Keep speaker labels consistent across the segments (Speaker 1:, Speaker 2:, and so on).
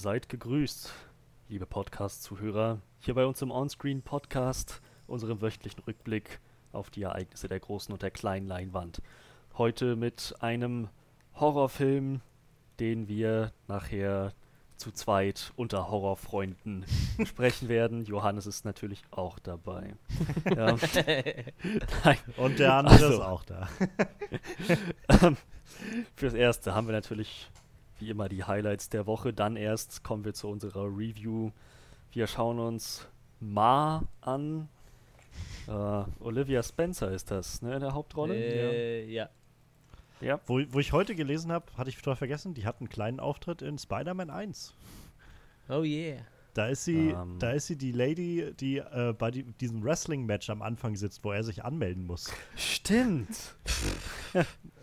Speaker 1: Seid gegrüßt, liebe Podcast-Zuhörer, hier bei uns im Onscreen Podcast, unserem wöchentlichen Rückblick auf die Ereignisse der großen und der kleinen Leinwand. Heute mit einem Horrorfilm, den wir nachher zu zweit unter Horrorfreunden sprechen werden. Johannes ist natürlich auch dabei. ja.
Speaker 2: Und der andere also, ist auch da.
Speaker 1: Fürs Erste haben wir natürlich wie immer die Highlights der Woche. Dann erst kommen wir zu unserer Review. Wir schauen uns Ma an. Uh, Olivia Spencer ist das, ne, in der Hauptrolle?
Speaker 3: Äh, ja.
Speaker 2: Ja. Wo, wo ich heute gelesen habe, hatte ich total vergessen, die hat einen kleinen Auftritt in Spider-Man 1.
Speaker 3: Oh yeah.
Speaker 2: Da ist sie, um. Ähm. da ist sie die Lady, die äh, bei die, diesem Wrestling-Match am Anfang sitzt, wo er sich anmelden muss.
Speaker 1: Stimmt.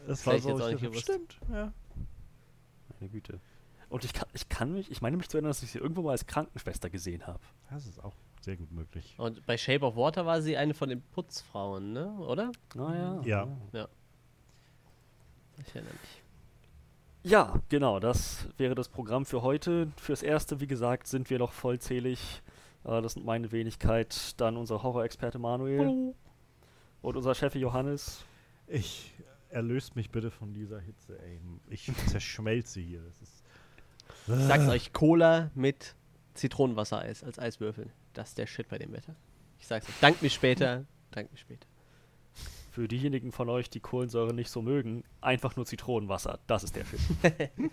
Speaker 2: das war so. Ich, stimmt, ja.
Speaker 1: Meine Güte. Und ich kann, ich kann mich, ich meine mich zu erinnern, dass ich sie irgendwo mal als Krankenschwester gesehen habe.
Speaker 2: Das ist auch sehr gut möglich.
Speaker 3: Und bei Shape of Water war sie eine von den Putzfrauen, ne? Oder?
Speaker 1: Ah,
Speaker 2: ja. Ja.
Speaker 3: ja. Ich erinnere mich.
Speaker 1: Ja, genau, das wäre das Programm für heute. Fürs Erste, wie gesagt, sind wir noch vollzählig. Äh, das sind meine Wenigkeit, dann unser Horror-Experte Manuel Hallo. und unser Chef Johannes.
Speaker 2: Ich erlöst mich bitte von dieser Hitze, ey. Ich zerschmelze hier. Das ist
Speaker 3: ich sag's euch, Cola mit Zitronenwassereis als Eiswürfel. Das ist der Shit bei dem Wetter. Ich sag's euch. Dank mir später. Dank mir später
Speaker 1: für diejenigen von euch, die Kohlensäure nicht so mögen, einfach nur Zitronenwasser. Das ist der Film.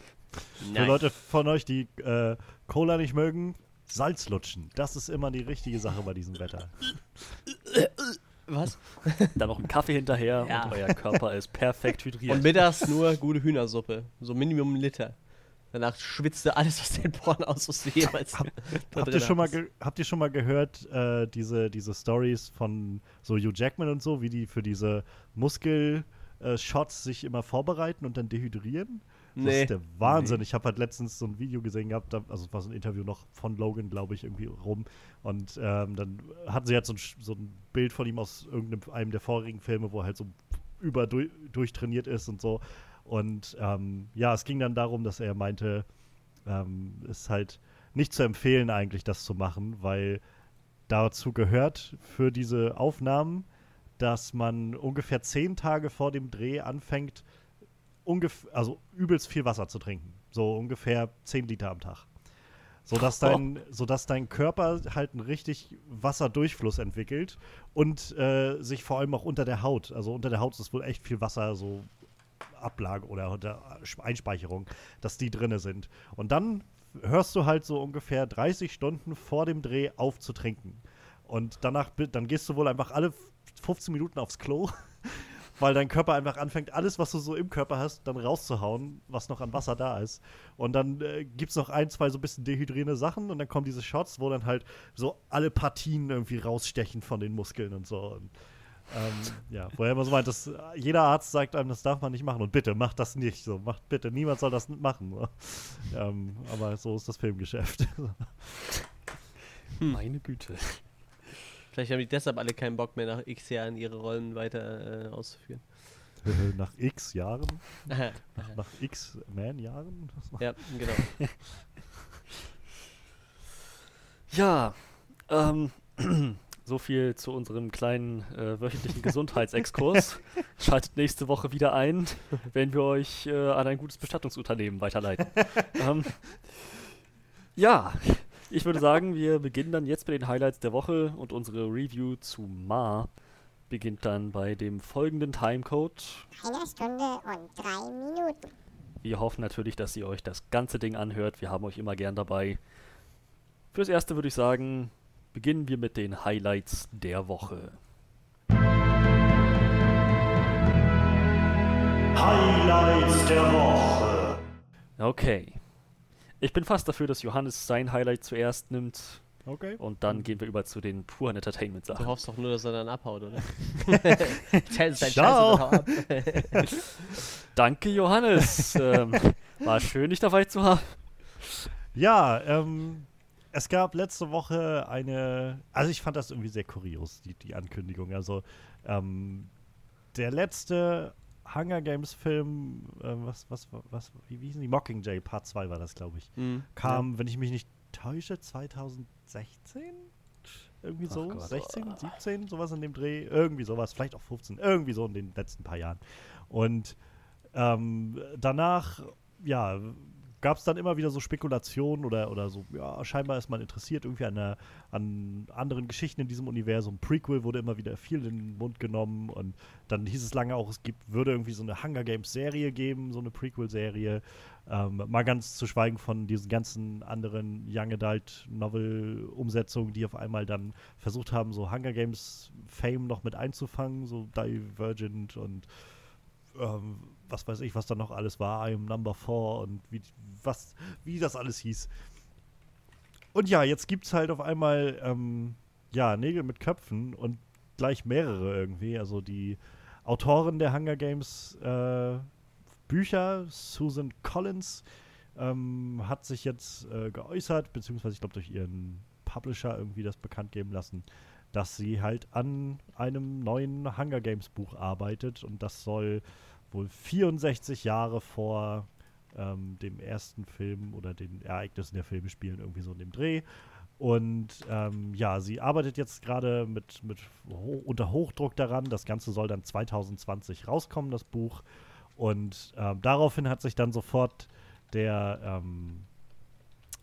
Speaker 2: für Leute von euch, die äh, Cola nicht mögen, Salz lutschen. Das ist immer die richtige Sache bei diesem Wetter.
Speaker 3: Was?
Speaker 1: Dann noch ein Kaffee hinterher ja. und euer Körper ist perfekt hydriert.
Speaker 3: Und mittags nur gute Hühnersuppe. So Minimum Liter. Danach schwitzte alles aus den Poren aus, was du jemals
Speaker 2: Hab, habt, ihr schon mal habt ihr schon mal gehört, äh, diese, diese Stories von so Hugh Jackman und so, wie die für diese Muskelshots äh, sich immer vorbereiten und dann dehydrieren? Nee. Das ist der Wahnsinn. Nee. Ich habe halt letztens so ein Video gesehen gehabt, also es war so ein Interview noch von Logan, glaube ich, irgendwie rum. Und ähm, dann hatten sie halt so ein, so ein Bild von ihm aus irgendeinem der vorigen Filme, wo er halt so über durchtrainiert ist und so. Und ähm, ja, es ging dann darum, dass er meinte, ähm, es ist halt nicht zu empfehlen eigentlich, das zu machen, weil dazu gehört für diese Aufnahmen, dass man ungefähr zehn Tage vor dem Dreh anfängt, also übelst viel Wasser zu trinken. So ungefähr zehn Liter am Tag. Sodass dein, oh. sodass dein Körper halt einen richtig Wasserdurchfluss entwickelt und äh, sich vor allem auch unter der Haut, also unter der Haut ist wohl echt viel Wasser so Ablage oder der Einspeicherung, dass die drinne sind. Und dann hörst du halt so ungefähr 30 Stunden vor dem Dreh auf zu trinken. Und danach, dann gehst du wohl einfach alle 15 Minuten aufs Klo, weil dein Körper einfach anfängt, alles, was du so im Körper hast, dann rauszuhauen, was noch an Wasser da ist. Und dann äh, gibt es noch ein, zwei so ein bisschen dehydrierende Sachen und dann kommen diese Shots, wo dann halt so alle Partien irgendwie rausstechen von den Muskeln und so. Und ähm, ja, wo er immer so meint, dass jeder Arzt sagt einem, das darf man nicht machen. Und bitte, macht das nicht so. Macht bitte, niemand soll das machen. So. Ähm, aber so ist das Filmgeschäft.
Speaker 1: Meine Güte.
Speaker 3: Vielleicht haben die deshalb alle keinen Bock mehr, nach x Jahren ihre Rollen weiter äh, auszuführen.
Speaker 2: nach x Jahren? nach, nach x Man-Jahren?
Speaker 3: Ja, genau.
Speaker 1: ja, ähm, so viel zu unserem kleinen äh, wöchentlichen Gesundheitsexkurs. Schaltet nächste Woche wieder ein, wenn wir euch äh, an ein gutes Bestattungsunternehmen weiterleiten. ähm, ja, ich würde sagen, wir beginnen dann jetzt mit den Highlights der Woche und unsere Review zu Ma beginnt dann bei dem folgenden Timecode.
Speaker 4: Eine Stunde und drei Minuten.
Speaker 1: Wir hoffen natürlich, dass ihr euch das ganze Ding anhört. Wir haben euch immer gern dabei. Fürs Erste würde ich sagen, beginnen wir mit den Highlights der Woche. Highlights der Woche. Okay. Ich bin fast dafür, dass Johannes sein Highlight zuerst nimmt.
Speaker 2: Okay.
Speaker 1: Und dann gehen wir über zu den puren Entertainment-Sachen.
Speaker 3: Du hoffst doch nur, dass er dann abhaut, oder?
Speaker 1: Tell Ciao. Scheiße, Danke, Johannes. ähm, war schön, dich dabei zu haben.
Speaker 2: Ja, ähm, es gab letzte Woche eine, also ich fand das irgendwie sehr kurios, die, die Ankündigung. Also ähm, der letzte Hunger Games Film, äh, was, was, was, wie, wie hießen die? Mockingjay, Part 2 war das, glaube ich.
Speaker 3: Mhm.
Speaker 2: Kam, wenn ich mich nicht täusche, 2016? Irgendwie
Speaker 1: Ach
Speaker 2: so,
Speaker 1: Gott.
Speaker 2: 16, 17, sowas in dem Dreh, irgendwie sowas, vielleicht auch 15, irgendwie so in den letzten paar Jahren. Und ähm, danach, ja, gab es dann immer wieder so Spekulationen oder, oder so, ja, scheinbar ist man interessiert irgendwie an, der, an anderen Geschichten in diesem Universum. Prequel wurde immer wieder viel in den Mund genommen und dann hieß es lange auch, es gibt, würde irgendwie so eine Hunger Games Serie geben, so eine Prequel-Serie. Ähm, mal ganz zu schweigen von diesen ganzen anderen Young Adult Novel-Umsetzungen, die auf einmal dann versucht haben, so Hunger Games Fame noch mit einzufangen, so Divergent und ähm, was weiß ich, was da noch alles war, I am Number 4 und wie, was, wie das alles hieß. Und ja, jetzt gibt es halt auf einmal, ähm, ja, Nägel mit Köpfen und gleich mehrere irgendwie. Also die Autorin der Hunger Games äh, Bücher, Susan Collins, ähm, hat sich jetzt äh, geäußert, beziehungsweise ich glaube durch ihren Publisher irgendwie das bekannt geben lassen, dass sie halt an einem neuen Hunger Games Buch arbeitet und das soll wohl 64 Jahre vor ähm, dem ersten Film oder den Ereignissen der Filme spielen, irgendwie so in dem Dreh. Und ähm, ja, sie arbeitet jetzt gerade mit, mit ho unter Hochdruck daran. Das Ganze soll dann 2020 rauskommen, das Buch. Und ähm, daraufhin hat sich dann sofort der ähm,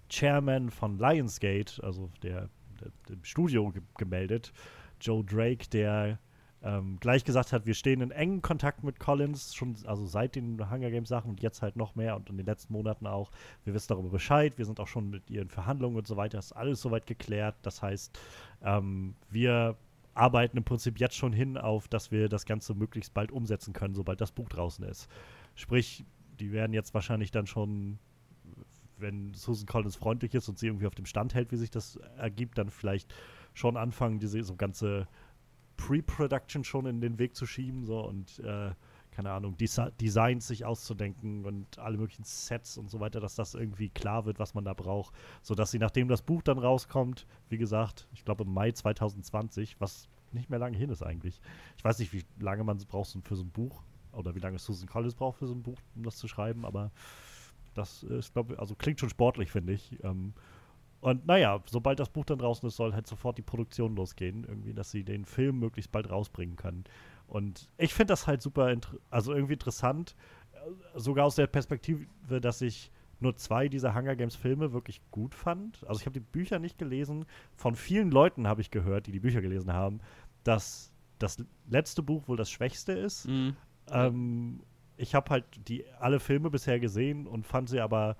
Speaker 2: Chairman von Lionsgate, also der, der dem Studio ge gemeldet, Joe Drake, der ähm, gleich gesagt hat, wir stehen in engem Kontakt mit Collins, schon also seit den Hunger Games Sachen und jetzt halt noch mehr und in den letzten Monaten auch. Wir wissen darüber Bescheid, wir sind auch schon mit ihren Verhandlungen und so weiter, ist alles soweit geklärt. Das heißt, ähm, wir arbeiten im Prinzip jetzt schon hin auf, dass wir das Ganze möglichst bald umsetzen können, sobald das Buch draußen ist. Sprich, die werden jetzt wahrscheinlich dann schon, wenn Susan Collins freundlich ist und sie irgendwie auf dem Stand hält, wie sich das ergibt, dann vielleicht schon anfangen, diese so ganze Pre-Production schon in den Weg zu schieben so und äh, keine Ahnung, Desi Designs sich auszudenken und alle möglichen Sets und so weiter, dass das irgendwie klar wird, was man da braucht, sodass sie, nachdem das Buch dann rauskommt, wie gesagt, ich glaube im Mai 2020, was nicht mehr lange hin ist eigentlich. Ich weiß nicht, wie lange man braucht für so ein Buch oder wie lange Susan Collins braucht für so ein Buch, um das zu schreiben, aber das ist, glaube ich, also klingt schon sportlich, finde ich. Ähm, und naja, sobald das Buch dann draußen ist, soll halt sofort die Produktion losgehen, irgendwie, dass sie den Film möglichst bald rausbringen können. Und ich finde das halt super, also irgendwie interessant, äh, sogar aus der Perspektive, dass ich nur zwei dieser Hunger Games Filme wirklich gut fand. Also ich habe die Bücher nicht gelesen. Von vielen Leuten habe ich gehört, die die Bücher gelesen haben, dass das letzte Buch wohl das schwächste ist.
Speaker 3: Mhm.
Speaker 2: Ähm, ich habe halt die alle Filme bisher gesehen und fand sie aber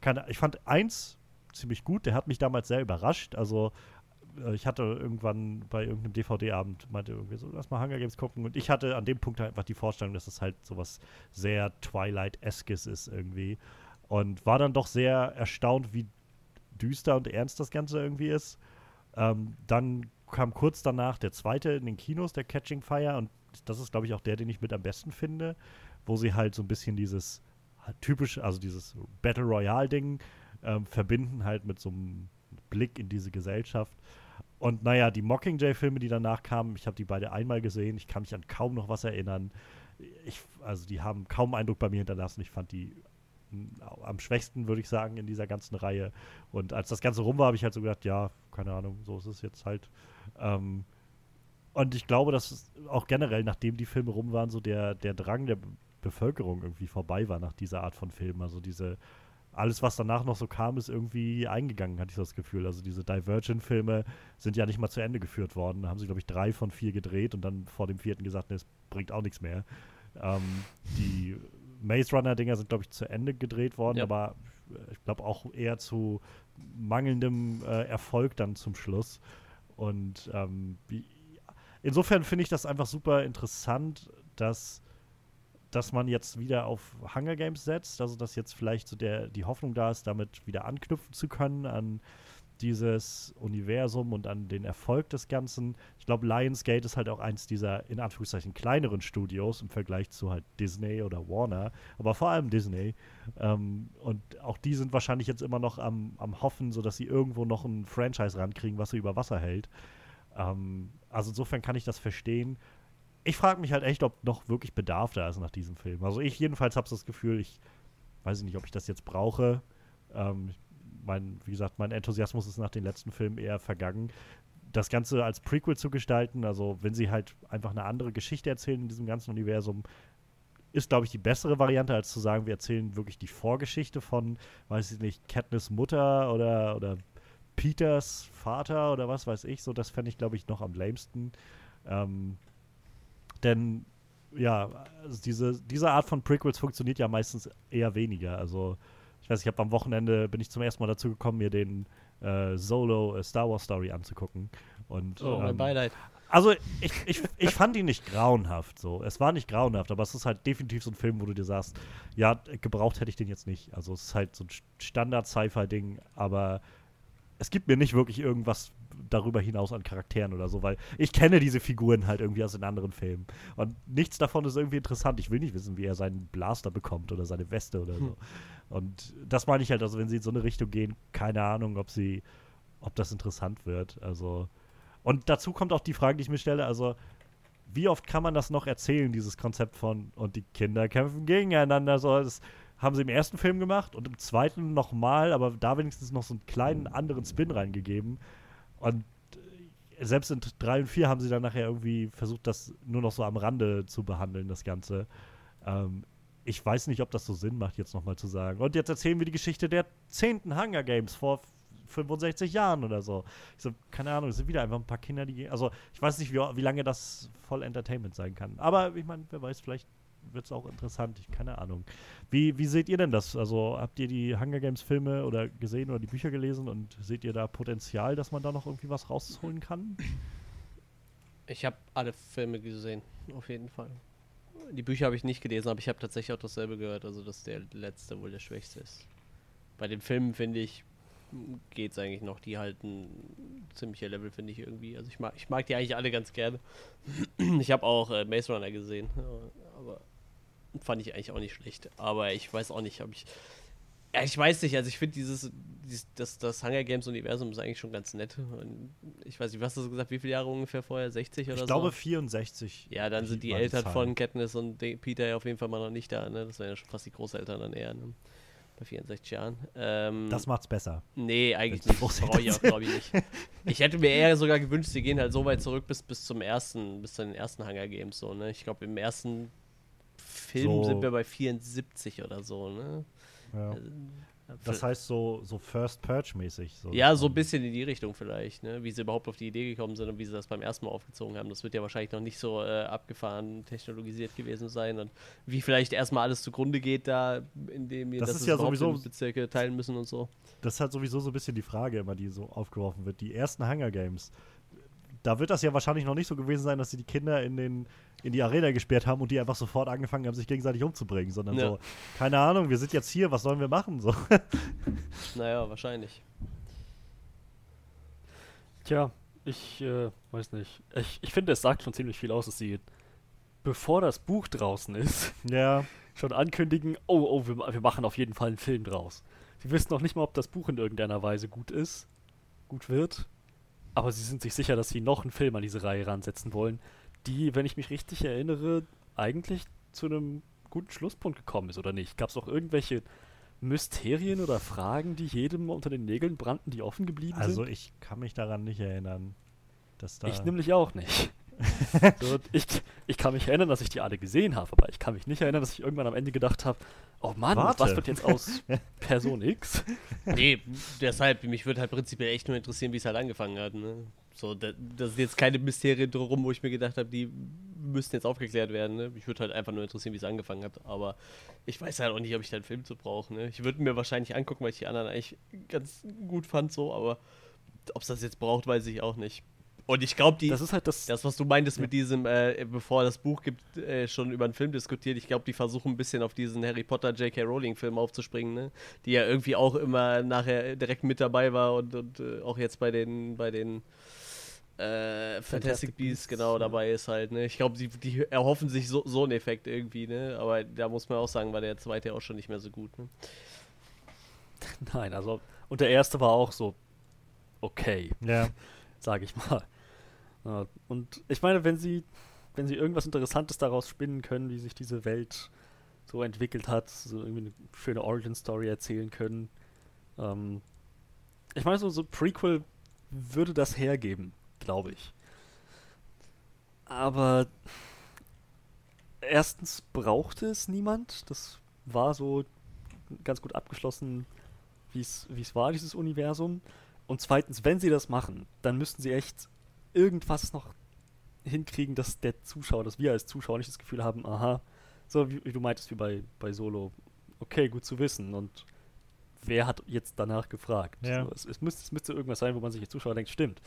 Speaker 2: keine, ich fand eins ziemlich gut. Der hat mich damals sehr überrascht. Also äh, ich hatte irgendwann bei irgendeinem DVD-Abend meinte irgendwie so, lass mal Hunger Games gucken. Und ich hatte an dem Punkt halt einfach die Vorstellung, dass es halt sowas sehr Twilight-eskes ist irgendwie. Und war dann doch sehr erstaunt, wie düster und ernst das Ganze irgendwie ist. Ähm, dann kam kurz danach der zweite in den Kinos, der Catching Fire. Und das ist, glaube ich, auch der, den ich mit am besten finde, wo sie halt so ein bisschen dieses typisch, also dieses Battle Royale-Ding ähm, verbinden halt mit so einem Blick in diese Gesellschaft. Und naja, die Mockingjay-Filme, die danach kamen, ich habe die beide einmal gesehen, ich kann mich an kaum noch was erinnern. Ich, also die haben kaum Eindruck bei mir hinterlassen. Ich fand die am schwächsten, würde ich sagen, in dieser ganzen Reihe. Und als das Ganze rum war, habe ich halt so gedacht, ja, keine Ahnung, so ist es jetzt halt. Ähm, und ich glaube, dass auch generell, nachdem die Filme rum waren, so der, der Drang der Bevölkerung irgendwie vorbei war nach dieser Art von Film. Also diese, alles, was danach noch so kam, ist irgendwie eingegangen, hatte ich das Gefühl. Also diese Divergent-Filme sind ja nicht mal zu Ende geführt worden. Da haben sie, glaube ich, drei von vier gedreht und dann vor dem vierten gesagt, nee, es bringt auch nichts mehr. Ähm, die Maze Runner-Dinger sind, glaube ich, zu Ende gedreht worden,
Speaker 3: Ja.
Speaker 2: aber ich glaube auch eher zu mangelndem äh, Erfolg dann zum Schluss. Und ähm, insofern finde ich das einfach super interessant, dass, dass man jetzt wieder auf Hunger Games setzt, also dass jetzt vielleicht so der, die Hoffnung da ist, damit wieder anknüpfen zu können an dieses Universum und an den Erfolg des Ganzen. Ich glaube, Lionsgate ist halt auch eins dieser in Anführungszeichen kleineren Studios im Vergleich zu halt Disney oder Warner, aber vor allem Disney. Ähm, und auch die sind wahrscheinlich jetzt immer noch am, am Hoffen, sodass sie irgendwo noch ein Franchise rankriegen, was sie über Wasser hält. Ähm, also insofern kann ich das verstehen. Ich frage mich halt echt, ob noch wirklich Bedarf da ist nach diesem Film. Also ich jedenfalls habe das Gefühl, ich weiß nicht, ob ich das jetzt brauche. Ähm, mein, wie gesagt, mein Enthusiasmus ist nach den letzten Filmen eher vergangen. Das Ganze als Prequel zu gestalten, also wenn sie halt einfach eine andere Geschichte erzählen in diesem ganzen Universum, ist, glaube ich, die bessere Variante, als zu sagen, wir erzählen wirklich die Vorgeschichte von, weiß ich nicht, Katniss Mutter oder, oder Peters Vater oder was weiß ich. So, das fände ich, glaube ich, noch am lamesten. Ähm, denn ja, also diese, diese Art von Prequels funktioniert ja meistens eher weniger. Also, ich weiß, ich habe am Wochenende bin ich zum ersten Mal dazu gekommen, mir den äh, Solo äh, Star Wars Story anzugucken. Und,
Speaker 3: Oh, mein
Speaker 2: ähm,
Speaker 3: Beileid.
Speaker 2: also ich, ich, ich fand ihn nicht grauenhaft so. Es war nicht grauenhaft, aber es ist halt definitiv so ein Film, wo du dir sagst, ja, gebraucht hätte ich den jetzt nicht. Also es ist halt so ein Standard-Sci-Fi-Ding, aber es gibt mir nicht wirklich irgendwas darüber hinaus an Charakteren oder so, weil ich kenne diese Figuren halt irgendwie aus den anderen Filmen. Und nichts davon ist irgendwie interessant. Ich will nicht wissen, wie er seinen Blaster bekommt oder seine Weste oder so. Und das meine ich halt, also wenn sie in so eine Richtung gehen, keine Ahnung, ob sie, ob das interessant wird. Also. Und dazu kommt auch die Frage, die ich mir stelle, also wie oft kann man das noch erzählen, dieses Konzept von und die Kinder kämpfen gegeneinander? So, das haben sie im ersten Film gemacht und im zweiten nochmal, aber da wenigstens noch so einen kleinen anderen Spin reingegeben. Und äh, selbst in 3 und 4 haben sie dann nachher irgendwie versucht, das nur noch so am Rande zu behandeln, das Ganze. Ähm, ich weiß nicht, ob das so Sinn macht, jetzt nochmal zu sagen. Und jetzt erzählen wir die Geschichte der zehnten Hunger Games vor 65 Jahren oder so. Ich so, keine Ahnung, es sind wieder einfach ein paar Kinder, die. Also, ich weiß nicht, wie, wie lange das voll Entertainment sein kann. Aber ich meine, wer weiß, vielleicht wird es auch interessant. Ich keine Ahnung. Wie, wie seht ihr denn das? Also, habt ihr die Hunger Games Filme oder gesehen oder die Bücher gelesen und seht ihr da Potenzial, dass man da noch irgendwie was rausholen kann?
Speaker 3: Ich habe alle Filme gesehen, auf jeden Fall. Die Bücher habe ich nicht gelesen, aber ich habe tatsächlich auch dasselbe gehört, also dass der letzte wohl der schwächste ist. Bei den Filmen finde ich, geht's eigentlich noch. Die halten ziemliche Level, finde ich irgendwie. Also ich mag, ich mag die eigentlich alle ganz gerne. Ich habe auch äh, Maze Runner gesehen, aber fand ich eigentlich auch nicht schlecht. Aber ich weiß auch nicht, ob ich. Ja, ich weiß nicht, also ich finde dieses, dieses das, das Hunger Games Universum ist eigentlich schon ganz nett. Und ich weiß nicht, was hast du gesagt, wie viele Jahre ungefähr vorher? 60 oder
Speaker 2: Ich
Speaker 3: so?
Speaker 2: glaube 64.
Speaker 3: Ja, dann sind die Eltern
Speaker 2: Zahl.
Speaker 3: von Katniss und Peter ja auf jeden Fall mal noch nicht da, ne? Das wären ja schon fast die Großeltern dann eher, ne? Bei 64 Jahren. Ähm,
Speaker 2: Das macht's besser.
Speaker 3: nee, eigentlich nicht. Brauche ich auch, glaube ich, nicht. Ich hätte mir eher sogar gewünscht, sie gehen halt so weit zurück bis, bis zum ersten, bis zu den ersten Hunger Games, so, ne? Ich glaube, im ersten Film
Speaker 2: So-
Speaker 3: sind wir bei 74 oder so, ne?
Speaker 2: Ja.
Speaker 3: Äh,
Speaker 2: Das heißt so, so First Purge-mäßig. So
Speaker 3: Ja, so ein bisschen in die Richtung vielleicht, ne? Wie sie überhaupt auf die Idee gekommen sind und wie sie das beim ersten Mal aufgezogen haben. Das wird ja wahrscheinlich noch nicht so äh, abgefahren, technologisiert gewesen sein und wie vielleicht erstmal alles zugrunde geht da, indem wir
Speaker 2: Das
Speaker 3: dass
Speaker 2: ist ja sowieso-
Speaker 3: Bezirke teilen müssen und so.
Speaker 2: Das ist halt sowieso so ein bisschen die Frage immer, die so aufgeworfen wird. Die ersten Hunger Games. Da wird das ja wahrscheinlich noch nicht so gewesen sein, dass sie die Kinder in, den, in die Arena gesperrt haben und die einfach sofort angefangen haben, sich gegenseitig umzubringen, sondern
Speaker 3: Ja.
Speaker 2: so, keine Ahnung, wir sind jetzt hier, was sollen wir machen? So.
Speaker 3: Naja, wahrscheinlich.
Speaker 1: Tja, ich äh, weiß nicht. Ich, ich finde, es sagt schon ziemlich viel aus, dass sie, bevor das Buch draußen ist,
Speaker 2: ja,
Speaker 1: schon ankündigen, oh, oh, wir, wir machen auf jeden Fall einen Film draus. Sie wissen noch nicht mal, ob das Buch in irgendeiner Weise gut ist, gut wird, aber sie sind sich sicher, dass sie noch einen Film an diese Reihe ransetzen wollen, die, wenn ich mich richtig erinnere, eigentlich zu einem guten Schlusspunkt gekommen ist, oder nicht? Gab es auch irgendwelche Mysterien oder Fragen, die jedem unter den Nägeln brannten, die offen geblieben
Speaker 2: also
Speaker 1: sind?
Speaker 2: ich kann mich daran nicht erinnern, dass da.
Speaker 1: Ich nämlich auch nicht. So, ich, ich kann mich erinnern, dass ich die alle gesehen habe, aber ich kann mich nicht erinnern, dass ich irgendwann am Ende gedacht habe, oh Mann,
Speaker 2: Warte.
Speaker 1: was wird jetzt aus Person X?
Speaker 3: Nee, deshalb, mich würde halt prinzipiell echt nur interessieren, wie es halt angefangen hat, ne? So, da, das sind jetzt keine Mysterien drum, wo ich mir gedacht habe, die müssten jetzt aufgeklärt werden, ne? Mich würde halt einfach nur interessieren, wie es angefangen hat, aber ich weiß halt auch nicht, ob ich da einen Film zu brauche, ne? Ich würde mir wahrscheinlich angucken, weil ich die anderen eigentlich ganz gut fand, so, aber ob es das jetzt braucht, weiß ich auch nicht. Und ich glaube, die,
Speaker 1: Das ist halt das.
Speaker 3: das, was du meintest mit diesem, äh, bevor das Buch gibt, äh, schon über einen Film diskutiert, ich glaube, die versuchen ein bisschen auf diesen Harry Potter J.K. Rowling-Film aufzuspringen, ne? Die ja irgendwie auch immer nachher direkt mit dabei war und, und äh, auch jetzt bei den, bei den äh, Fantastic,
Speaker 1: Fantastic
Speaker 3: Beasts
Speaker 1: Beasts,
Speaker 3: genau
Speaker 1: ja.
Speaker 3: dabei ist halt, ne? Ich glaube, die, die erhoffen sich so, so einen Effekt irgendwie, ne? Aber da muss man auch sagen, war der zweite auch schon nicht mehr so gut, ne?
Speaker 1: Nein, also. Und der erste war auch so okay,
Speaker 2: ja.
Speaker 1: sage ich mal. Ja, Und ich meine, wenn sie wenn sie irgendwas Interessantes daraus spinnen können, wie sich diese Welt so entwickelt hat, so irgendwie eine schöne Origin-Story erzählen können. Ähm, ich meine, so, so Prequel würde das hergeben, glaube ich. Aber erstens brauchte es niemand. Das war so ganz gut abgeschlossen, wie es war, dieses Universum. Und zweitens, wenn sie das machen, dann müssten sie echt irgendwas noch hinkriegen, dass der Zuschauer, dass wir als Zuschauer nicht das Gefühl haben, aha, so wie, wie du meintest, wie bei, bei Solo, okay, gut zu wissen. Und wer hat jetzt danach gefragt?
Speaker 2: Ja.
Speaker 1: So, es, es, müsste, es müsste irgendwas sein, wo man sich als Zuschauer denkt, stimmt,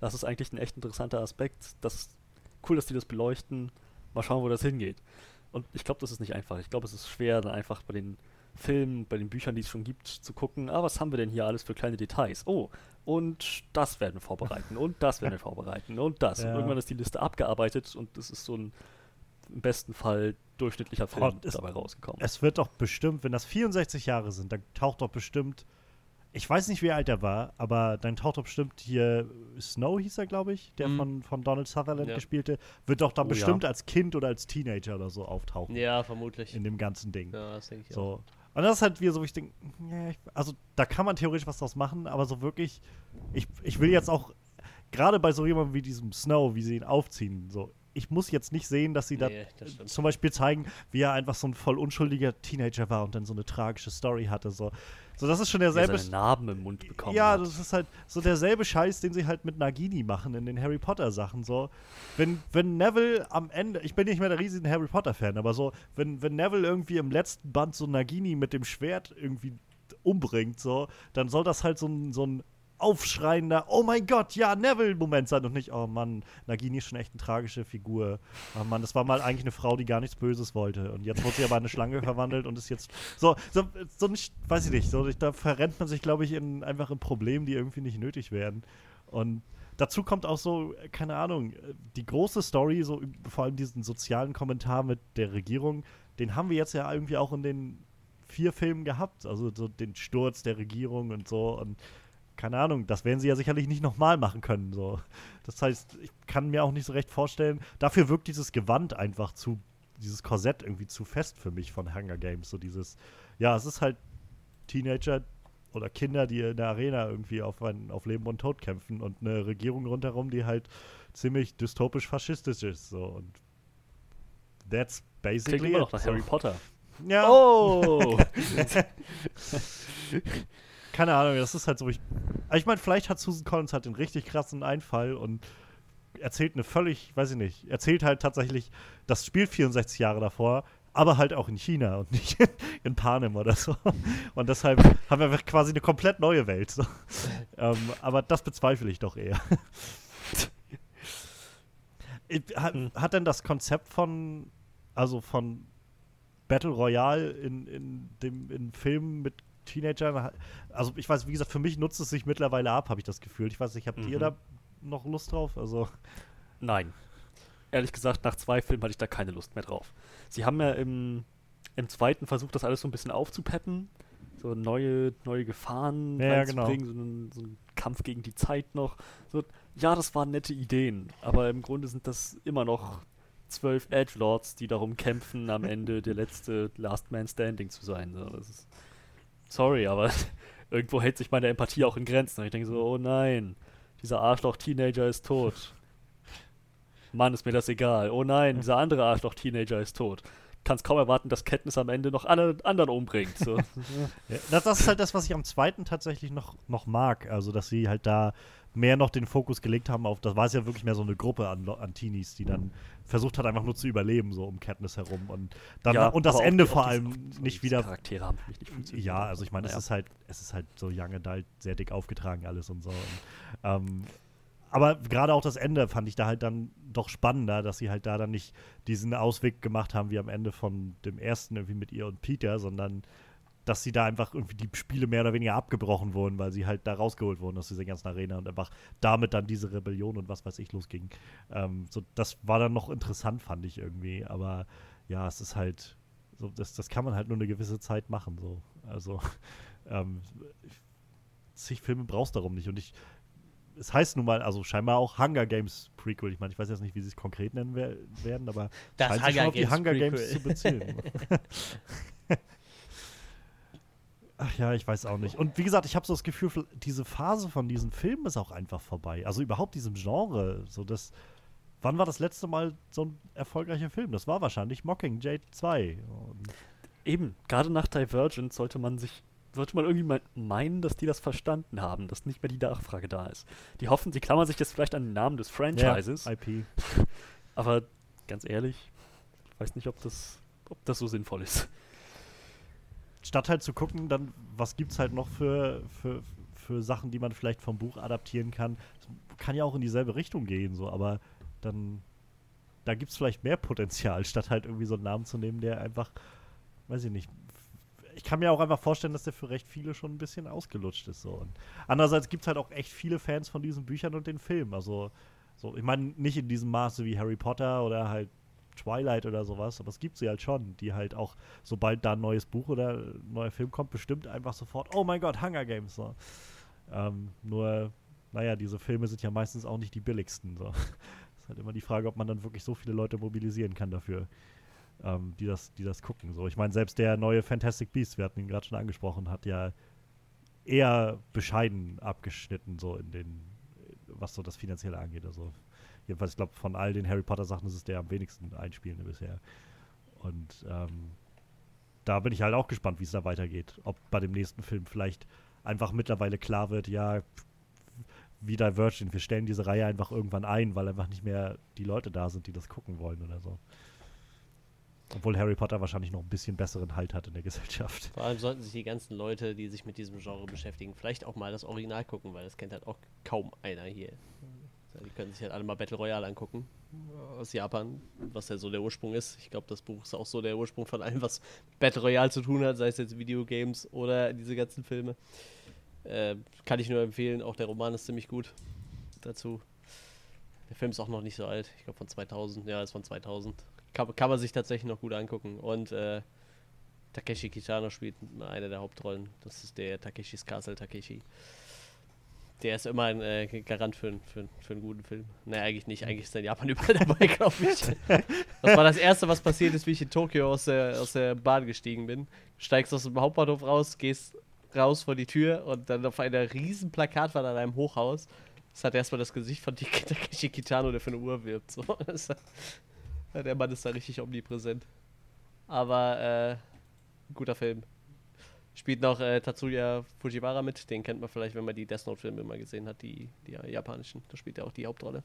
Speaker 1: das ist eigentlich ein echt interessanter Aspekt. Das ist cool, dass die das beleuchten. Mal schauen, wo das hingeht. Und ich glaube, das ist nicht einfach. Ich glaube, es ist schwer, dann einfach bei den Filmen, bei den Büchern, die es schon gibt, zu gucken, ah, was haben wir denn hier alles für kleine Details? Oh, und das werden wir vorbereiten und das werden wir vorbereiten und das.
Speaker 2: Ja.
Speaker 1: Und irgendwann ist die Liste abgearbeitet und es ist so ein im besten Fall durchschnittlicher Film
Speaker 2: Oh, es-
Speaker 1: dabei rausgekommen.
Speaker 2: Es wird doch bestimmt, wenn das 64 Jahre sind, dann taucht doch bestimmt, ich weiß nicht, wie alt er war, aber dann taucht doch bestimmt hier Snow hieß er, glaube ich, der
Speaker 3: Mhm.
Speaker 2: von, von Donald Sutherland
Speaker 3: Ja.
Speaker 2: gespielte, wird doch dann
Speaker 1: Oh ja.
Speaker 2: bestimmt als Kind oder als Teenager oder so auftauchen
Speaker 3: Ja, vermutlich.
Speaker 2: in dem ganzen Ding.
Speaker 3: Ja, das denke ich auch.
Speaker 2: Und das ist halt wieder so, ich denke, also da kann man theoretisch was draus machen, aber so wirklich, ich, ich will jetzt auch, gerade bei so jemandem wie diesem Snow, wie sie ihn aufziehen, so, ich muss jetzt nicht sehen, dass sie da
Speaker 3: Nee, das stimmt.
Speaker 2: zum Beispiel zeigen, wie er einfach so ein voll unschuldiger Teenager war und dann so eine tragische Story hatte. So, so das ist schon
Speaker 1: er
Speaker 2: derselbe.
Speaker 1: seine Narben im Mund bekommen
Speaker 2: Ja,
Speaker 1: hat.
Speaker 2: das ist halt so derselbe Scheiß, den sie halt mit Nagini machen in den Harry Potter Sachen. So, wenn, wenn Neville am Ende, ich bin nicht mehr der riesige Harry Potter Fan, aber so, wenn, wenn Neville irgendwie im letzten Band so Nagini mit dem Schwert irgendwie umbringt, so, dann soll das halt so ein, so ein aufschreiender, oh mein Gott, ja, Neville-Moment sein und nicht, oh Mann, Nagini ist schon echt eine tragische Figur. Oh Mann, das war mal eigentlich eine Frau, die gar nichts Böses wollte. Und jetzt wurde sie aber in eine Schlange verwandelt und ist jetzt so, so, so nicht, weiß ich nicht, so, da verrennt man sich, glaube ich, in einfach in Problemen, die irgendwie nicht nötig wären. Und dazu kommt auch so, keine Ahnung, die große Story, so vor allem diesen sozialen Kommentar mit der Regierung, den haben wir jetzt ja irgendwie auch in den vier Filmen gehabt. Also so den Sturz der Regierung und so. Und keine Ahnung, das werden sie ja sicherlich nicht nochmal machen können. So. Das heißt, ich kann mir auch nicht so recht vorstellen, dafür wirkt dieses Gewand einfach zu, dieses Korsett irgendwie zu fest für mich von Hunger Games. So dieses, ja, es ist halt Teenager oder Kinder, die in der Arena irgendwie auf, ein, auf Leben und Tod kämpfen und eine Regierung rundherum, die halt ziemlich dystopisch faschistisch ist. So. Und that's
Speaker 1: Klingt
Speaker 2: basically
Speaker 1: immer noch nach. Harry Potter.
Speaker 2: Ja,
Speaker 1: Oh!
Speaker 2: keine Ahnung, das ist halt so. Ich, ich meine, vielleicht hat Susan Collins halt den richtig krassen Einfall und erzählt eine völlig, weiß ich nicht, erzählt halt tatsächlich, das spielt 64 Jahre davor, aber halt auch in China und nicht in Panem oder so. Und deshalb haben wir quasi eine komplett neue Welt. So. ähm, aber das bezweifle ich doch eher. Hat,
Speaker 1: Hm.
Speaker 2: hat denn das Konzept von, also von Battle Royale in, in dem in Filmen mit Teenagern, also ich weiß, wie gesagt, für mich nutzt es sich mittlerweile ab, habe ich das Gefühl. Ich weiß nicht, habt ihr
Speaker 1: Mhm.
Speaker 2: da noch Lust drauf? Also,
Speaker 1: Nein. Ehrlich gesagt, nach zwei Filmen hatte ich da keine Lust mehr drauf. Sie haben ja im, im zweiten versucht, das alles so ein bisschen aufzupeppen. So neue, neue Gefahren
Speaker 2: Ja, ja,
Speaker 1: reinzubringen, so, einen, so einen Kampf gegen die Zeit noch. So, ja, das waren nette Ideen, aber im Grunde sind das immer noch zwölf Edgelords, die darum kämpfen, am Ende der letzte Last Man Standing zu sein. So, das ist, sorry, aber irgendwo hält sich meine Empathie auch in Grenzen. Und ich denke so, oh nein, dieser Arschloch-Teenager ist tot. Mann, ist mir das egal. Oh nein, dieser andere Arschloch-Teenager ist tot. Kannst kaum erwarten, dass Katniss am Ende noch alle anderen umbringt. So.
Speaker 2: ja, das, das ist halt das, was ich am zweiten tatsächlich noch, noch mag. Also, dass sie halt da mehr noch den Fokus gelegt haben auf, das war es ja wirklich mehr so eine Gruppe an, an Teenies, die dann versucht hat, einfach nur zu überleben, so um Katniss herum. Und, dann,
Speaker 1: Ja,
Speaker 2: und das Ende
Speaker 1: die-
Speaker 2: vor allem
Speaker 1: diese
Speaker 2: nicht wieder
Speaker 1: Charaktere haben nicht funktioniert.
Speaker 2: Ja, also ich meine,
Speaker 1: Naja.
Speaker 2: es ist halt, es ist halt so Young Adult sehr dick aufgetragen alles und so. Und, ähm, aber gerade auch das Ende fand ich da halt dann doch spannender, dass sie halt da dann nicht diesen Ausweg gemacht haben wie am Ende von dem ersten irgendwie mit ihr und Peter, sondern dass sie da einfach irgendwie die Spiele mehr oder weniger abgebrochen wurden, weil sie halt da rausgeholt wurden aus dieser ganzen Arena und einfach damit dann diese Rebellion und was weiß ich losging. Ähm, so, das war dann noch interessant, fand ich irgendwie. Aber ja, es ist halt, so, das, das kann man halt nur eine gewisse Zeit machen. So. Also, ähm, zig Filme brauchst darum nicht. Und ich, es heißt nun mal, also scheinbar auch Hunger Games Prequel. Ich meine, ich weiß jetzt nicht, wie sie es konkret nennen wer werden, aber
Speaker 3: Das
Speaker 2: scheint sich schon
Speaker 3: Hunger
Speaker 2: auf die
Speaker 3: Games
Speaker 2: Hunger Games
Speaker 3: Prequel.
Speaker 2: zu beziehen. Ach ja, ich weiß auch nicht. Und wie gesagt, ich habe so das Gefühl, diese Phase von diesen Filmen ist auch einfach vorbei. Also überhaupt diesem Genre. So das, wann war das letzte Mal so ein erfolgreicher Film? Das war wahrscheinlich Mockingjay 2. Und
Speaker 1: Eben, gerade nach Divergent sollte man sich, sollte man irgendwie meinen, dass die das verstanden haben, dass nicht mehr die Nachfrage da ist. Die hoffen, sie klammern sich jetzt vielleicht an den Namen des Franchises,
Speaker 2: Ja, IP.
Speaker 1: aber ganz ehrlich, ich weiß nicht, ob das, ob das so sinnvoll ist.
Speaker 2: Statt halt zu gucken, dann, was gibt's halt noch für, für, für Sachen, die man vielleicht vom Buch adaptieren kann. Das kann ja auch in dieselbe Richtung gehen, so, aber dann, da gibt's vielleicht mehr Potenzial, statt halt irgendwie so einen Namen zu nehmen, der einfach, weiß ich nicht. Ich kann mir auch einfach vorstellen, dass der für recht viele schon ein bisschen ausgelutscht ist. So. Und andererseits gibt's halt auch echt viele Fans von diesen Büchern und den Filmen. Also, so, ich meine, nicht in diesem Maße wie Harry Potter oder halt Twilight oder sowas, aber es gibt sie halt schon, die halt auch, sobald da ein neues Buch oder ein neuer Film kommt, bestimmt einfach sofort, oh mein Gott, Hunger Games. So. Ähm, nur, naja, diese Filme sind ja meistens auch nicht die billigsten. So. ist halt immer die Frage, ob man dann wirklich so viele Leute mobilisieren kann dafür, ähm, die, das, die das gucken. So. Ich meine, selbst der neue Fantastic Beast, wir hatten ihn gerade schon angesprochen, hat ja eher bescheiden abgeschnitten, so in den, was so das Finanzielle angeht. Also jedenfalls, ich glaube, von all den Harry Potter Sachen ist es der am wenigsten einspielende bisher. Und ähm, da bin ich halt auch gespannt, wie es da weitergeht. Ob bei dem nächsten Film vielleicht einfach mittlerweile klar wird, ja, wie Divergent, wir stellen diese Reihe einfach irgendwann ein, weil einfach nicht mehr die Leute da sind, die das gucken wollen oder so. Obwohl Harry Potter wahrscheinlich noch ein bisschen besseren Halt hat in der Gesellschaft.
Speaker 3: Vor allem sollten sich die ganzen Leute, die sich mit diesem Genre beschäftigen, vielleicht auch mal das Original gucken, weil das kennt halt auch kaum einer hier. Die können sich halt alle mal Battle Royale angucken aus Japan, was ja so der Ursprung ist. Ich glaube, das Buch ist auch so der Ursprung von allem, was Battle Royale zu tun hat, sei es jetzt Videogames oder diese ganzen Filme. Äh, kann ich nur empfehlen, auch der Roman ist ziemlich gut dazu. Der Film ist auch noch nicht so alt, ich glaube von 2000, ja, ist von 2000. Kann, kann man sich tatsächlich noch gut angucken. Und äh, Takeshi Kitano spielt eine der Hauptrollen. Das ist der Takeshis Castle Takeshi. Der ist immer ein äh, Garant für, für, für einen guten Film. Ne, eigentlich nicht. Eigentlich ist er in Japan überall dabei, glaube ich. Das war das Erste, was passiert ist, wie ich in Tokio aus der, aus der Bahn gestiegen bin. Steigst aus dem Hauptbahnhof raus, gehst raus vor die Tür und dann auf einer riesen Plakatwand an einem Hochhaus. Das hat erstmal das Gesicht von Takeshi Kitano, der für eine Uhr wirbt. So. Der Mann ist da richtig omnipräsent. Aber äh, guter Film. Spielt noch äh, Tatsuya Fujiwara mit. Den kennt man vielleicht, wenn man die Death Note-Filme mal gesehen hat, die, die japanischen. Da spielt er auch die Hauptrolle.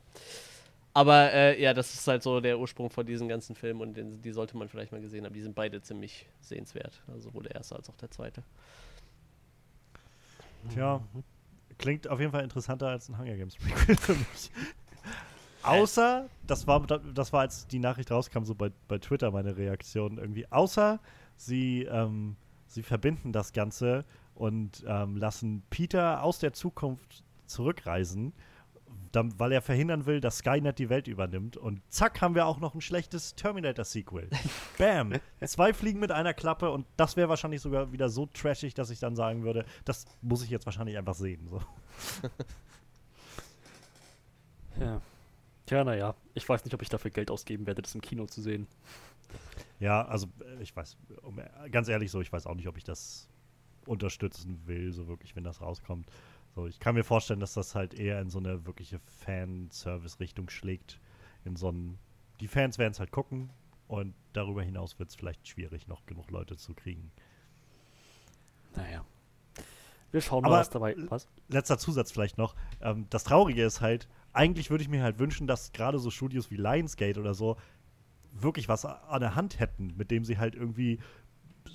Speaker 3: Aber äh, ja, das ist halt so der Ursprung von diesen ganzen Filmen und den, die sollte man vielleicht mal gesehen haben. Die sind beide ziemlich sehenswert. Also sowohl der erste als auch der zweite.
Speaker 2: Tja, klingt auf jeden Fall interessanter als ein Hunger Games Prequel für mich. Außer, das war, das war, als die Nachricht rauskam, so bei, bei Twitter meine Reaktion irgendwie. Außer sie, ähm, sie verbinden das Ganze und ähm, lassen Peter aus der Zukunft zurückreisen, dann, weil er verhindern will, dass Skynet die Welt übernimmt. Und zack, haben wir auch noch ein schlechtes Terminator-Sequel. Bam! Zwei Fliegen mit einer Klappe und das wäre wahrscheinlich sogar wieder so trashig, dass ich dann sagen würde, das muss ich jetzt wahrscheinlich einfach sehen. So.
Speaker 1: Ja. Tja, naja, ich weiß nicht, ob ich dafür Geld ausgeben werde, das im Kino zu sehen.
Speaker 2: Ja, also äh, ich weiß, um, äh, ganz ehrlich so, ich weiß auch nicht, ob ich das unterstützen will, so wirklich, wenn das rauskommt. So, ich kann mir vorstellen, dass das halt eher in so eine wirkliche Fanservice-Richtung schlägt. In so einen, die Fans werden es halt gucken und darüber hinaus wird es vielleicht schwierig, noch genug Leute zu kriegen.
Speaker 1: Naja. Wir schauen mal, was dabei. Was?
Speaker 2: letzter Zusatz vielleicht noch. Ähm, das Traurige ist halt, eigentlich würde ich mir halt wünschen, dass gerade so Studios wie Lionsgate oder so wirklich was an der Hand hätten, mit dem sie halt irgendwie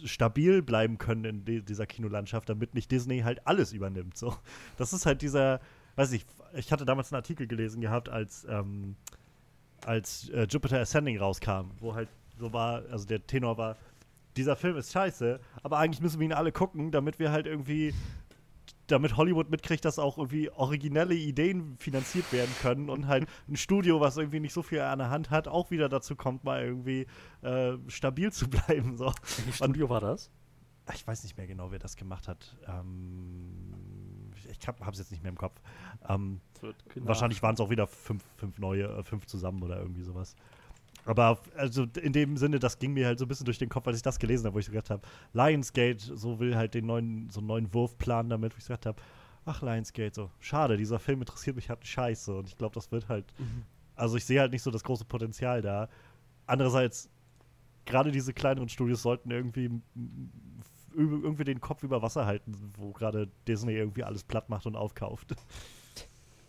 Speaker 2: stabil bleiben können in di- dieser Kinolandschaft, damit nicht Disney halt alles übernimmt. So. Das ist halt dieser, weiß ich, ich hatte damals einen Artikel gelesen gehabt, als, ähm, als äh, Jupiter Ascending rauskam, wo halt so war, also der Tenor war, dieser Film ist scheiße, aber eigentlich müssen wir ihn alle gucken, damit wir halt irgendwie damit Hollywood mitkriegt, dass auch irgendwie originelle Ideen finanziert werden können und halt ein Studio, was irgendwie nicht so viel an der Hand hat, auch wieder dazu kommt, mal irgendwie äh, stabil zu bleiben. So.
Speaker 1: Welches Studio war das?
Speaker 2: Ich weiß nicht mehr genau, wer das gemacht hat. Ähm, ich habe es jetzt nicht mehr im Kopf. Ähm, wahrscheinlich waren es auch wieder fünf, fünf neue, äh, fünf zusammen oder irgendwie sowas. Aber auf- also in dem Sinne, das ging mir halt so ein bisschen durch den Kopf, als ich das gelesen habe, wo ich so gedacht habe, Lionsgate, so will halt den neuen, so einen neuen Wurfplan damit, wo ich gesagt habe, ach Lionsgate, so, schade, dieser Film interessiert mich halt scheiße. Und ich glaube, das wird halt, also ich sehe halt nicht so das große Potenzial da. Andererseits, gerade diese kleineren Studios sollten irgendwie irgendwie den Kopf über Wasser halten, wo gerade Disney irgendwie alles platt macht und aufkauft.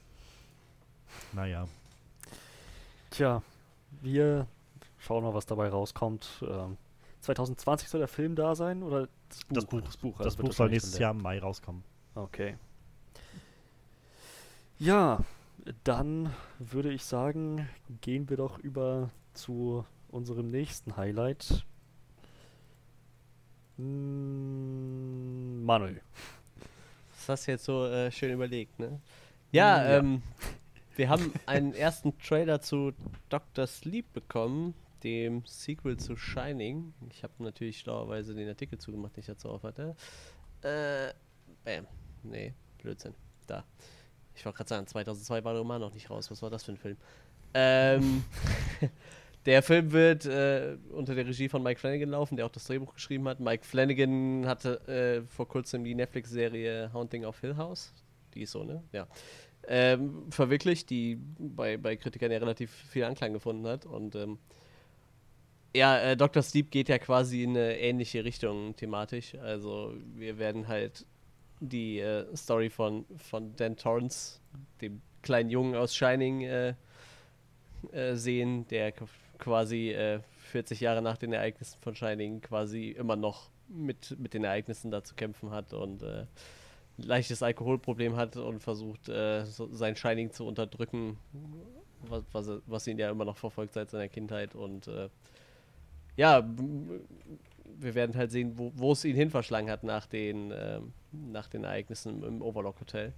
Speaker 2: naja.
Speaker 1: Tja, wir schauen mal, was dabei rauskommt. Ähm, 2020 soll der Film da sein oder das Buch?
Speaker 2: Das Buch.
Speaker 1: Das Buch,
Speaker 2: Das
Speaker 1: also wird
Speaker 2: Buch soll nächstes Jahr im Mai rauskommen.
Speaker 1: Okay. Ja, dann würde ich sagen, gehen wir doch über zu unserem nächsten Highlight. Hm, Manuel.
Speaker 3: Das hast du jetzt so äh, schön überlegt, ne? Ja,
Speaker 1: Ja.
Speaker 3: ähm, wir haben einen ersten Trailer zu Dr. Sleep bekommen, dem Sequel zu Shining. Ich habe natürlich schlauerweise den Artikel zugemacht, den ich dazu auf hatte. Äh, bam. Nee, Blödsinn. Da. Ich wollte gerade sagen, 2002 war der Roman noch nicht raus. Was war das für ein Film? Ähm, der Film wird äh, unter der Regie von Mike Flanagan laufen, der auch das Drehbuch geschrieben hat. Mike Flanagan hatte äh, vor kurzem die Netflix-Serie Haunting of Hill House. Die ist so, ne? Ja. Ähm, verwirklicht, die bei, bei Kritikern ja relativ viel Anklang gefunden hat. Und ähm, ja, äh, Dr. Sleep geht ja quasi in eine ähnliche Richtung thematisch. Also wir werden halt die äh, Story von, von Dan Torrance, dem kleinen Jungen aus Shining, äh, äh, sehen, der quasi äh, 40 Jahre nach den Ereignissen von Shining quasi immer noch mit, mit den Ereignissen da zu kämpfen hat und äh, leichtes Alkoholproblem hat und versucht, äh, so sein Shining zu unterdrücken, was, was, was ihn ja immer noch verfolgt seit seiner Kindheit. Und äh, ja, wir werden halt sehen, wo, es ihn hin verschlagen hat nach den, ähm, nach den Ereignissen im Overlock Hotel.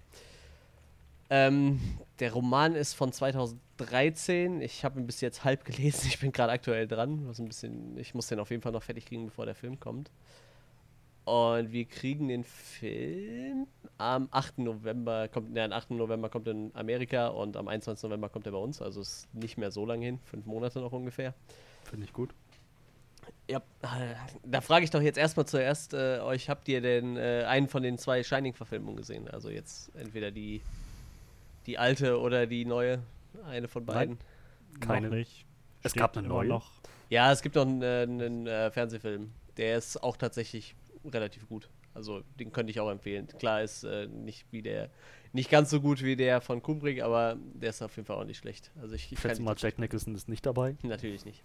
Speaker 3: Ähm, der Roman ist von 2013. Ich habe ihn bis jetzt halb gelesen. Ich bin gerade aktuell dran. Was ein bisschen, ich muss den auf jeden Fall noch fertig kriegen, bevor der Film kommt. Und wir kriegen den Film am 8. November, kommt, ne, am 8. November kommt er in Amerika und am 21. November kommt er bei uns. Also ist nicht mehr so lange hin, fünf Monate noch ungefähr.
Speaker 1: Finde ich gut.
Speaker 3: Ja, da frage ich doch jetzt erstmal zuerst äh, euch, habt ihr denn äh, einen von den zwei Shining-Verfilmungen gesehen? Also jetzt entweder die, die alte oder die neue, eine von beiden.
Speaker 1: Keine.
Speaker 2: Noch nicht.
Speaker 1: Es
Speaker 2: Steht
Speaker 1: gab eine
Speaker 2: immer
Speaker 1: neue.
Speaker 2: noch.
Speaker 3: Ja, es gibt noch einen, einen äh, Fernsehfilm, der ist auch tatsächlich relativ gut. Also den könnte ich auch empfehlen. Klar ist äh, nicht wie der, nicht ganz so gut wie der von Kubrick, aber der ist auf jeden Fall auch nicht schlecht. Also ich,
Speaker 1: Ich schätze mal, Jack Nicholson ist nicht dabei.
Speaker 3: natürlich nicht.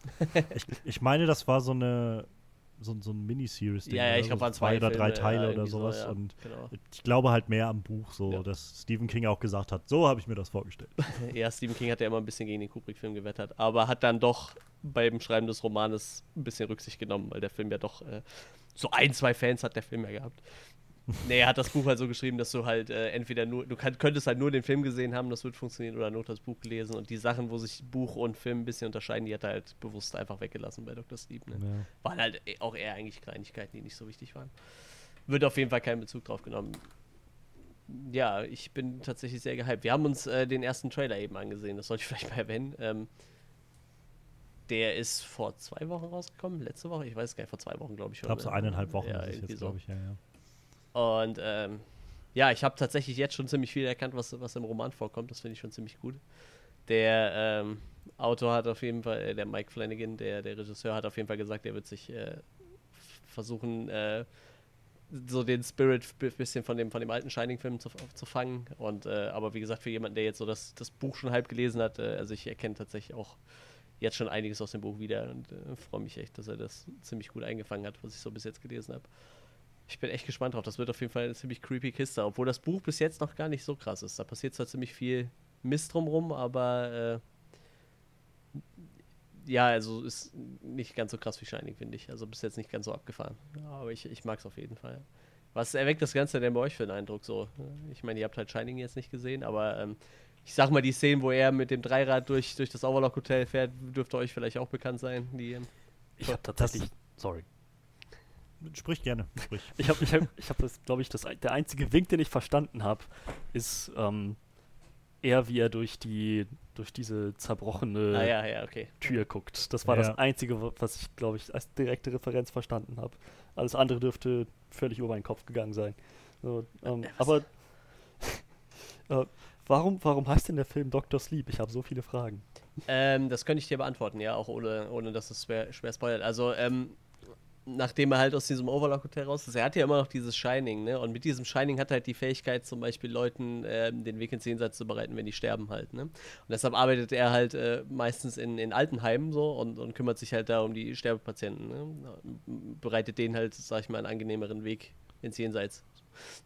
Speaker 2: Ich, ich meine, das war so eine so, so ein Miniseries.
Speaker 3: Ja, ja, ich glaube, waren
Speaker 2: zwei oder drei
Speaker 3: Filme,
Speaker 2: Teile
Speaker 3: ja,
Speaker 2: oder
Speaker 3: irgendwie so,
Speaker 2: sowas.
Speaker 3: ja,
Speaker 2: Und
Speaker 3: genau.
Speaker 2: ich glaube halt mehr am Buch, so,
Speaker 3: Ja.
Speaker 2: dass Stephen King auch gesagt hat, so habe ich mir das vorgestellt.
Speaker 3: Ja, Stephen King hat ja immer ein bisschen gegen den Kubrick-Film gewettert, aber hat dann doch beim Schreiben des Romanes ein bisschen Rücksicht genommen, weil der Film ja doch äh, so ein, zwei Fans hat der Film ja gehabt. nee, er hat das Buch halt so geschrieben, dass du halt äh, entweder nur, du kann, könntest halt nur den Film gesehen haben, das wird funktionieren, oder nur das Buch gelesen und die Sachen, wo sich Buch und Film ein bisschen unterscheiden, die hat er halt bewusst einfach weggelassen bei Dr. Sleep. Ne?
Speaker 2: Ja.
Speaker 3: Waren halt eh- auch eher eigentlich Kleinigkeiten, die nicht so wichtig waren. Wird auf jeden Fall keinen Bezug drauf genommen. Ja, ich bin tatsächlich sehr gehypt. Wir haben uns äh, den ersten Trailer eben angesehen, das sollte ich vielleicht mal erwähnen. Ähm, der ist vor zwei Wochen rausgekommen, letzte Woche, ich weiß gar nicht, vor zwei Wochen glaube ich
Speaker 2: Ich glaube, so
Speaker 3: ne?
Speaker 2: eineinhalb Wochen
Speaker 3: ja,
Speaker 2: ist jetzt, glaube ich. Ja, ja.
Speaker 3: Und ähm, ja, ich habe tatsächlich jetzt schon ziemlich viel erkannt, was, was im Roman vorkommt. Das finde ich schon ziemlich gut. Der ähm, Autor hat auf jeden Fall, äh, der Mike Flanagan, der, der Regisseur, hat auf jeden Fall gesagt, er wird sich äh, versuchen, äh, so den Spirit ein bisschen von dem, von dem alten Shining-Film zu, zu fangen. Und äh, aber wie gesagt, für jemanden, der jetzt so das, das Buch schon halb gelesen hat, äh, also ich erkenne tatsächlich auch jetzt schon einiges aus dem Buch wieder und äh, freue mich echt, dass er das ziemlich gut eingefangen hat, was ich so bis jetzt gelesen habe. Ich bin echt gespannt drauf. Das wird auf jeden Fall eine ziemlich creepy Kiste, obwohl das Buch bis jetzt noch gar nicht so krass ist. Da passiert zwar ziemlich viel Mist drumrum, aber äh, ja, also ist nicht ganz so krass wie Shining, finde ich. Also bis jetzt nicht ganz so abgefahren. Aber ich, ich mag es auf jeden Fall. Was erweckt das Ganze denn bei euch für einen Eindruck so? Ich meine, ihr habt halt Shining jetzt nicht gesehen, aber ähm, ich sag mal, die Szenen, wo er mit dem Dreirad durch, durch das Overlock Hotel fährt, dürfte euch vielleicht auch bekannt sein. Die, ähm,
Speaker 1: Ich habe tatsächlich. Sorry.
Speaker 2: Sprich gerne, sprich.
Speaker 1: Ich habe, ich hab, ich hab das, glaube ich, das, der einzige Wink, den ich verstanden habe, ist ähm, eher, wie er durch die, durch diese zerbrochene
Speaker 3: Ah ja, ja, okay.
Speaker 1: Tür guckt. Das war
Speaker 2: Ja.
Speaker 1: das Einzige, wa- was ich, glaube ich, als direkte Referenz verstanden habe. Alles andere dürfte völlig über meinen Kopf gegangen sein. So, ähm,
Speaker 3: was-
Speaker 1: aber äh, warum, warum heißt denn der Film Dr. Sleep? Ich habe so viele Fragen.
Speaker 3: Ähm, das könnte ich dir beantworten, ja, auch ohne, ohne dass es schwer, schwer spoilert. Also, ähm, nachdem er halt aus diesem Overlock-Hotel raus ist, er hat ja immer noch dieses Shining, ne? Und mit diesem Shining hat er halt die Fähigkeit, zum Beispiel Leuten ähm, den Weg ins Jenseits zu bereiten, wenn die sterben halt, ne? Und deshalb arbeitet er halt äh, meistens in, in Altenheimen so und, und kümmert sich halt da um die Sterbepatienten, ne? Bereitet denen halt, sag ich mal, einen angenehmeren Weg ins Jenseits.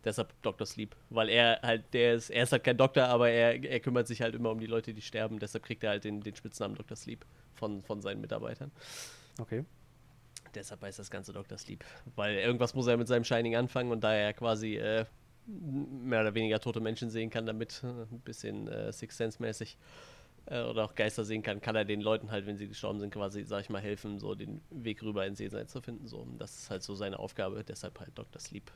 Speaker 3: Deshalb Dr. Sleep. Weil er halt, der ist, er ist halt kein Doktor, aber er, er kümmert sich halt immer um die Leute, die sterben. Deshalb kriegt er halt den, den Spitznamen Dr. Sleep von, von seinen Mitarbeitern.
Speaker 1: Okay.
Speaker 3: Deshalb heißt das Ganze Dr. Sleep. Weil irgendwas muss er mit seinem Shining anfangen und da er quasi äh, mehr oder weniger tote Menschen sehen kann, damit äh, ein bisschen äh, Sixth Sense-mäßig äh, oder auch Geister sehen kann, kann er den Leuten halt, wenn sie gestorben sind, quasi, sag ich mal, helfen, so den Weg rüber ins Jenseits zu finden. So. Und das ist halt so seine Aufgabe, deshalb halt Dr. Sleep.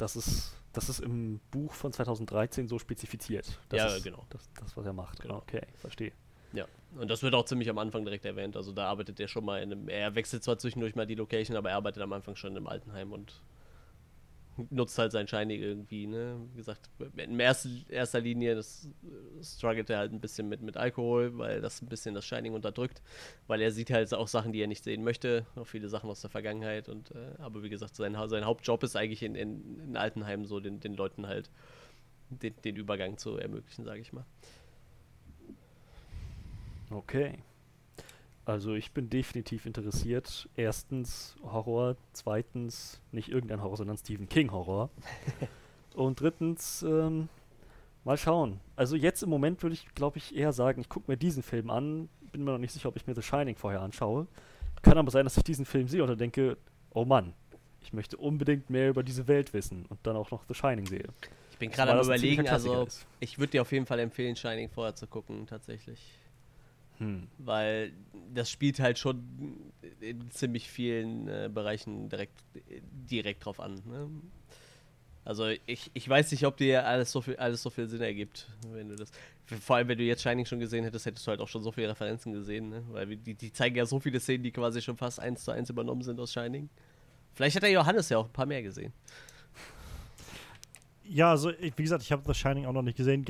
Speaker 1: Das ist, das ist im Buch von 2013 so spezifiziert. Das
Speaker 3: Ja,
Speaker 1: ist
Speaker 3: genau.
Speaker 1: Das, das, was er macht.
Speaker 3: Genau.
Speaker 1: Okay, verstehe.
Speaker 3: Ja, und das wird auch ziemlich am Anfang direkt erwähnt. Also da arbeitet er schon mal in einem. Er wechselt zwar zwischendurch mal die Location, aber er arbeitet am Anfang schon im Altenheim und nutzt halt sein Shiny irgendwie, ne? Wie gesagt, in erster, Linie das äh, struggelt er halt ein bisschen mit, mit Alkohol, weil das ein bisschen das Shining unterdrückt, weil er sieht halt auch Sachen, die er nicht sehen möchte, auch viele Sachen aus der Vergangenheit und äh, aber wie gesagt, sein, sein Hauptjob ist eigentlich in, in, in Altenheimen so den, den Leuten halt den, den Übergang zu ermöglichen, sage ich mal.
Speaker 1: Okay. Also ich bin definitiv interessiert. Erstens Horror, zweitens nicht irgendein Horror, sondern Stephen King Horror. Und drittens, ähm, mal schauen. Also jetzt im Moment würde ich, glaube ich, eher sagen, ich gucke mir diesen Film an. Bin mir noch nicht sicher, ob ich mir The Shining vorher anschaue. Kann aber sein, dass ich diesen Film sehe und dann denke, oh Mann, ich möchte unbedingt mehr über diese Welt wissen und dann auch noch The Shining sehe.
Speaker 3: Ich bin gerade am überlegen, also
Speaker 1: ist.
Speaker 3: ich würde dir auf jeden Fall empfehlen, Shining vorher zu gucken, tatsächlich.
Speaker 1: Hm.
Speaker 3: Weil das spielt halt schon in ziemlich vielen äh, Bereichen direkt, direkt drauf an. Ne? Also ich, ich weiß nicht, ob dir alles so viel, alles so viel Sinn ergibt, wenn du das. Vor allem, wenn du jetzt Shining schon gesehen hättest, hättest du halt auch schon so viele Referenzen gesehen, ne? Weil die, die zeigen ja so viele Szenen, die quasi schon fast eins zu eins übernommen sind aus Shining. Vielleicht hat der Johannes ja auch ein paar mehr gesehen.
Speaker 2: Ja, also ich, wie gesagt, ich habe The Shining auch noch nicht gesehen.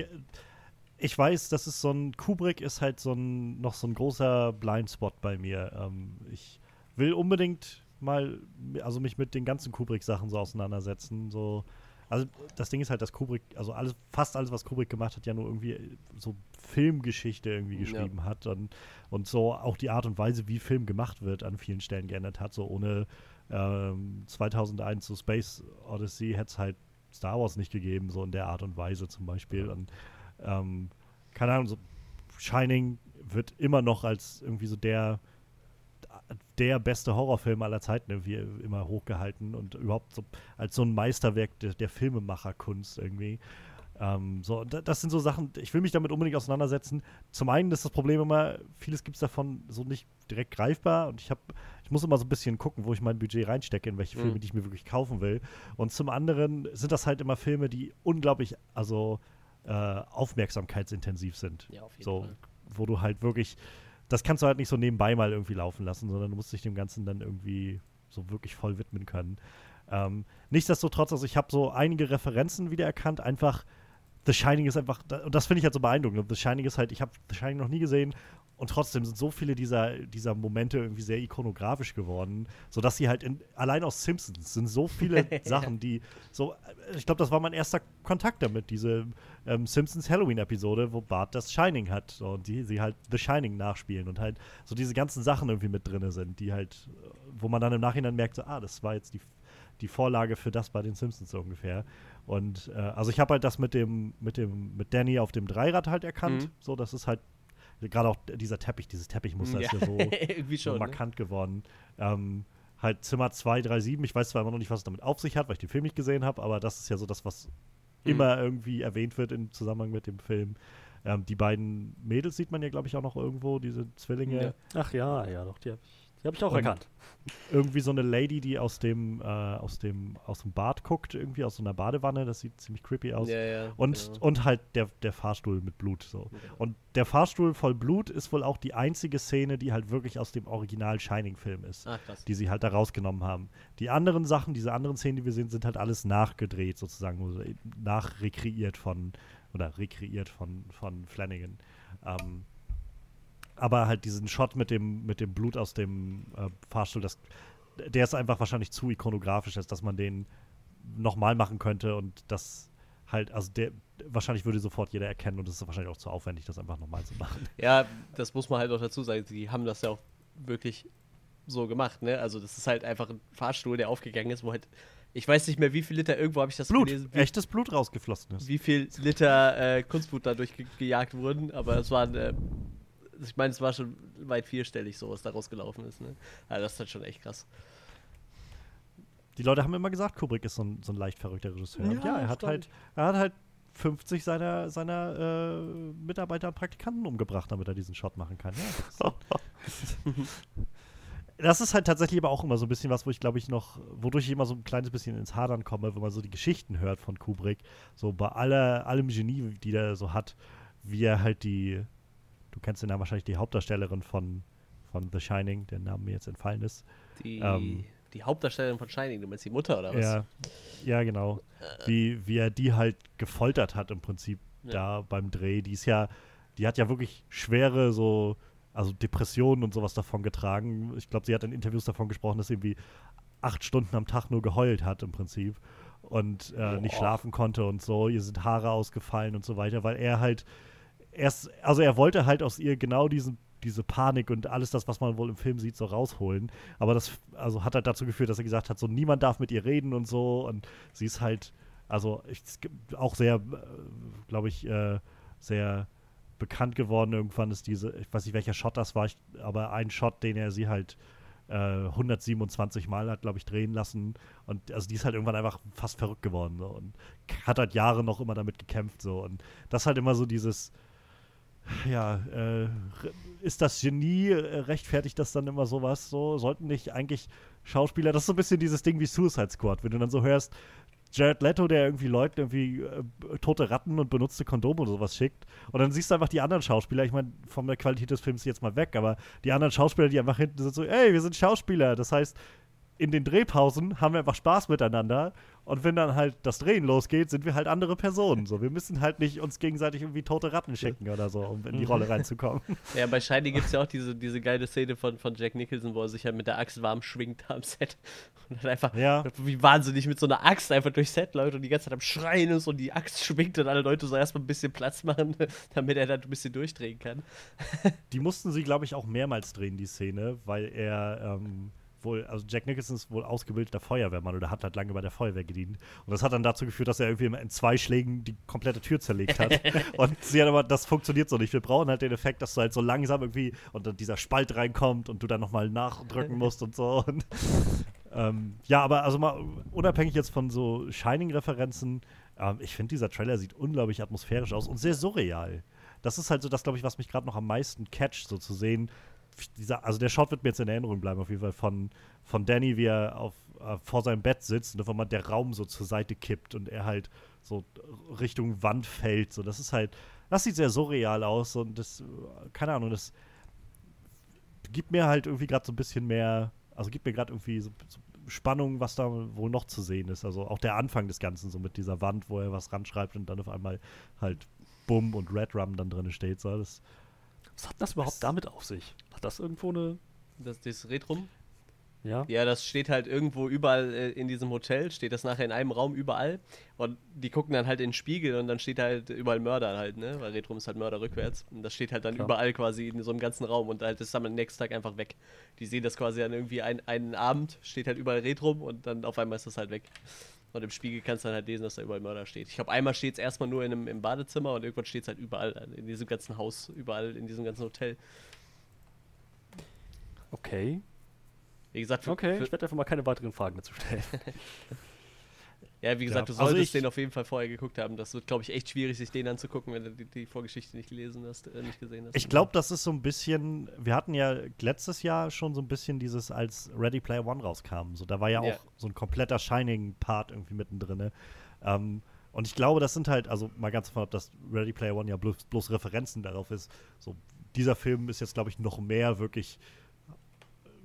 Speaker 2: Ich weiß, das ist so ein Kubrick ist halt so ein noch so ein großer Blindspot bei mir. Ähm, ich will unbedingt mal, also mich mit den ganzen Kubrick-Sachen so auseinandersetzen. So, also das Ding ist halt, dass Kubrick, also alles, fast alles, was Kubrick gemacht hat, ja nur irgendwie so Filmgeschichte irgendwie
Speaker 3: Ja.
Speaker 2: geschrieben hat und, und so auch die Art und Weise, wie Film gemacht wird, an vielen Stellen geändert hat. So ohne ähm, 2001 so Space Odyssey hätte es halt Star Wars nicht gegeben, so in der Art und Weise zum Beispiel. Und ähm, keine Ahnung, so Shining wird immer noch als irgendwie so der der beste Horrorfilm aller Zeiten irgendwie immer hochgehalten und überhaupt so als so ein Meisterwerk der, der Filmemacherkunst irgendwie. Ähm, so, da- das sind so Sachen, ich will mich damit unbedingt auseinandersetzen. Zum einen ist das Problem immer, vieles gibt es davon so nicht direkt greifbar und ich habe, ich muss immer so ein bisschen gucken, wo ich mein Budget reinstecke, in welche
Speaker 3: Mhm.
Speaker 2: Filme, die ich mir wirklich kaufen will. Und zum anderen sind das halt immer Filme, die unglaublich, also äh, aufmerksamkeitsintensiv sind.
Speaker 3: Ja, auf jeden
Speaker 2: so,
Speaker 3: Fall.
Speaker 2: wo du halt wirklich, das kannst du halt nicht so nebenbei mal irgendwie laufen lassen, sondern du musst dich dem Ganzen dann irgendwie so wirklich voll widmen können. Ähm, nichtsdestotrotz, also ich habe so einige Referenzen wiedererkannt, einfach The Shining ist einfach, und das finde ich halt so beeindruckend. The Shining ist halt, ich habe The Shining noch nie gesehen und trotzdem sind so viele dieser, dieser Momente irgendwie sehr ikonografisch geworden, sodass sie halt in, allein aus Simpsons sind so viele Sachen, die so, äh, ich glaube, das war mein erster Kontakt damit, diese ähm, Simpsons Halloween-Episode, wo Bart das Shining hat so, und die sie halt The Shining nachspielen und halt so diese ganzen Sachen irgendwie mit drin sind, die halt, wo man dann im Nachhinein merkt, so, ah, das war jetzt die, die Vorlage für das bei den Simpsons so ungefähr. Und äh, also ich habe halt das mit dem, mit dem, mit Danny auf dem Dreirad halt erkannt.
Speaker 3: Mhm.
Speaker 2: So, das ist halt gerade auch dieser Teppich, dieses Teppichmuster ist ja so,
Speaker 3: irgendwie
Speaker 2: so
Speaker 3: schon. ne?
Speaker 2: markant geworden. Ähm, halt Zimmer 237, ich weiß zwar immer noch nicht, was es damit auf sich hat, weil ich den Film nicht gesehen habe, aber das ist ja so das, was
Speaker 3: Mhm.
Speaker 2: immer irgendwie erwähnt wird im Zusammenhang mit dem Film. Ähm, die beiden Mädels sieht man ja, glaube ich, auch noch irgendwo, diese Zwillinge.
Speaker 3: Ja.
Speaker 1: Ach ja, ja, doch, die habe ich, Die habe ich auch
Speaker 2: Und-
Speaker 1: erkannt.
Speaker 2: irgendwie so eine Lady, die aus dem, äh, aus dem, aus dem Bad guckt, irgendwie aus so einer Badewanne, das sieht ziemlich creepy aus.
Speaker 3: Ja, ja.
Speaker 2: Und,
Speaker 3: genau.
Speaker 2: und halt der, der Fahrstuhl mit Blut. So.
Speaker 3: Genau.
Speaker 2: Und der Fahrstuhl voll Blut ist wohl auch die einzige Szene, die halt wirklich aus dem Original Shining-Film ist.
Speaker 3: Krass.
Speaker 2: Die sie halt da rausgenommen haben. Die anderen Sachen, diese anderen Szenen, die wir sehen, sind halt alles nachgedreht, sozusagen, nachrekreiert von, oder rekreiert von, von Flanagan. Ähm, aber halt diesen Shot mit dem, mit dem Blut aus dem äh, Fahrstuhl, das, der ist einfach wahrscheinlich zu ikonografisch, als dass man den nochmal machen könnte und das halt, also der, wahrscheinlich würde sofort jeder erkennen und es ist wahrscheinlich auch zu aufwendig, das einfach nochmal zu machen.
Speaker 3: Ja, das muss man halt auch dazu sagen. Die haben das ja auch wirklich so gemacht, ne? Also, das ist halt einfach ein Fahrstuhl, der aufgegangen ist, wo halt. Ich weiß nicht mehr, wie viel Liter, irgendwo habe ich das
Speaker 2: Blut,
Speaker 3: gelesen, wie,
Speaker 2: echtes Blut rausgeflossen ist.
Speaker 3: wie viel Liter äh, Kunstblut dadurch ge gejagt wurden, aber es waren. Äh, ich meine, es war schon weit vierstellig, so was da rausgelaufen ist, ne? Also, das ist halt schon echt krass.
Speaker 2: Die Leute haben immer gesagt, Kubrick ist so ein, so ein leicht verrückter Regisseur. Und
Speaker 3: Ja,
Speaker 2: ja, er hat halt, er hat halt 50 seiner, seiner äh, Mitarbeiter und Praktikanten umgebracht, damit er diesen Shot machen kann. Ja, das, ist, das ist halt tatsächlich aber auch immer so ein bisschen was, wo ich glaube ich noch, wodurch ich immer so ein kleines bisschen ins Hadern komme, wenn man so die Geschichten hört von Kubrick. So bei aller, allem Genie, die der so hat, wie er halt die, du kennst den Namen wahrscheinlich, die Hauptdarstellerin von, von The Shining, der Name mir jetzt entfallen ist.
Speaker 3: Die,
Speaker 2: Ähm.
Speaker 3: die Hauptdarstellerin von Shining, du meinst die Mutter oder was?
Speaker 2: Ja, ja, genau. Wie, wie er die halt gefoltert hat im Prinzip
Speaker 3: Ja.
Speaker 2: da beim Dreh. Die ist ja, die hat ja wirklich schwere so, also Depressionen und sowas davon getragen. Ich glaube, sie hat in Interviews davon gesprochen, dass sie irgendwie acht Stunden am Tag nur geheult hat im Prinzip und äh, nicht schlafen konnte und so. Ihr sind Haare ausgefallen und so weiter, weil er halt erst, also er wollte halt aus ihr genau diesen diese Panik und alles das, was man wohl im Film sieht, so rausholen. Aber das also hat halt dazu geführt, dass er gesagt hat, so niemand darf mit ihr reden und so. Und sie ist halt, also ich, auch sehr, äh, glaube ich, äh, sehr bekannt geworden. Irgendwann ist diese, ich weiß nicht, welcher Shot das war, ich, aber ein Shot, den er sie halt äh, 127 Mal hat, glaube ich, drehen lassen. Und also die ist halt irgendwann einfach fast verrückt geworden. So, und hat halt Jahre noch immer damit gekämpft. So. Und das halt immer so dieses, ja, äh, ist das Genie, äh, rechtfertigt das dann immer sowas? So, sollten nicht eigentlich Schauspieler, das ist so ein bisschen dieses Ding wie Suicide Squad, wenn du dann so hörst, Jared Leto, der irgendwie Leuten irgendwie äh, tote Ratten und benutzte Kondome oder sowas schickt. Und dann siehst du einfach die anderen Schauspieler, ich meine, von der Qualität des Films jetzt mal weg, aber die anderen Schauspieler, die einfach hinten sind so, ey, wir sind Schauspieler. Das heißt, in den Drehpausen haben wir einfach Spaß miteinander. Und wenn dann halt das Drehen losgeht, sind wir halt andere Personen. So, wir müssen halt nicht uns gegenseitig irgendwie tote Ratten schicken oder so, um in die Rolle reinzukommen.
Speaker 3: Ja, bei Shining gibt es ja auch diese, diese geile Szene von, von Jack Nicholson, wo er sich ja mit der Axt warm schwingt am Set. Und dann einfach
Speaker 2: Ja.
Speaker 3: wie wahnsinnig mit so einer Axt einfach durchs Set läuft und die ganze Zeit am Schreien ist und die Axt schwingt und alle Leute so erstmal ein bisschen Platz machen, damit er dann ein bisschen durchdrehen kann.
Speaker 2: Die mussten sie, glaube ich, auch mehrmals drehen, die Szene, weil er ähm, wohl, also Jack Nicholson ist wohl ausgebildeter Feuerwehrmann oder hat halt lange bei der Feuerwehr gedient. Und das hat dann dazu geführt, dass er irgendwie in zwei Schlägen die komplette Tür zerlegt hat. und sie hat aber, das funktioniert so nicht. Wir brauchen halt den Effekt, dass du halt so langsam irgendwie und dann dieser Spalt reinkommt und du dann nochmal nachdrücken musst und so. Und, ähm, ja, aber also mal unabhängig jetzt von so Shining-Referenzen, ähm, ich finde, dieser Trailer sieht unglaublich atmosphärisch aus und sehr surreal. Das ist halt so das, glaube ich, was mich gerade noch am meisten catcht, so zu sehen. Dieser, also der Shot wird mir jetzt in Erinnerung bleiben, auf jeden Fall von, von Danny, wie er auf, äh, vor seinem Bett sitzt und auf einmal der Raum so zur Seite kippt und er halt so Richtung Wand fällt. So, das ist halt, das sieht sehr surreal aus und das, keine Ahnung, das gibt mir halt irgendwie gerade so ein bisschen mehr, also gibt mir gerade irgendwie so, so Spannung, was da wohl noch zu sehen ist. Also auch der Anfang des Ganzen, so mit dieser Wand, wo er was ranschreibt und dann auf einmal halt Bumm und Red Rum dann drin steht. So, das,
Speaker 1: Was hat das überhaupt damit auf sich? Hat das irgendwo eine.
Speaker 3: Das, das Retrum?
Speaker 1: Ja?
Speaker 3: Ja, das steht halt irgendwo überall äh, in diesem Hotel, steht das nachher in einem Raum überall. Und die gucken dann halt in den Spiegel und dann steht halt überall Mörder halt, ne? Weil Retrum ist halt Mörder rückwärts. Und das steht halt dann
Speaker 1: Klar.
Speaker 3: überall quasi in so einem ganzen Raum und halt ist dann am nächsten Tag einfach weg. Die sehen das quasi dann irgendwie ein, einen Abend, steht halt überall Retrum und dann auf einmal ist das halt weg. Und im Spiegel kannst du dann halt lesen, dass da überall Mörder steht. Ich glaube, einmal steht es erstmal nur in einem, im Badezimmer und irgendwann steht es halt überall, äh, in diesem ganzen Haus, überall in diesem ganzen Hotel.
Speaker 1: Okay.
Speaker 3: Wie gesagt, für,
Speaker 1: Okay,
Speaker 3: für,
Speaker 1: ich werde einfach mal keine weiteren Fragen dazu stellen.
Speaker 3: Ja, wie gesagt,
Speaker 2: Ja,
Speaker 3: du
Speaker 2: also
Speaker 3: solltest
Speaker 2: ich-
Speaker 3: den auf jeden Fall vorher geguckt haben. Das wird, glaube ich, echt schwierig, sich den anzugucken, wenn du die, die Vorgeschichte nicht gelesen hast, äh, nicht gesehen hast.
Speaker 2: Ich glaube, das ist so ein bisschen, wir hatten ja letztes Jahr schon so ein bisschen dieses, als Ready Player One rauskam. So, da war ja auch
Speaker 3: Ja.
Speaker 2: so ein kompletter Shining-Part irgendwie mittendrin. ne? Ähm, und ich glaube, das sind halt, also mal ganz davon ab, dass Ready Player One ja bloß, bloß Referenzen darauf ist. So, dieser Film ist jetzt, glaube ich, noch mehr wirklich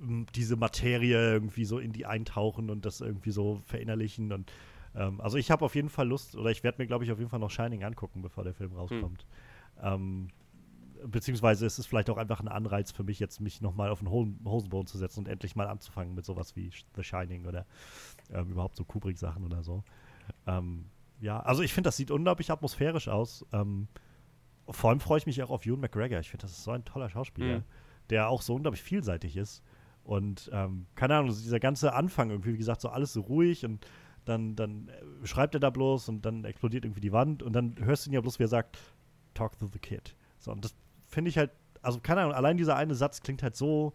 Speaker 2: ähm, diese Materie irgendwie so in die eintauchen und das irgendwie so verinnerlichen und ähm, also ich habe auf jeden Fall Lust oder ich werde mir glaube ich auf jeden Fall noch Shining angucken, bevor der Film rauskommt. Ähm, beziehungsweise ist es vielleicht auch einfach ein Anreiz für mich jetzt mich nochmal auf den Hosen Hosenboden zu setzen und endlich mal anzufangen mit sowas wie The Shining oder ähm, überhaupt so Kubrick-Sachen oder so. Ähm, ja, also ich finde, das sieht unglaublich atmosphärisch aus. Ähm, vor allem freue ich mich auch auf Ewan McGregor. Ich finde, das ist so ein toller Schauspieler,
Speaker 3: Mhm.
Speaker 2: der auch so unglaublich vielseitig ist. Und ähm, keine Ahnung, so dieser ganze Anfang irgendwie, wie gesagt, so alles so ruhig und dann, dann äh, schreibt er da bloß und dann explodiert irgendwie die Wand und dann hörst du ihn ja bloß, wie er sagt, talk to the kid. So, und das finde ich halt, also keine Ahnung, allein dieser eine Satz klingt halt so,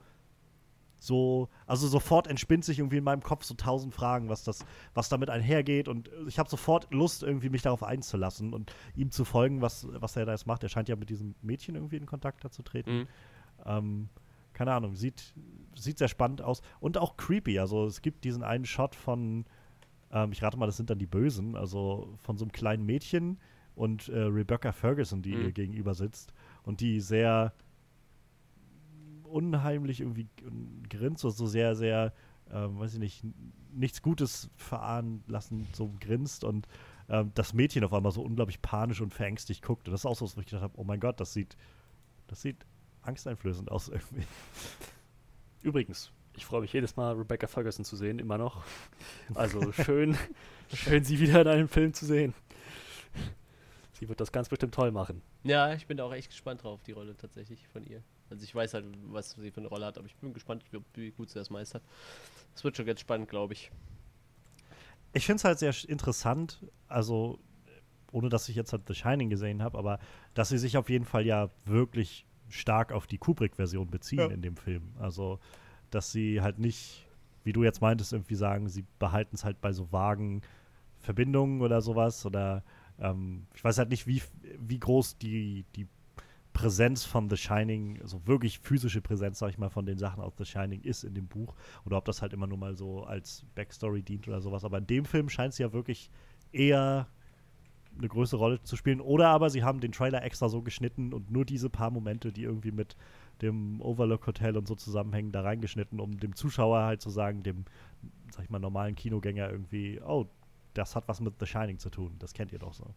Speaker 2: so, also sofort entspinnt sich irgendwie in meinem Kopf so tausend Fragen, was das, was damit einhergeht und ich habe sofort Lust, irgendwie mich darauf einzulassen und ihm zu folgen, was, was er da jetzt macht. Er scheint ja mit diesem Mädchen irgendwie in Kontakt da zu treten.
Speaker 3: Mhm.
Speaker 2: Ähm, keine Ahnung, sieht, sieht sehr spannend aus und auch creepy. Also es gibt diesen einen Shot von, ähm, ich rate mal, das sind dann die Bösen, also von so einem kleinen Mädchen und äh, Rebecca Ferguson, die
Speaker 3: Mhm.
Speaker 2: ihr gegenüber sitzt und die sehr unheimlich irgendwie grinst, so, so sehr, sehr, ähm, weiß ich nicht, nichts Gutes verahnen lassen, so grinst und ähm, das Mädchen auf einmal so unglaublich panisch und verängstigt guckt. Und das ist auch so, was ich gedacht habe, oh mein Gott, das sieht, das sieht angsteinflößend aus irgendwie.
Speaker 1: Übrigens, ich freue mich jedes Mal, Rebecca Ferguson zu sehen, immer noch. Also schön, schön, sie wieder in einem Film zu sehen. Sie wird das ganz bestimmt toll machen.
Speaker 3: Ja, ich bin da auch echt gespannt drauf, die Rolle tatsächlich von ihr. Also ich weiß halt, was sie für eine Rolle hat, aber ich bin gespannt, wie, gut sie das meistert. Es wird schon ganz spannend, glaube ich.
Speaker 2: Ich finde es halt sehr interessant, also ohne dass ich jetzt halt The Shining gesehen habe, aber dass sie sich auf jeden Fall ja wirklich stark auf die Kubrick-Version beziehen
Speaker 3: Ja.
Speaker 2: in dem Film. Also, dass sie halt nicht, wie du jetzt meintest, irgendwie sagen, sie behalten es halt bei so vagen Verbindungen oder sowas oder ähm, ich weiß halt nicht, wie, wie groß die, die Präsenz von The Shining, also wirklich physische Präsenz, sag ich mal, von den Sachen aus The Shining ist in dem Buch. Oder ob das halt immer nur mal so als Backstory dient oder sowas. Aber in dem Film scheint es ja wirklich eher eine größere Rolle zu spielen. Oder aber sie haben den Trailer extra so geschnitten und nur diese paar Momente, die irgendwie mit dem Overlook Hotel und so zusammenhängen, da reingeschnitten, um dem Zuschauer halt zu sagen, dem, sag ich mal, normalen Kinogänger irgendwie, oh, das hat was mit The Shining zu tun. Das kennt ihr doch so.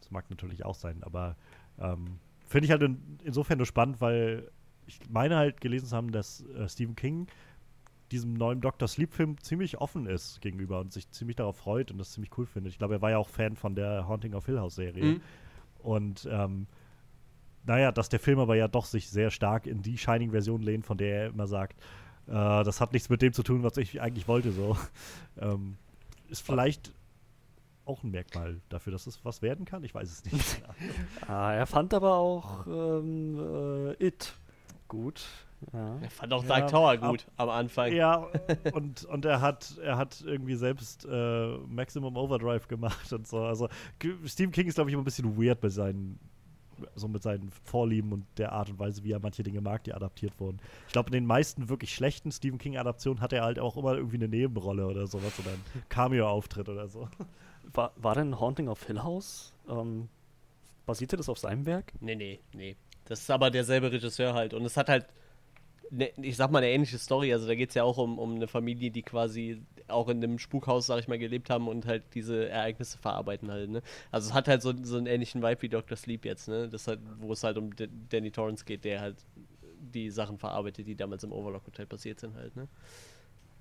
Speaker 2: Das mag natürlich auch sein, aber ähm, finde ich halt in, insofern nur spannend, weil ich meine halt gelesen zu haben, dass äh, Stephen King diesem neuen Dr. Sleep-Film ziemlich offen ist gegenüber und sich ziemlich darauf freut und das ziemlich cool findet. Ich glaube, er war ja auch Fan von der Haunting of Hill House-Serie.
Speaker 3: Mhm.
Speaker 2: Und ähm, naja, dass der Film aber ja doch sich sehr stark in die Shining-Version lehnt, von der er immer sagt, äh, das hat nichts mit dem zu tun, was ich eigentlich wollte. So. ähm, ist vielleicht auch ein Merkmal dafür, dass es was werden kann. Ich weiß es nicht.
Speaker 1: Ah, er fand aber auch ähm, äh, It gut. Ja.
Speaker 3: Er fand auch
Speaker 2: Ja,
Speaker 3: Dark Tower
Speaker 2: ab-
Speaker 3: gut am Anfang.
Speaker 2: ja, und, und er hat er hat irgendwie selbst äh, Maximum Overdrive gemacht und so. Also Stephen King ist, glaube ich, immer ein bisschen weird mit seinen so mit seinen Vorlieben und der Art und Weise, wie er manche Dinge mag, die adaptiert wurden. Ich glaube, in den meisten wirklich schlechten Stephen King-Adaptionen hat er halt auch immer irgendwie eine Nebenrolle oder sowas oder einen Cameo-Auftritt oder so.
Speaker 1: War, war denn Haunting of Hill House? Ähm, basierte das auf seinem Werk?
Speaker 3: Nee, nee, nee. Das ist aber derselbe Regisseur halt. Und es hat halt, ne, ich sag mal, eine ähnliche Story. Also da geht es ja auch um, um eine Familie, die quasi auch in einem Spukhaus, sag ich mal, gelebt haben und halt diese Ereignisse verarbeiten halt, ne? Also es hat halt so, so einen ähnlichen Vibe wie Dr. Sleep jetzt, ne? Das halt, wo es halt um D Danny Torrance geht, der halt die Sachen verarbeitet, die damals im Overlock Hotel passiert sind halt, ne?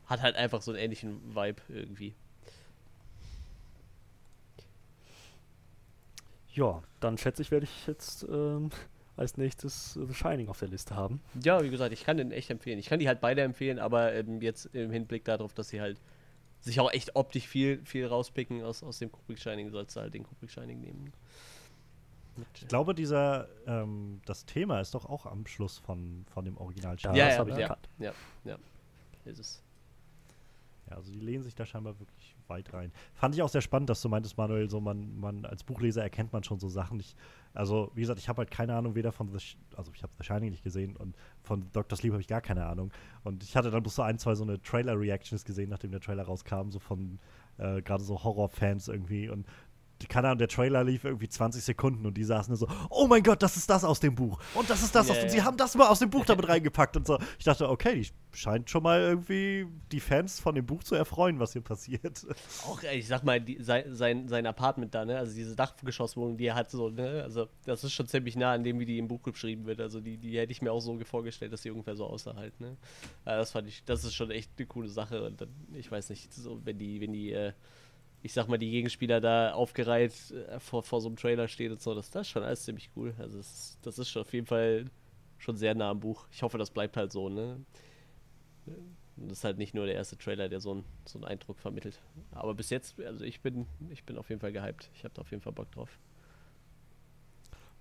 Speaker 3: Hat halt einfach so einen ähnlichen Vibe irgendwie.
Speaker 1: Ja, dann schätze ich, werde ich jetzt ähm, als nächstes äh, The Shining auf der Liste haben.
Speaker 3: Ja, wie gesagt, ich kann den echt empfehlen. Ich kann die halt beide empfehlen, aber ähm, jetzt im Hinblick darauf, dass sie halt sich auch echt optisch viel, viel rauspicken aus, aus dem Kubrick Shining, sollst du halt den Kubrick Shining nehmen.
Speaker 2: Ich glaube, dieser ähm, das Thema ist doch auch am Schluss von, von dem Original
Speaker 1: Ja,
Speaker 3: ja,
Speaker 1: das
Speaker 3: ja,
Speaker 1: habe ich
Speaker 3: ja,
Speaker 1: erkannt.
Speaker 3: ja, ja, ist es.
Speaker 2: Ja, also die lehnen sich da scheinbar wirklich weit rein. Fand ich auch sehr spannend, dass du meintest, Manuel, so man, man als Buchleser erkennt man schon so Sachen. Ich, also, wie gesagt, ich habe halt keine Ahnung weder von The, Sh also ich habe The Shining nicht gesehen und von Dr. Sleep habe ich gar keine Ahnung. Und ich hatte dann bloß so ein, zwei so eine Trailer-Reactions gesehen, nachdem der Trailer rauskam, so von äh, gerade so Horror-Fans irgendwie. Und keine Ahnung, der Trailer lief irgendwie 20 Sekunden und die saßen so, oh mein Gott, das ist das aus dem Buch. Und das ist das
Speaker 3: Ja,
Speaker 2: aus dem, sie haben das mal aus dem Buch damit reingepackt und so. Ich dachte, okay, die scheint schon mal irgendwie die Fans von dem Buch zu erfreuen, was hier passiert.
Speaker 3: Auch, ich sag mal, die, sein, sein, Apartment da, ne? Also diese Dachgeschosswohnung, die er hat, so, ne? Also das ist schon ziemlich nah an dem, wie die im Buch beschrieben wird. Also die, die hätte ich mir auch so vorgestellt, dass die ungefähr so aussah halt, ne? Äh, das fand ich, das ist schon echt eine coole Sache. Und dann, ich weiß nicht, so, wenn die, wenn die, äh, ich sag mal, die Gegenspieler da aufgereiht äh, vor, vor so einem Trailer stehen und so, das, das ist schon alles ziemlich cool. Also das, das ist schon auf jeden Fall schon sehr nah am Buch. Ich hoffe, das bleibt halt so, ne? Und das ist halt nicht nur der erste Trailer, der so, ein, so einen Eindruck vermittelt. Aber bis jetzt, also ich bin, ich bin auf jeden Fall gehypt. Ich habe da auf jeden Fall Bock drauf.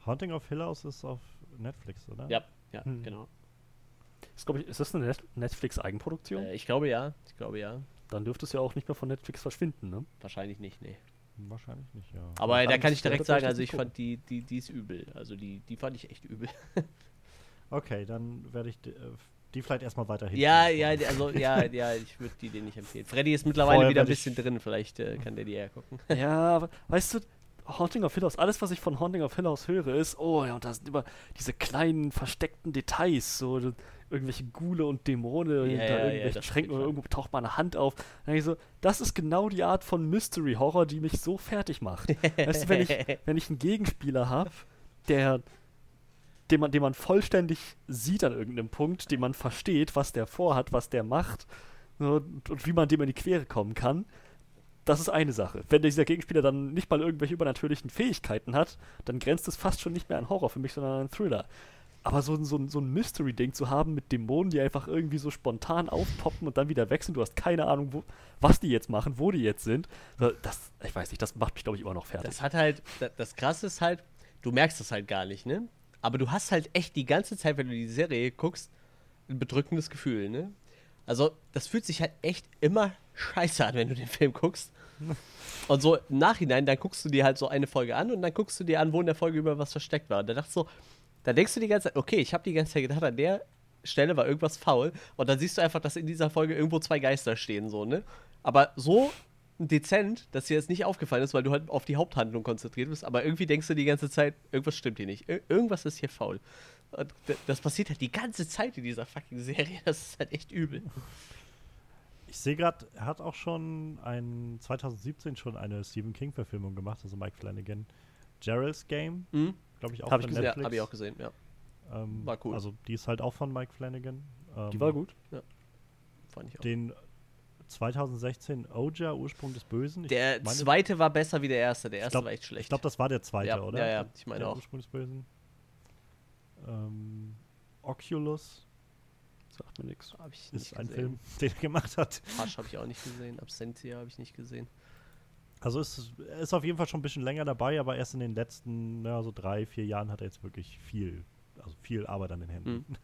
Speaker 2: Haunting of Hill House ist auf Netflix, oder?
Speaker 3: Ja, ja,
Speaker 1: Hm.
Speaker 3: genau.
Speaker 1: Ist, ich, ist das eine Net Netflix-Eigenproduktion?
Speaker 3: Äh, ich glaube ja, ich glaube ja.
Speaker 1: Dann dürfte es ja auch nicht mehr von Netflix verschwinden, ne?
Speaker 3: Wahrscheinlich nicht, nee.
Speaker 2: Wahrscheinlich nicht, ja.
Speaker 3: Aber da
Speaker 1: kann
Speaker 3: ich direkt sagen, also ich
Speaker 1: gucken.
Speaker 3: fand die, die, die ist übel. Also die, die fand ich echt übel.
Speaker 2: Okay, dann werde ich die, äh, die vielleicht erstmal weiterhin.
Speaker 3: Ja, ja, also ja, ja, ich würde die dir nicht empfehlen. Freddy ist mittlerweile
Speaker 2: Vorher
Speaker 3: wieder ein bisschen drin, vielleicht äh, kann der die ja gucken.
Speaker 1: Ja, aber weißt du, Haunting of Hill House, alles, was ich von Haunting of Hill House höre, ist, oh ja, und da sind immer diese kleinen versteckten Details, so irgendwelche Ghule und Dämonen
Speaker 3: Ja,
Speaker 1: hinter irgendwelchen Schränken oder irgendwo taucht mal eine Hand auf. Dann denk ich so, das ist genau die Art von Mystery Horror, die mich so fertig macht. weißt du, wenn ich, wenn ich einen Gegenspieler habe, der den man, den man vollständig sieht an irgendeinem Punkt, den man versteht, was der vorhat, was der macht so, und, und wie man dem in die Quere kommen kann, das ist eine Sache. Wenn dieser Gegenspieler dann nicht mal irgendwelche übernatürlichen Fähigkeiten hat, dann grenzt es fast schon nicht mehr an Horror für mich, sondern an Thriller. Aber so, ein- so, so ein Mystery-Ding zu haben mit Dämonen, die einfach irgendwie so spontan aufpoppen und dann wieder wechseln, du hast keine Ahnung, wo, was die jetzt machen, wo die jetzt sind, das, ich weiß nicht, das macht mich, glaube ich, immer noch fertig.
Speaker 3: Das hat halt, das, das Krasse ist halt, du merkst das halt gar nicht, ne? Aber du hast halt echt die ganze Zeit, wenn du die Serie guckst, ein bedrückendes Gefühl, ne? Also, das fühlt sich halt echt immer scheiße an, wenn du den Film guckst. Und so im Nachhinein, dann guckst du dir halt so eine Folge an und dann guckst du dir an, wo in der Folge über was versteckt war. Und da dachtest du so, da denkst du die ganze Zeit, okay, ich habe die ganze Zeit gedacht, an der Stelle war irgendwas faul. Und dann siehst du einfach, dass in dieser Folge irgendwo zwei Geister stehen, so, ne? Aber so dezent, dass dir das nicht aufgefallen ist, weil du halt auf die Haupthandlung konzentriert bist. Aber irgendwie denkst du die ganze Zeit, irgendwas stimmt hier nicht. Ir irgendwas ist hier faul. Und das passiert halt die ganze Zeit in dieser fucking Serie. Das ist halt echt übel.
Speaker 2: Ich sehe gerade, er hat auch schon ein 2017 schon eine Stephen King-Verfilmung gemacht, also Mike Flanagan. Gerald's Game,
Speaker 3: Mhm.
Speaker 2: Glaube ich, auch
Speaker 1: Hab ich
Speaker 2: von
Speaker 1: gesehen.
Speaker 3: Ja,
Speaker 2: Netflix.
Speaker 3: habe ich auch gesehen, ja.
Speaker 2: Ähm,
Speaker 3: War cool.
Speaker 2: Also die ist halt auch von Mike Flanagan. Ähm,
Speaker 1: die war gut.
Speaker 3: Fand ich auch.
Speaker 2: Den 2016 Oja, Ursprung des Bösen. Ich
Speaker 3: Der
Speaker 2: meine-
Speaker 3: zweite war besser wie der erste. Der
Speaker 2: ich
Speaker 3: erste
Speaker 2: glaub-
Speaker 3: war echt schlecht.
Speaker 2: Ich glaube, das war der zweite,
Speaker 3: Ja,
Speaker 2: oder?
Speaker 3: ja, ja, ich meine
Speaker 2: der
Speaker 3: auch.
Speaker 2: Ursprung des Bösen. Ähm, Oculus
Speaker 1: Sagt mir nichts.
Speaker 3: Hab ich
Speaker 2: ist
Speaker 3: nicht
Speaker 2: ein
Speaker 3: gesehen.
Speaker 2: Film, den er gemacht hat.
Speaker 3: Hush habe ich auch nicht gesehen. Absentia habe ich nicht gesehen.
Speaker 2: Also ist, er ist auf jeden Fall schon ein bisschen länger dabei, aber erst in den letzten, ja, so drei, vier Jahren hat er jetzt wirklich viel, also viel Arbeit an den Händen.
Speaker 3: Mhm.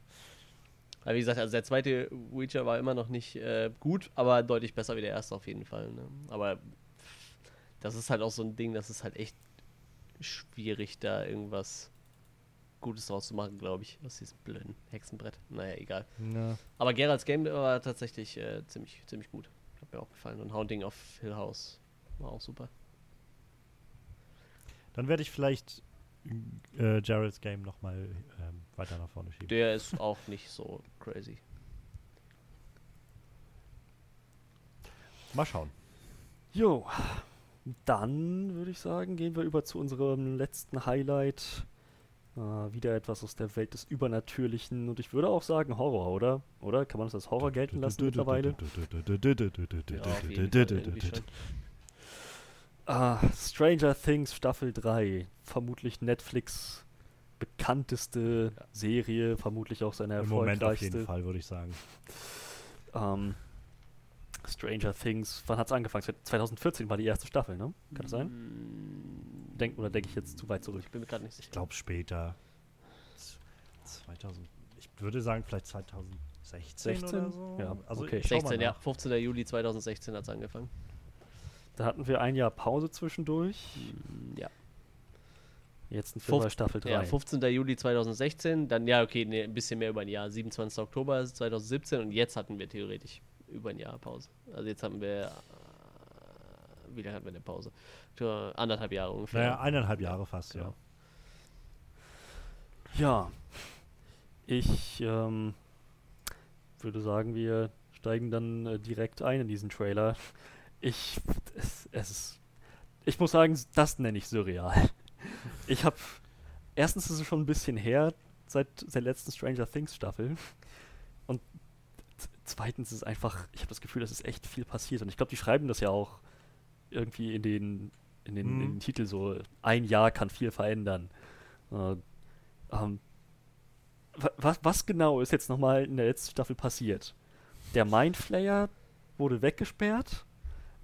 Speaker 3: Aber wie gesagt, also der zweite Witcher war immer noch nicht äh, gut, aber deutlich besser wie der erste auf jeden Fall. Ne? Aber das ist halt auch so ein Ding, das ist halt echt schwierig, da irgendwas Gutes draus zu machen, glaube ich, aus diesem blöden Hexenbrett. Naja, egal.
Speaker 2: Ja.
Speaker 3: Aber Geralds Game war tatsächlich äh, ziemlich, ziemlich gut. Hat mir auch gefallen. Und Haunting of Hill House war auch super.
Speaker 2: Dann werde ich vielleicht äh, Gerald's Game nochmal ähm, weiter nach vorne schieben.
Speaker 3: Der ist auch nicht so crazy.
Speaker 2: Mal schauen.
Speaker 1: Jo, dann würde ich sagen, gehen wir über zu unserem letzten Highlight. Äh, wieder etwas aus der Welt des Übernatürlichen und ich würde auch sagen Horror, oder? Oder? Kann man das als Horror gelten lassen mittlerweile?
Speaker 3: Ja, auf jeden Fall irgendwie schon.
Speaker 1: Ah, Stranger Things Staffel 3. Vermutlich Netflix bekannteste
Speaker 3: Ja.
Speaker 1: Serie, vermutlich auch seine
Speaker 2: Im Moment auf
Speaker 1: erfolgreichste.
Speaker 2: jeden Fall, würde ich sagen.
Speaker 1: Ähm, Stranger Things, wann hat es angefangen? 2014 war die erste Staffel, ne? Kann das sein?
Speaker 3: Mm,
Speaker 1: Denk, oder denke ich jetzt zu weit zurück?
Speaker 3: Ich bin mir gerade nicht sicher.
Speaker 2: Ich glaube später. Z- 2000. Ich würde sagen, vielleicht 2003 16,
Speaker 1: 16?
Speaker 2: oder so.
Speaker 1: Ja,
Speaker 2: also
Speaker 1: okay.
Speaker 2: ich schau mal
Speaker 3: 16, ja,
Speaker 2: nach.
Speaker 3: 15. Juli 2016 hat es angefangen.
Speaker 1: Da hatten wir ein Jahr Pause zwischendurch.
Speaker 3: Hm, Ja.
Speaker 1: Jetzt sind wir bei
Speaker 3: Fünf-
Speaker 1: Staffel 3.
Speaker 3: Ja, 15. Juli 2016, dann ja, okay, nee, ein bisschen mehr über ein Jahr. 27. Oktober 2017 und jetzt hatten wir theoretisch über ein Jahr Pause. Also jetzt hatten wir, äh, wie lange hatten wir eine Pause? Anderthalb Jahre ungefähr.
Speaker 2: Naja, eineinhalb Jahre fast, ja.
Speaker 3: Genau.
Speaker 1: Ja, ich ähm, würde sagen, wir steigen dann äh, direkt ein in diesen Trailer. Ich, es, es ist, ich muss sagen, das nenne ich surreal. Ich habe, erstens ist es schon ein bisschen her, seit der letzten Stranger Things Staffel. Und zweitens ist es einfach, ich habe das Gefühl, dass ist echt viel passiert. Und ich glaube, die schreiben das ja auch irgendwie in den, in den, in
Speaker 2: Mhm.
Speaker 1: den Titel so, ein Jahr kann viel verändern. Äh, ähm, wa- was, was genau ist jetzt nochmal in der letzten Staffel passiert? Der Mindflayer wurde weggesperrt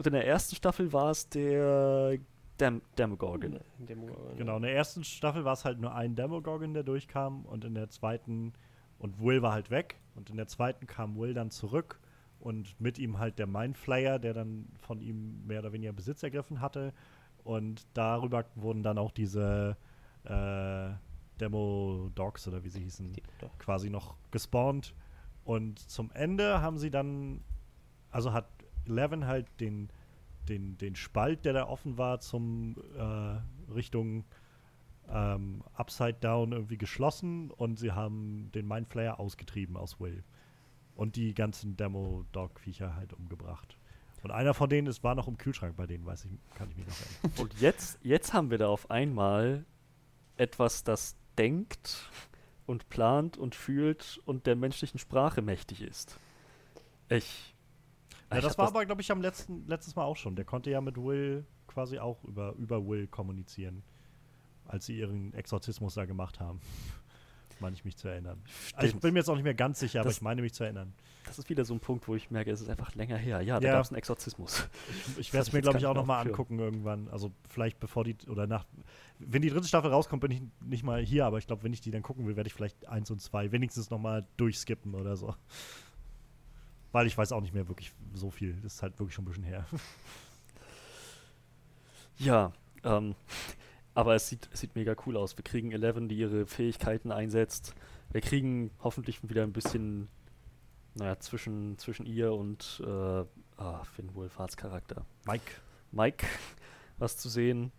Speaker 1: und in der ersten Staffel war es der Dem Demogorgon.
Speaker 3: Demogorgon,
Speaker 2: Genau, in der ersten Staffel war es halt nur ein Demogorgon, der durchkam und in der zweiten, und Will war halt weg. Und in der zweiten kam Will dann zurück und mit ihm halt der Mindflayer, der dann von ihm mehr oder weniger Besitz ergriffen hatte. Und darüber wurden dann auch diese äh, Demo-Dogs oder wie sie hießen, quasi noch gespawnt. Und zum Ende haben sie dann, also hat Eleven halt den den, den Spalt, der da offen war, zum äh, Richtung ähm, Upside Down irgendwie geschlossen und sie haben den Mindflayer ausgetrieben aus Will. Und die ganzen Demo-Dog-Viecher halt umgebracht. Und einer von denen ist, war noch im Kühlschrank bei denen, weiß ich, kann ich mich noch erinnern.
Speaker 1: Und jetzt, jetzt haben wir da auf einmal etwas, das denkt und plant und fühlt und der menschlichen Sprache mächtig ist. Ich.
Speaker 2: Ja, das war aber, glaube ich, am letzten, letztes Mal auch schon. Der konnte ja mit Will quasi auch über, über Will kommunizieren, als sie ihren Exorzismus da gemacht haben. meine ich mich zu erinnern. Also ich bin mir jetzt auch nicht mehr ganz sicher, aber
Speaker 1: Das-
Speaker 2: ich meine mich zu erinnern.
Speaker 1: Das ist wieder so ein Punkt, wo ich merke, es ist einfach länger her. Ja, da
Speaker 2: Ja.
Speaker 1: gab es einen Exorzismus.
Speaker 2: Ich, ich
Speaker 1: Das
Speaker 2: werde es mir, glaube ich, auch
Speaker 1: mehr
Speaker 2: noch mal
Speaker 1: auf dem Schirm.
Speaker 2: angucken irgendwann. Also vielleicht bevor die, oder nach, wenn die dritte Staffel rauskommt, bin ich nicht mal hier, aber ich glaube, wenn ich die dann gucken will, werde ich vielleicht eins und zwei wenigstens noch mal durchskippen oder so. Weil ich weiß auch nicht mehr wirklich so viel. Das ist halt wirklich schon ein bisschen her.
Speaker 1: Ja, ähm, aber es sieht, es sieht mega cool aus. Wir kriegen Eleven, die ihre Fähigkeiten einsetzt. Wir kriegen hoffentlich wieder ein bisschen, naja, zwischen, zwischen ihr und äh, ah, Finn Wolfhards Charakter.
Speaker 2: Mike.
Speaker 1: Mike was zu sehen.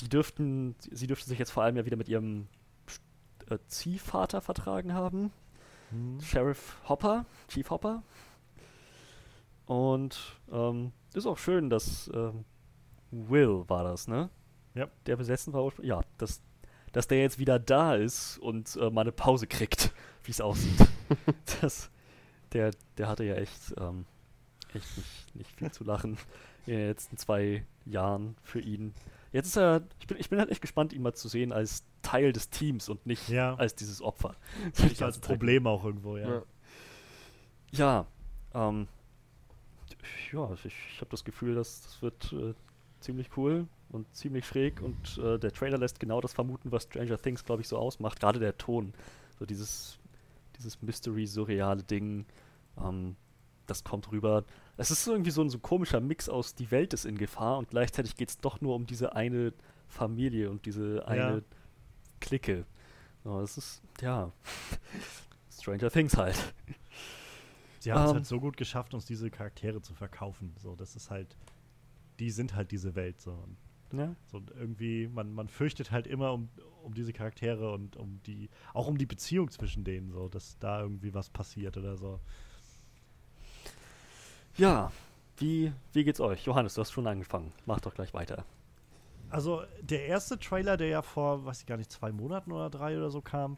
Speaker 1: Die dürften, sie- sie dürfte sich jetzt vor allem ja wieder mit ihrem äh, Ziehvater vertragen haben.
Speaker 2: Hm.
Speaker 1: Sheriff Hopper, Chief Hopper. Und ähm, ist auch schön, dass ähm, Will war das, ne?
Speaker 2: Ja.
Speaker 1: Der besessen war ursprünglich. Ja, dass, dass der jetzt wieder da ist und äh, mal eine Pause kriegt, wie es aussieht. das, der, der hatte ja echt, ähm, echt nicht, nicht viel zu lachen in den letzten zwei Jahren für ihn. Jetzt ist er, ich bin, ich bin halt echt gespannt, ihn mal zu sehen als Teil des Teams und nicht
Speaker 2: Ja.
Speaker 1: als dieses Opfer. Die
Speaker 2: als. Problem auch irgendwo, ja.
Speaker 3: Ja.
Speaker 1: Ja, ähm, ja, ich, ich habe das Gefühl, dass das wird äh, ziemlich cool und ziemlich schräg und äh, der Trailer lässt genau das vermuten, was Stranger Things, glaube ich, so ausmacht. Gerade der Ton, so dieses, dieses Mystery-surreale Ding, ähm, das kommt rüber. Es ist irgendwie so ein, so ein komischer Mix aus die Welt ist in Gefahr und gleichzeitig geht es doch nur um diese eine Familie und diese eine
Speaker 2: Ja.
Speaker 1: Clique. Ja, das ist, ja, Stranger Things halt.
Speaker 2: Sie haben es
Speaker 1: Ähm.
Speaker 2: halt so gut geschafft, uns diese Charaktere zu verkaufen. So, das ist halt, die sind halt diese Welt so. Und
Speaker 1: Ja.
Speaker 2: so und irgendwie, man, man fürchtet halt immer um, um diese Charaktere und um die, auch um die Beziehung zwischen denen, so, dass da irgendwie was passiert oder so.
Speaker 1: Ja, wie, wie geht's euch? Johannes, du hast schon angefangen. Mach doch gleich weiter.
Speaker 2: Also der erste Trailer, der ja vor, weiß ich gar nicht, zwei Monaten oder drei oder so kam,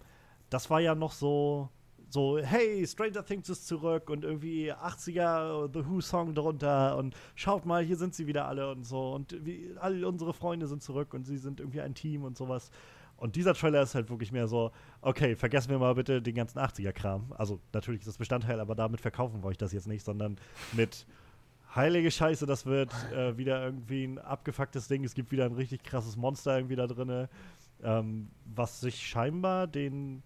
Speaker 2: das war ja noch so, so, hey, Stranger Things ist zurück und irgendwie 80er The Who-Song drunter und schaut mal, hier sind sie wieder alle und so und wie, all unsere Freunde sind zurück und sie sind irgendwie ein Team und sowas. Und dieser Trailer ist halt wirklich mehr so, okay, vergessen wir mal bitte den ganzen 80er-Kram. Also natürlich ist das Bestandteil, aber damit verkaufen wir euch das jetzt nicht, sondern mit heilige Scheiße, das wird äh, wieder irgendwie ein abgefucktes Ding. Es gibt wieder ein richtig krasses Monster irgendwie da drin, ähm, was sich scheinbar den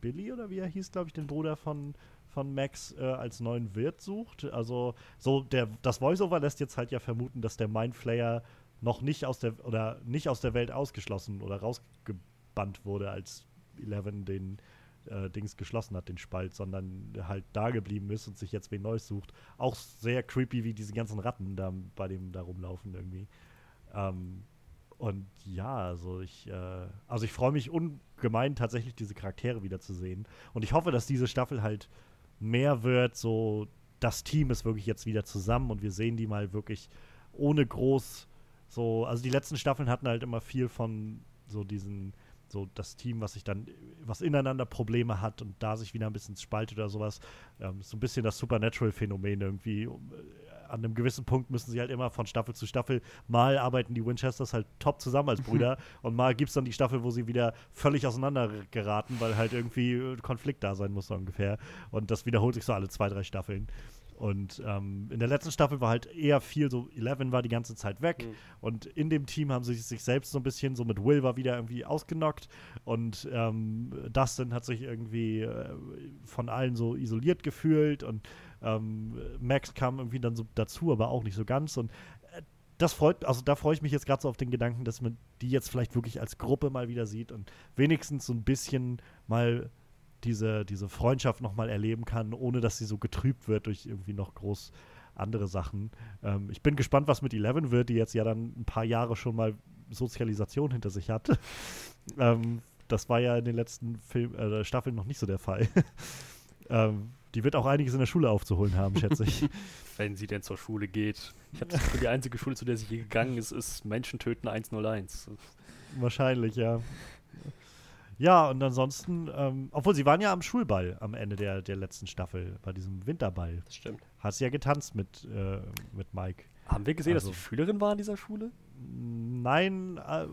Speaker 2: Billy oder wie er hieß, glaube ich, den Bruder von, von Max äh, als neuen Wirt sucht. Also so der das Voiceover lässt jetzt halt ja vermuten, dass der Mindflayer noch nicht aus der oder nicht aus der Welt ausgeschlossen oder rausgebannt wurde, als Eleven den äh, Dings geschlossen hat, den Spalt, sondern halt da geblieben ist und sich jetzt wen Neues sucht. Auch sehr creepy, wie diese ganzen Ratten da bei dem da rumlaufen irgendwie. Ähm, und ja, also ich, äh, also ich freue mich ungemein tatsächlich diese Charaktere wiederzusehen. Und ich hoffe, dass diese Staffel halt mehr wird, so das Team ist wirklich jetzt wieder zusammen und wir sehen die mal wirklich ohne groß so, also die letzten Staffeln hatten halt immer viel von so diesen, so das Team, was sich dann, was ineinander Probleme hat und da sich wieder ein bisschen spaltet oder sowas. Ähm, so ein bisschen das Supernatural-Phänomen irgendwie. An einem gewissen Punkt müssen sie halt immer von Staffel zu Staffel, mal arbeiten die Winchesters halt top zusammen als Brüder und mal gibt es dann die Staffel, wo sie wieder völlig auseinander geraten, weil halt irgendwie äh, Konflikt da sein muss so ungefähr. Und das wiederholt sich so alle zwei, drei Staffeln. Und ähm, in der letzten Staffel war halt eher viel so, Eleven war die ganze Zeit weg
Speaker 3: Mhm.
Speaker 2: und in dem Team haben sie sich selbst so ein bisschen, so mit Will war wieder irgendwie ausgenockt und ähm, Dustin hat sich irgendwie äh, von allen so isoliert gefühlt und ähm, Max kam irgendwie dann so dazu, aber auch nicht so ganz und äh, das freut, also da freue ich mich jetzt gerade so auf den Gedanken, dass man die jetzt vielleicht wirklich als Gruppe mal wieder sieht und wenigstens so ein bisschen mal diese, diese Freundschaft nochmal erleben kann, ohne dass sie so getrübt wird durch irgendwie noch groß andere Sachen. Ähm, ich bin gespannt, was mit Eleven wird, die jetzt ja dann ein paar Jahre schon mal Sozialisation hinter sich hat. ähm, das war ja in den letzten Film, äh, Staffeln noch nicht so der Fall. ähm, die wird auch einiges in der Schule aufzuholen haben, schätze ich.
Speaker 1: Wenn sie denn zur Schule geht. Ich habe die einzige Schule, zu der sie je gegangen ist, ist Menschen töten 101.
Speaker 2: Wahrscheinlich, ja. Ja, und ansonsten, ähm, obwohl sie waren ja am Schulball am Ende der, der letzten Staffel, bei diesem Winterball.
Speaker 3: Das stimmt.
Speaker 2: Hat sie ja getanzt mit, äh, mit Mike.
Speaker 1: Haben wir gesehen,
Speaker 2: Also-
Speaker 1: dass sie Schülerin war an dieser Schule?
Speaker 2: Nein, äh,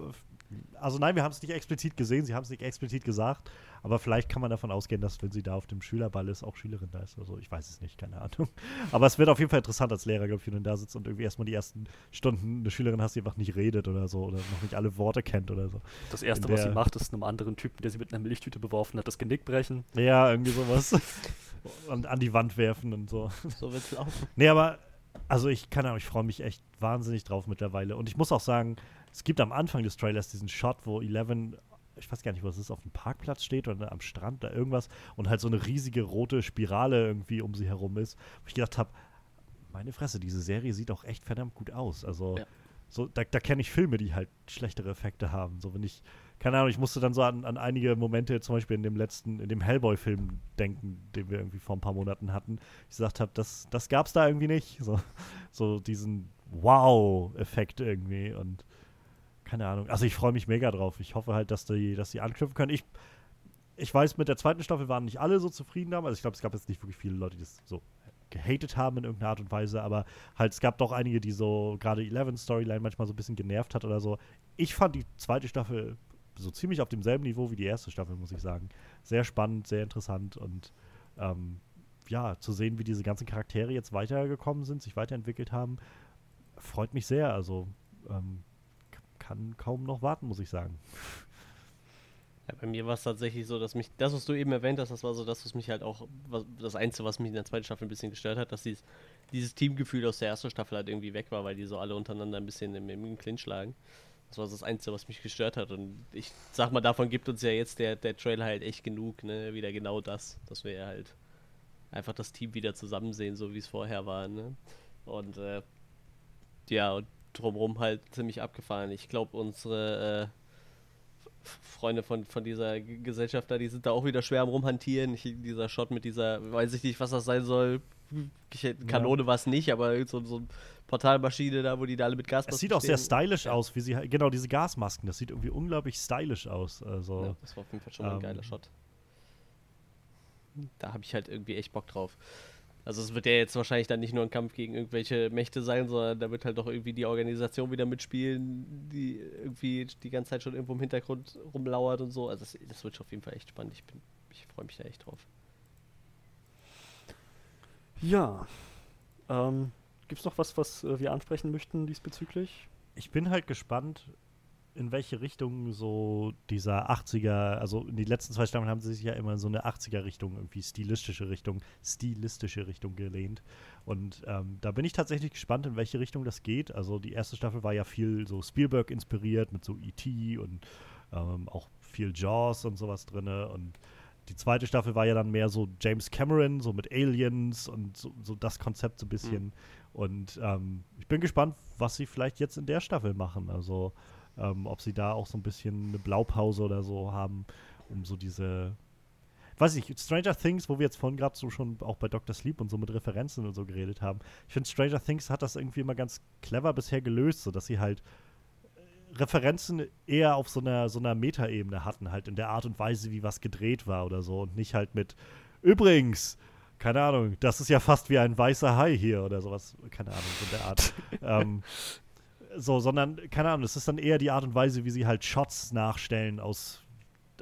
Speaker 2: also nein, wir haben es nicht explizit gesehen, sie haben es nicht explizit gesagt, aber vielleicht kann man davon ausgehen, dass wenn sie da auf dem Schülerball ist, auch Schülerin da ist. Also ich weiß es nicht, keine Ahnung. Aber es wird auf jeden Fall interessant als Lehrer, glaube ich, wenn du da sitzt und irgendwie erstmal die ersten Stunden eine Schülerin hast, die einfach nicht redet oder so oder noch nicht alle Worte kennt oder so.
Speaker 1: Das Erste,
Speaker 2: In
Speaker 1: was sie
Speaker 2: der-
Speaker 1: macht, ist einem anderen Typen, der sie mit einer Milchtüte beworfen hat, das Genick brechen.
Speaker 2: Ja, irgendwie sowas. und an die Wand werfen und so.
Speaker 3: So wird's laufen.
Speaker 2: Nee, aber also ich kann Ahnung, ich freue mich echt wahnsinnig drauf mittlerweile. Und ich muss auch sagen, es gibt am Anfang des Trailers diesen Shot, wo Eleven, ich weiß gar nicht, wo es ist, auf dem Parkplatz steht oder am Strand, da irgendwas und halt so eine riesige rote Spirale irgendwie um sie herum ist. Wo ich gedacht habe, meine Fresse, diese Serie sieht auch echt verdammt gut aus. Also
Speaker 3: Ja.
Speaker 2: so, da, da kenne ich Filme, die halt schlechtere Effekte haben. So, wenn ich, keine Ahnung, ich musste dann so an, an einige Momente, zum Beispiel in dem letzten, in dem Hellboy-Film denken, den wir irgendwie vor ein paar Monaten hatten. Ich gesagt habe, das, das gab es da irgendwie nicht. So, so diesen Wow-Effekt irgendwie und keine Ahnung. Also ich freue mich mega drauf. Ich hoffe halt, dass die, dass die anknüpfen können. Ich, ich weiß, mit der zweiten Staffel waren nicht alle so zufrieden damit. Also ich glaube, es gab jetzt nicht wirklich viele Leute, die das so gehatet haben in irgendeiner Art und Weise, aber halt es gab doch einige, die so gerade Eleven Storyline manchmal so ein bisschen genervt hat oder so. Ich fand die zweite Staffel so ziemlich auf demselben Niveau wie die erste Staffel, muss ich sagen. Sehr spannend, sehr interessant und ähm, ja, zu sehen, wie diese ganzen Charaktere jetzt weitergekommen sind, sich weiterentwickelt haben, freut mich sehr. Also ähm, kann kaum noch warten, muss ich sagen.
Speaker 3: Ja, bei mir war es tatsächlich so, dass mich, das, was du eben erwähnt hast, das war so das, was mich halt auch, was, das Einzige, was mich in der zweiten Staffel ein bisschen gestört hat, dass dieses, dieses Teamgefühl aus der ersten Staffel halt irgendwie weg war, weil die so alle untereinander ein bisschen im, im Clinch lagen. Das war das Einzige, was mich gestört hat. Und ich sag mal, davon gibt uns ja jetzt der, der Trailer halt echt genug, ne? Wieder genau das, dass wir halt einfach das Team wieder zusammen sehen, so wie es vorher war, ne? Und äh, ja, und drumherum halt ziemlich abgefahren. Ich glaube, unsere äh, Freunde von, von dieser G- Gesellschaft da, die sind da auch wieder schwer am rumhantieren. Ich, dieser Shot mit dieser, weiß ich nicht, was das sein soll. Ich, Kanone war es nicht, aber so, so eine Portalmaschine da, wo die da alle mit Gas
Speaker 2: Es sieht auch sehr stylisch aus, wie sie halt- genau diese Gasmasken. Das sieht irgendwie unglaublich stylisch aus. Also
Speaker 3: Ja, das war auf jeden Fall schon mal ein
Speaker 2: Ähm,
Speaker 3: geiler Shot. Da habe ich halt irgendwie echt Bock drauf. Also es wird ja jetzt wahrscheinlich dann nicht nur ein Kampf gegen irgendwelche Mächte sein, sondern da wird halt doch irgendwie die Organisation wieder mitspielen, die irgendwie die ganze Zeit schon irgendwo im Hintergrund rumlauert und so. Also das, das wird schon auf jeden Fall echt spannend. Ich, bin- ich freue mich da echt drauf.
Speaker 1: Ja. Ähm, Gibt es noch was, was äh, wir ansprechen möchten diesbezüglich?
Speaker 2: ich bin halt gespannt, in welche Richtung so dieser 80er, also in die letzten zwei Staffeln haben sie sich ja immer in so eine 80er-Richtung, irgendwie stilistische Richtung, stilistische Richtung gelehnt. Und ähm, da bin ich tatsächlich gespannt, in welche Richtung das geht. Also die erste Staffel war ja viel so Spielberg inspiriert mit so E.T. und ähm, auch viel Jaws und sowas drin. Und die zweite Staffel war ja dann mehr so James Cameron, so mit Aliens und so, so das Konzept so ein bisschen. Mhm. Und ähm, ich bin gespannt, was sie vielleicht jetzt in der Staffel machen. Also ähm, ob sie da auch so ein bisschen eine Blaupause oder so haben, um so diese weiß ich, Stranger Things, wo wir jetzt vorhin gerade so schon auch bei Dr. Sleep und so mit Referenzen und so geredet haben. Ich finde, Stranger Things hat das irgendwie immer ganz clever bisher gelöst, so dass sie halt äh, Referenzen eher auf so einer, so einer Metaebene hatten, halt in der Art und Weise, wie was gedreht war oder so und nicht halt mit übrigens, keine Ahnung, das ist ja fast wie ein weißer Hai hier oder sowas, keine Ahnung, so in der Art. ähm, so, sondern, keine Ahnung, es ist dann eher die Art und Weise, wie sie halt Shots nachstellen aus,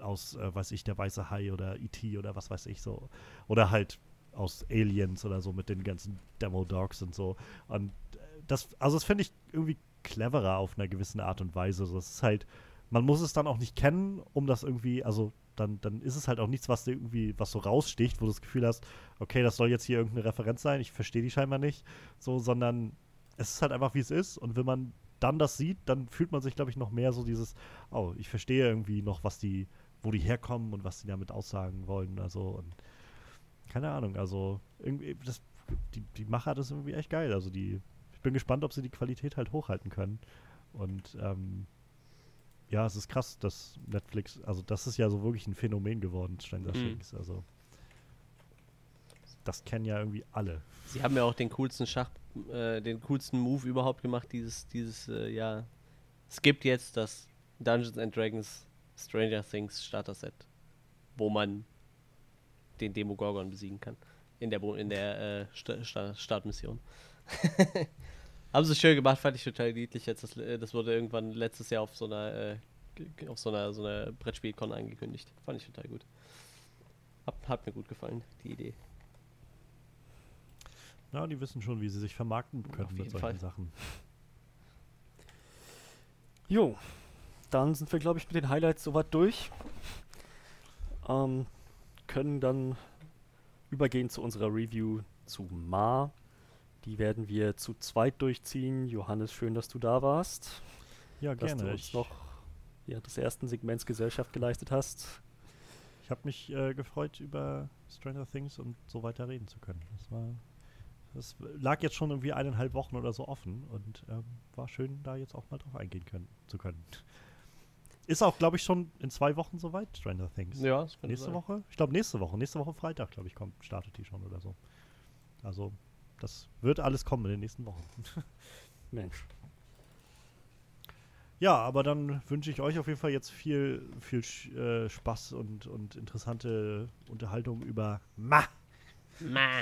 Speaker 2: aus, äh, weiß ich, der weiße Hai oder E.T. oder was weiß ich so. Oder halt aus Aliens oder so mit den ganzen Demo-Dogs und so. Und äh, das, also das finde ich irgendwie cleverer auf einer gewissen Art und Weise. Das ist halt, man muss es dann auch nicht kennen, um das irgendwie, also dann, dann ist es halt auch nichts, was irgendwie, was so raussticht, wo du das Gefühl hast, okay, das soll jetzt hier irgendeine Referenz sein, ich verstehe die scheinbar nicht, so, sondern es ist halt einfach, wie es ist. Und wenn man dann das sieht, dann fühlt man sich, glaube ich, noch mehr so dieses, oh, ich verstehe irgendwie noch, was die, wo die herkommen und was die damit aussagen wollen. Also, und keine Ahnung, also irgendwie, das, die, die Macher das ist irgendwie echt geil. Also die, ich bin gespannt, ob sie die Qualität halt hochhalten können. Und ähm, ja, es ist krass, dass Netflix, also das ist ja so wirklich ein Phänomen geworden, Stranger mhm. Things. Also das kennen ja irgendwie alle.
Speaker 3: Sie haben ja auch den coolsten Schach, äh, den coolsten Move überhaupt gemacht, dieses, dieses, äh, ja. Es gibt jetzt das Dungeons and Dragons Stranger Things Starter Set, wo man den Demogorgon besiegen kann. In der, in der äh, St St Startmission. Haben sie schön gemacht, fand ich total niedlich. Jetzt das, äh, das wurde irgendwann letztes Jahr auf so einer, äh, auf so einer, so einer Brettspielcon angekündigt. Fand ich total gut. Hat, hat mir gut gefallen, die Idee.
Speaker 2: Ja, die wissen schon, wie sie sich vermarkten können mit solchen Fall. Sachen.
Speaker 1: Jo, dann sind wir, glaube ich, mit den Highlights soweit durch. Ähm, können dann übergehen zu unserer Review zu Ma. Die werden wir zu zweit durchziehen. Johannes, schön, dass du da warst.
Speaker 2: Ja, gerne.
Speaker 1: Dass du uns noch während des ersten Segments Gesellschaft geleistet hast.
Speaker 2: Ich habe mich äh, gefreut, über Stranger Things und so weiter reden zu können. Das war das lag jetzt schon irgendwie eineinhalb Wochen oder so offen und ähm, war schön, da jetzt auch mal drauf eingehen können, zu können. Ist auch, glaube ich, schon in zwei Wochen soweit, Stranger Things.
Speaker 3: Ja,
Speaker 2: das Nächste sein. Woche? Ich glaube, nächste Woche. Nächste Woche Freitag, glaube ich, kommt, startet die schon oder so. Also, das wird alles kommen in den nächsten Wochen.
Speaker 1: Mensch.
Speaker 2: Ja, aber dann wünsche ich euch auf jeden Fall jetzt viel, viel äh, Spaß und, und interessante Unterhaltung über Ma. Ma.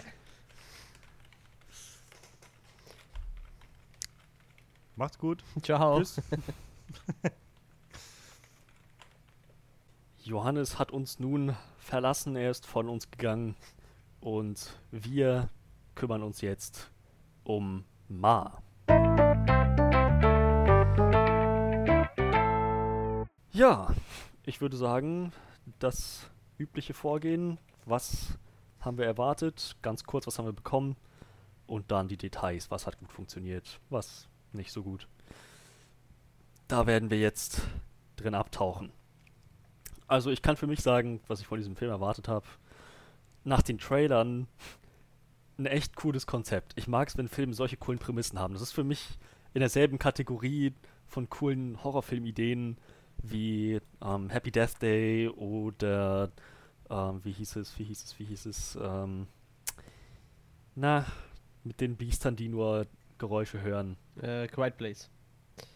Speaker 2: Macht's gut.
Speaker 3: Ciao. Tschüss.
Speaker 1: Johannes hat uns nun verlassen, er ist von uns gegangen und wir kümmern uns jetzt um Ma. Ja, ich würde sagen, das übliche Vorgehen, was haben wir erwartet, ganz kurz, was haben wir bekommen und dann die Details, was hat gut funktioniert, was nicht so gut. Da werden wir jetzt drin abtauchen. Also ich kann für mich sagen, was ich von diesem Film erwartet habe. Nach den Trailern ein echt cooles Konzept. Ich mag es, wenn Filme solche coolen Prämissen haben. Das ist für mich in derselben Kategorie von coolen Horrorfilmideen wie ähm, Happy Death Day oder ähm, wie hieß es, wie hieß es, wie hieß es, ähm, na, mit den Biestern, die nur Geräusche hören.
Speaker 3: Äh, Quiet Place.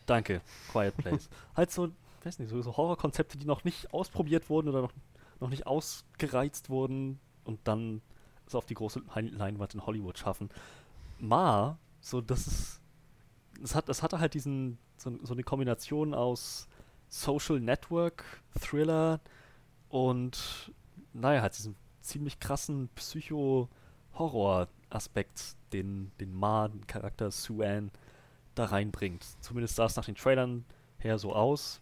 Speaker 1: Danke, Quiet Place. halt so, weiß nicht, so, so Horrorkonzepte, die noch nicht ausprobiert wurden oder noch, noch nicht ausgereizt wurden und dann es auf die große Leinwand in Hollywood schaffen. Ma, so das ist, es hat, es hatte halt diesen, so, so eine Kombination aus Social Network, Thriller und naja, halt diesen ziemlich krassen Psycho-Horror-Aspekt, den, den Ma, den Charakter Sue Ann, da reinbringt. Zumindest sah es nach den Trailern her so aus.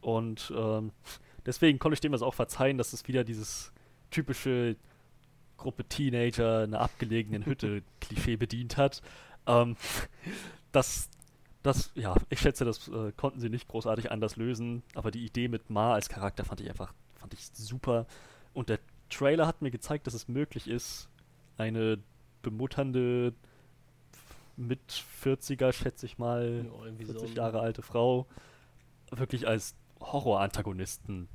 Speaker 1: Und ähm, deswegen konnte ich dem das auch verzeihen, dass es wieder dieses typische Gruppe Teenager in einer abgelegenen Hütte Klischee bedient hat. Ähm, das, das, ja, ich schätze, das äh, konnten sie nicht großartig anders lösen, aber die Idee mit Ma als Charakter fand ich einfach, fand ich super. Und der Trailer hat mir gezeigt, dass es möglich ist, eine bemutternde mit 40er, schätze ich mal,
Speaker 3: Ja, irgendwie
Speaker 1: 40
Speaker 3: so.
Speaker 1: Jahre alte Frau wirklich als Horror-Antagonisten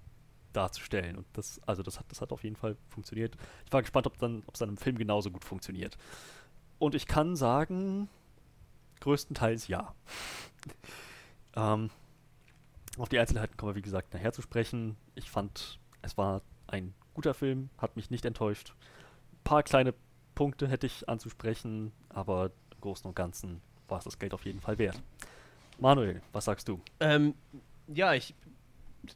Speaker 1: darzustellen. Und das, also das hat, das hat auf jeden Fall funktioniert. Ich war gespannt, ob dann, ob es dann im Film genauso gut funktioniert. Und ich kann sagen, größtenteils ja. ähm, auf die Einzelheiten kommen wir, wie gesagt, nachher zu sprechen. Ich fand, es war ein guter Film, hat mich nicht enttäuscht. Ein paar kleine Punkte hätte ich anzusprechen, aber Großen und Ganzen war es das Geld auf jeden Fall wert. Manuel, was sagst du?
Speaker 3: Ähm, ja, ich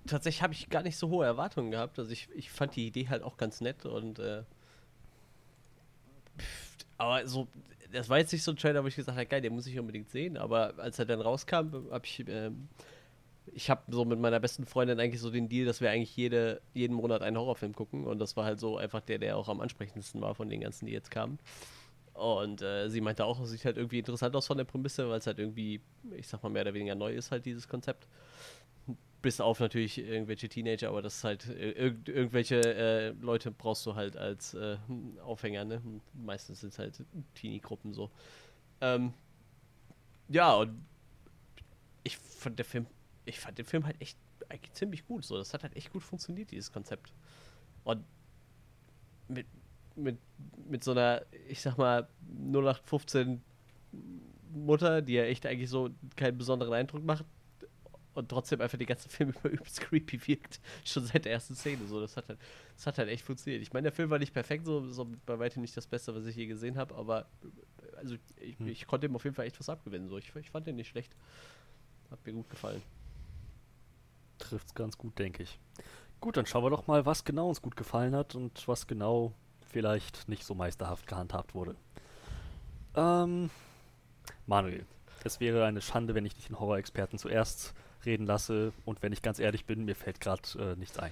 Speaker 3: tatsächlich habe ich gar nicht so hohe Erwartungen gehabt. Also ich, ich fand die Idee halt auch ganz nett und äh, aber so, das war jetzt nicht so ein Trailer, wo ich gesagt habe, geil, den muss ich unbedingt sehen. Aber als er dann rauskam, habe ich, ähm, ich habe so mit meiner besten Freundin eigentlich so den Deal, dass wir eigentlich jede, jeden Monat einen Horrorfilm gucken und das war halt so einfach der, der auch am ansprechendsten war von den ganzen, die jetzt kamen. Und äh, sie meinte auch, es sieht halt irgendwie interessant aus von der Prämisse, weil es halt irgendwie, ich sag mal, mehr oder weniger neu ist, halt dieses Konzept. Bis auf natürlich irgendwelche Teenager, aber das ist halt, äh, irg irgendwelche äh, Leute brauchst du halt als äh, Aufhänger, ne? Meistens sind es halt Teenie-Gruppen so. Ähm, ja, und ich fand der Film, ich fand den Film halt echt eigentlich ziemlich gut. So, das hat halt echt gut funktioniert, dieses Konzept. Und mit, mit, mit so einer, ich sag mal, 0815 Mutter, die ja echt eigentlich so keinen besonderen Eindruck macht und trotzdem einfach die ganze Film über übelst creepy wirkt. Schon seit der ersten Szene. So, das hat halt, das hat halt echt funktioniert. Ich meine, der Film war nicht perfekt, so, so bei weitem nicht das Beste, was ich je gesehen habe, aber also ich,
Speaker 1: Hm.
Speaker 3: ich konnte ihm auf jeden Fall echt was abgewinnen. So. Ich, ich fand den nicht schlecht. Hat mir gut gefallen.
Speaker 1: Trifft's ganz gut, denke ich. Gut, dann schauen wir doch mal, was genau uns gut gefallen hat und was genau vielleicht nicht so meisterhaft gehandhabt wurde. Ähm, Manuel, es wäre eine Schande, wenn ich nicht den Horror-Experten zuerst reden lasse und wenn ich ganz ehrlich bin, mir fällt gerade äh, nichts ein.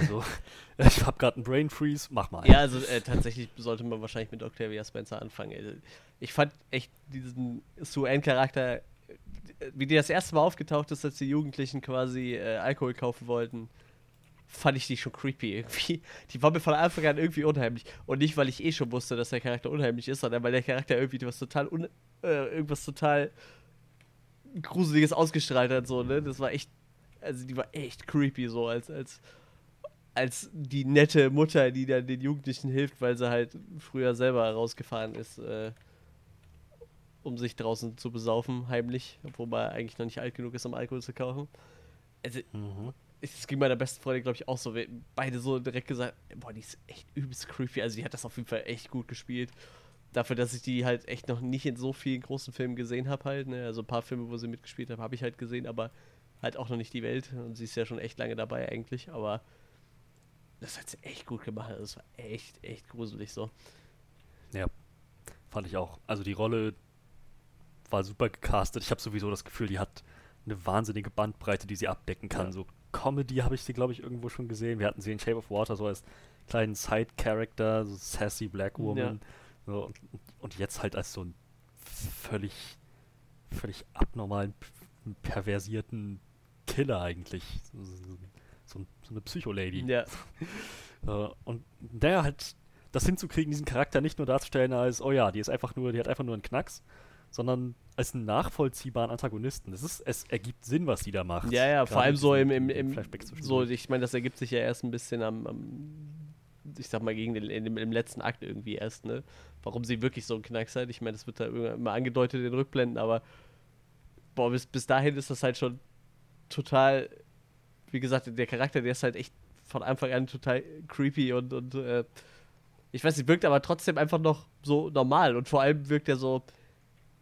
Speaker 1: Also, ich habe gerade einen Brain Freeze, mach mal.
Speaker 3: Ja, also äh, tatsächlich sollte man wahrscheinlich mit Octavia Spencer anfangen. Also, Ich fand echt diesen Sue-Ann-Charakter, äh, wie die das erste Mal aufgetaucht ist, als die Jugendlichen quasi äh, Alkohol kaufen wollten, fand ich die schon creepy irgendwie. Die war mir von Anfang an irgendwie unheimlich. Und nicht, weil ich eh schon wusste, dass der Charakter unheimlich ist, sondern weil der Charakter irgendwie was total, un äh, irgendwas total Gruseliges ausgestrahlt hat, so, ne? Das war echt, also die war echt creepy, so, als, als, als die nette Mutter, die dann den Jugendlichen hilft, weil sie halt früher selber rausgefahren ist, äh, um sich draußen zu besaufen, heimlich, obwohl man eigentlich noch nicht alt genug ist, um Alkohol zu kaufen. Also,
Speaker 1: Mhm.
Speaker 3: Es ging meiner besten Freundin, glaube ich, auch so. Wir beide so direkt gesagt, boah, die ist echt übelst creepy. Also die hat das auf jeden Fall echt gut gespielt. Dafür, dass ich die halt echt noch nicht in so vielen großen Filmen gesehen habe halt. Ne? Also ein paar Filme, wo sie mitgespielt hat, habe ich halt gesehen, aber halt auch noch nicht die Welt. Und sie ist ja schon echt lange dabei eigentlich. Aber das hat sie echt gut gemacht. Also Das war echt, echt gruselig so.
Speaker 1: Ja, fand ich auch. Also die Rolle war super gecastet. Ich habe sowieso das Gefühl, die hat eine wahnsinnige Bandbreite, die sie abdecken kann.
Speaker 3: Ja.
Speaker 1: So Comedy habe ich sie, glaube ich, irgendwo schon gesehen. Wir hatten sie in Shape of Water so als kleinen Side-Character, so sassy Black Woman. So, und, und jetzt halt als so ein völlig, völlig abnormalen, perversierten Killer eigentlich. So, so, so, ein- so eine Psycho-Lady.
Speaker 3: Ja,
Speaker 1: Äh, und der halt das hinzukriegen, diesen Charakter nicht nur darzustellen als, oh ja, die ist einfach nur, die hat einfach nur einen Knacks, sondern als einen nachvollziehbaren Antagonisten. Das ist, es ergibt Sinn, was die da macht.
Speaker 3: ja, ja, vor allem so im, im, im
Speaker 1: Flashbacks
Speaker 3: so, ich meine, das ergibt sich ja erst ein bisschen am, am ich sag mal, gegen den, in dem, im letzten Akt irgendwie erst, ne? Warum sie wirklich so einen Knacks hat. Ich meine, das wird da immer angedeutet in Rückblenden, aber boah, bis, bis dahin ist das halt schon total, wie gesagt, der Charakter, der ist halt echt von Anfang an total creepy und, und äh, ich weiß nicht, wirkt aber trotzdem einfach noch so normal und vor allem wirkt er so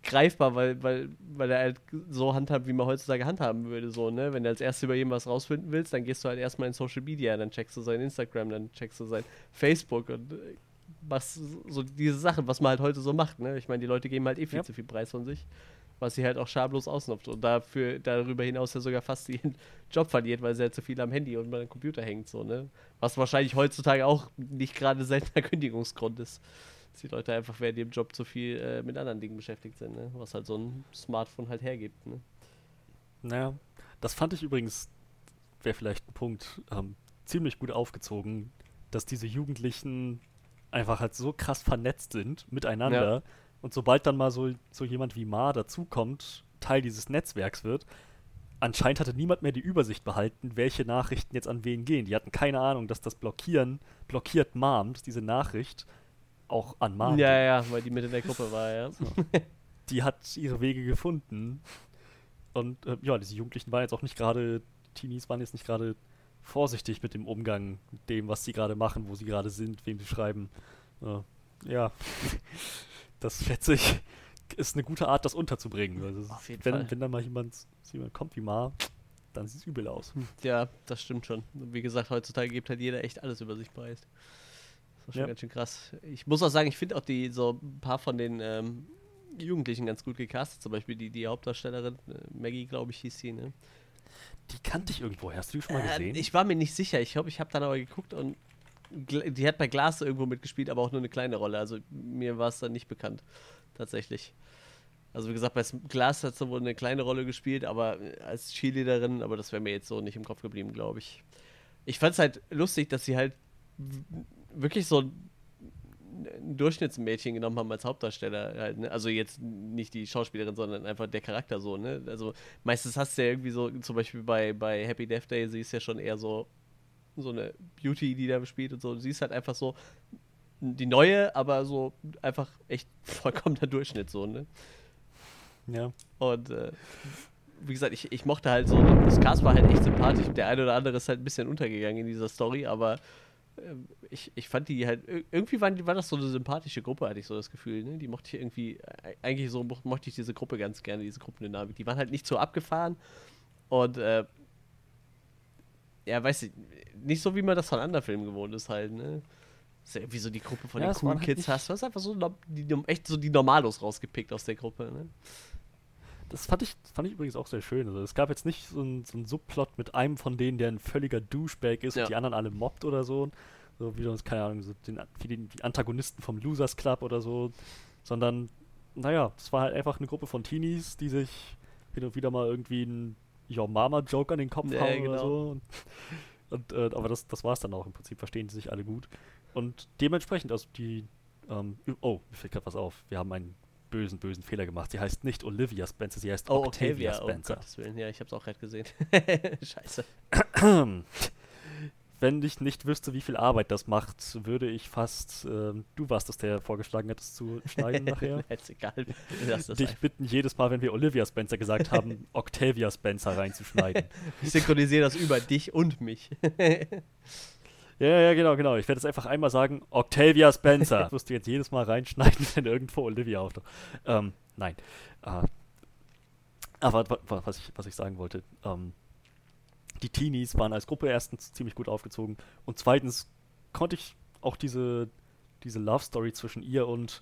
Speaker 3: greifbar, weil, weil, weil er halt so handhabt, wie man heutzutage handhaben würde, so, ne? Wenn du als erstes über jemanden was rausfinden willst, dann gehst du halt erstmal in Social Media, dann checkst du sein Instagram, dann checkst du sein Facebook und äh, machst so diese Sachen, was man halt heute so macht, ne? Ich meine, die Leute geben halt eh viel
Speaker 1: Ja.
Speaker 3: zu viel Preis von sich. was sie halt auch schamlos ausnutzt und dafür darüber hinaus ja sogar fast ihren Job verliert, weil sie halt zu viel am Handy und beim Computer hängt, so, ne? Was wahrscheinlich heutzutage auch nicht gerade seltener Kündigungsgrund ist. Dass die Leute einfach während ihrem Job zu viel äh, mit anderen Dingen beschäftigt sind, ne? Was halt so ein Smartphone halt hergibt, ne?
Speaker 1: Naja, das fand ich übrigens, wäre vielleicht ein Punkt, ähm, ziemlich gut aufgezogen, dass diese Jugendlichen einfach halt so krass vernetzt sind miteinander.
Speaker 3: Ja.
Speaker 1: Und sobald dann mal so, so jemand wie Ma dazukommt, Teil dieses Netzwerks wird, anscheinend hatte niemand mehr die Übersicht behalten, welche Nachrichten jetzt an wen gehen. Die hatten keine Ahnung, dass das Blockieren, blockiert Mom, diese Nachricht auch an Mom
Speaker 3: Ja, ja, weil die mit in der Gruppe war, ja.
Speaker 1: Die hat ihre Wege gefunden. Und äh, ja, diese Jugendlichen waren jetzt auch nicht gerade, Teenies waren jetzt nicht gerade vorsichtig mit dem Umgang, mit dem, was sie gerade machen, wo sie gerade sind, wem sie schreiben. Äh, ja, das schätze ich, ist eine gute Art, das unterzubringen. Also,
Speaker 3: Auf jeden
Speaker 1: wenn,
Speaker 3: Fall.
Speaker 1: wenn dann mal jemand, jemand kommt wie Ma, dann sieht es übel aus.
Speaker 3: Ja, das stimmt schon. Wie gesagt, heutzutage gibt halt jeder echt alles über sich preis. Ist schon
Speaker 1: Ja.
Speaker 3: ganz schön krass. Ich muss auch sagen, ich finde auch die so ein paar von den ähm, Jugendlichen ganz gut gecastet. Zum Beispiel die, die Hauptdarstellerin, äh, Maggie, glaube ich, hieß sie, ne?
Speaker 1: Die kannte ich irgendwo. Hast du die schon mal
Speaker 3: Äh,
Speaker 1: gesehen?
Speaker 3: ich war mir nicht sicher. Ich glaube, ich habe dann aber geguckt und die hat bei Glas irgendwo mitgespielt, aber auch nur eine kleine Rolle. Also mir war es dann nicht bekannt, tatsächlich. Also wie gesagt, bei S- Glas hat sie wohl eine kleine Rolle gespielt, aber äh, als Cheerleaderin, aber das wäre mir jetzt so nicht im Kopf geblieben, glaube ich. Ich fand es halt lustig, dass sie halt wirklich so ein Durchschnittsmädchen genommen haben als Hauptdarsteller. Halt, ne? Also jetzt nicht die Schauspielerin, sondern einfach der Charakter so. Ne? Also meistens hast du ja irgendwie so, zum Beispiel bei, bei Happy Death Day, sie ist ja schon eher so so eine Beauty, die da spielt und so. Sie ist halt einfach so die neue, aber so einfach echt vollkommener Durchschnitt so, ne?
Speaker 1: ja.
Speaker 3: Und äh, wie gesagt, ich, ich mochte halt so, das Cast war halt echt sympathisch. Der eine oder andere ist halt ein bisschen untergegangen in dieser Story, aber ich, ich fand die halt, ir- irgendwie waren, die- war das so eine sympathische Gruppe, hatte ich so das Gefühl, ne? Die mochte ich irgendwie, äh, eigentlich so mo- mochte ich diese Gruppe ganz gerne, diese Gruppendynamik. Die waren halt nicht so abgefahren und äh, ja, weiß ich, nicht so wie man das von anderen Filmen gewohnt ist halt, ne? Das ist ja irgendwie so die Gruppe von
Speaker 1: Ja,
Speaker 3: den coolen
Speaker 1: halt
Speaker 3: Kids hast. Du hast einfach so die, echt so die Normalos rausgepickt aus der Gruppe, ne?
Speaker 1: Das fand ich, fand ich übrigens auch sehr schön. Also es gab jetzt nicht so einen so Subplot mit einem von denen, der ein völliger Douchebag ist
Speaker 3: Ja.
Speaker 1: und die anderen alle mobbt oder so. So wie uns, keine Ahnung, so den, wie die, die Antagonisten vom Losers Club oder so. Sondern, naja, es war halt einfach eine Gruppe von Teenies, die sich hin und wieder mal irgendwie einen Your Mama-Joke an den Kopf
Speaker 3: Ja,
Speaker 1: hauen oder
Speaker 3: genau.
Speaker 1: so. Und, und, äh, aber das, das war es dann auch. Im Prinzip verstehen die sich alle gut. Und dementsprechend, also die, ähm, oh, mir fällt gerade was auf. Wir haben einen bösen, bösen Fehler gemacht. Sie heißt nicht Olivia Spencer, sie heißt
Speaker 3: Oh,
Speaker 1: Octavia,
Speaker 3: Octavia, oh
Speaker 1: Spencer.
Speaker 3: Gottes Willen. Ja, ich hab's auch gerade gesehen. Scheiße.
Speaker 1: Wenn ich nicht wüsste, wie viel Arbeit das macht, würde ich fast, ähm, du warst es, der vorgeschlagen hat, es zu schneiden nachher,
Speaker 3: Ist egal. Lass das
Speaker 1: dich
Speaker 3: einfach.
Speaker 1: bitten, jedes Mal, wenn wir Olivia Spencer gesagt haben, Octavia Spencer reinzuschneiden.
Speaker 3: Ich synchronisiere das über dich und mich.
Speaker 1: Ja, ja, genau, genau. Ich werde jetzt einfach einmal sagen, Octavia Spencer. Das wirst du jetzt jedes Mal reinschneiden, wenn irgendwo Olivia auftaucht. Ähm, nein. Äh, aber wa- wa- was ich, was ich sagen wollte, ähm, die Teenies waren als Gruppe erstens ziemlich gut aufgezogen und zweitens konnte ich auch diese, diese Love Story zwischen ihr und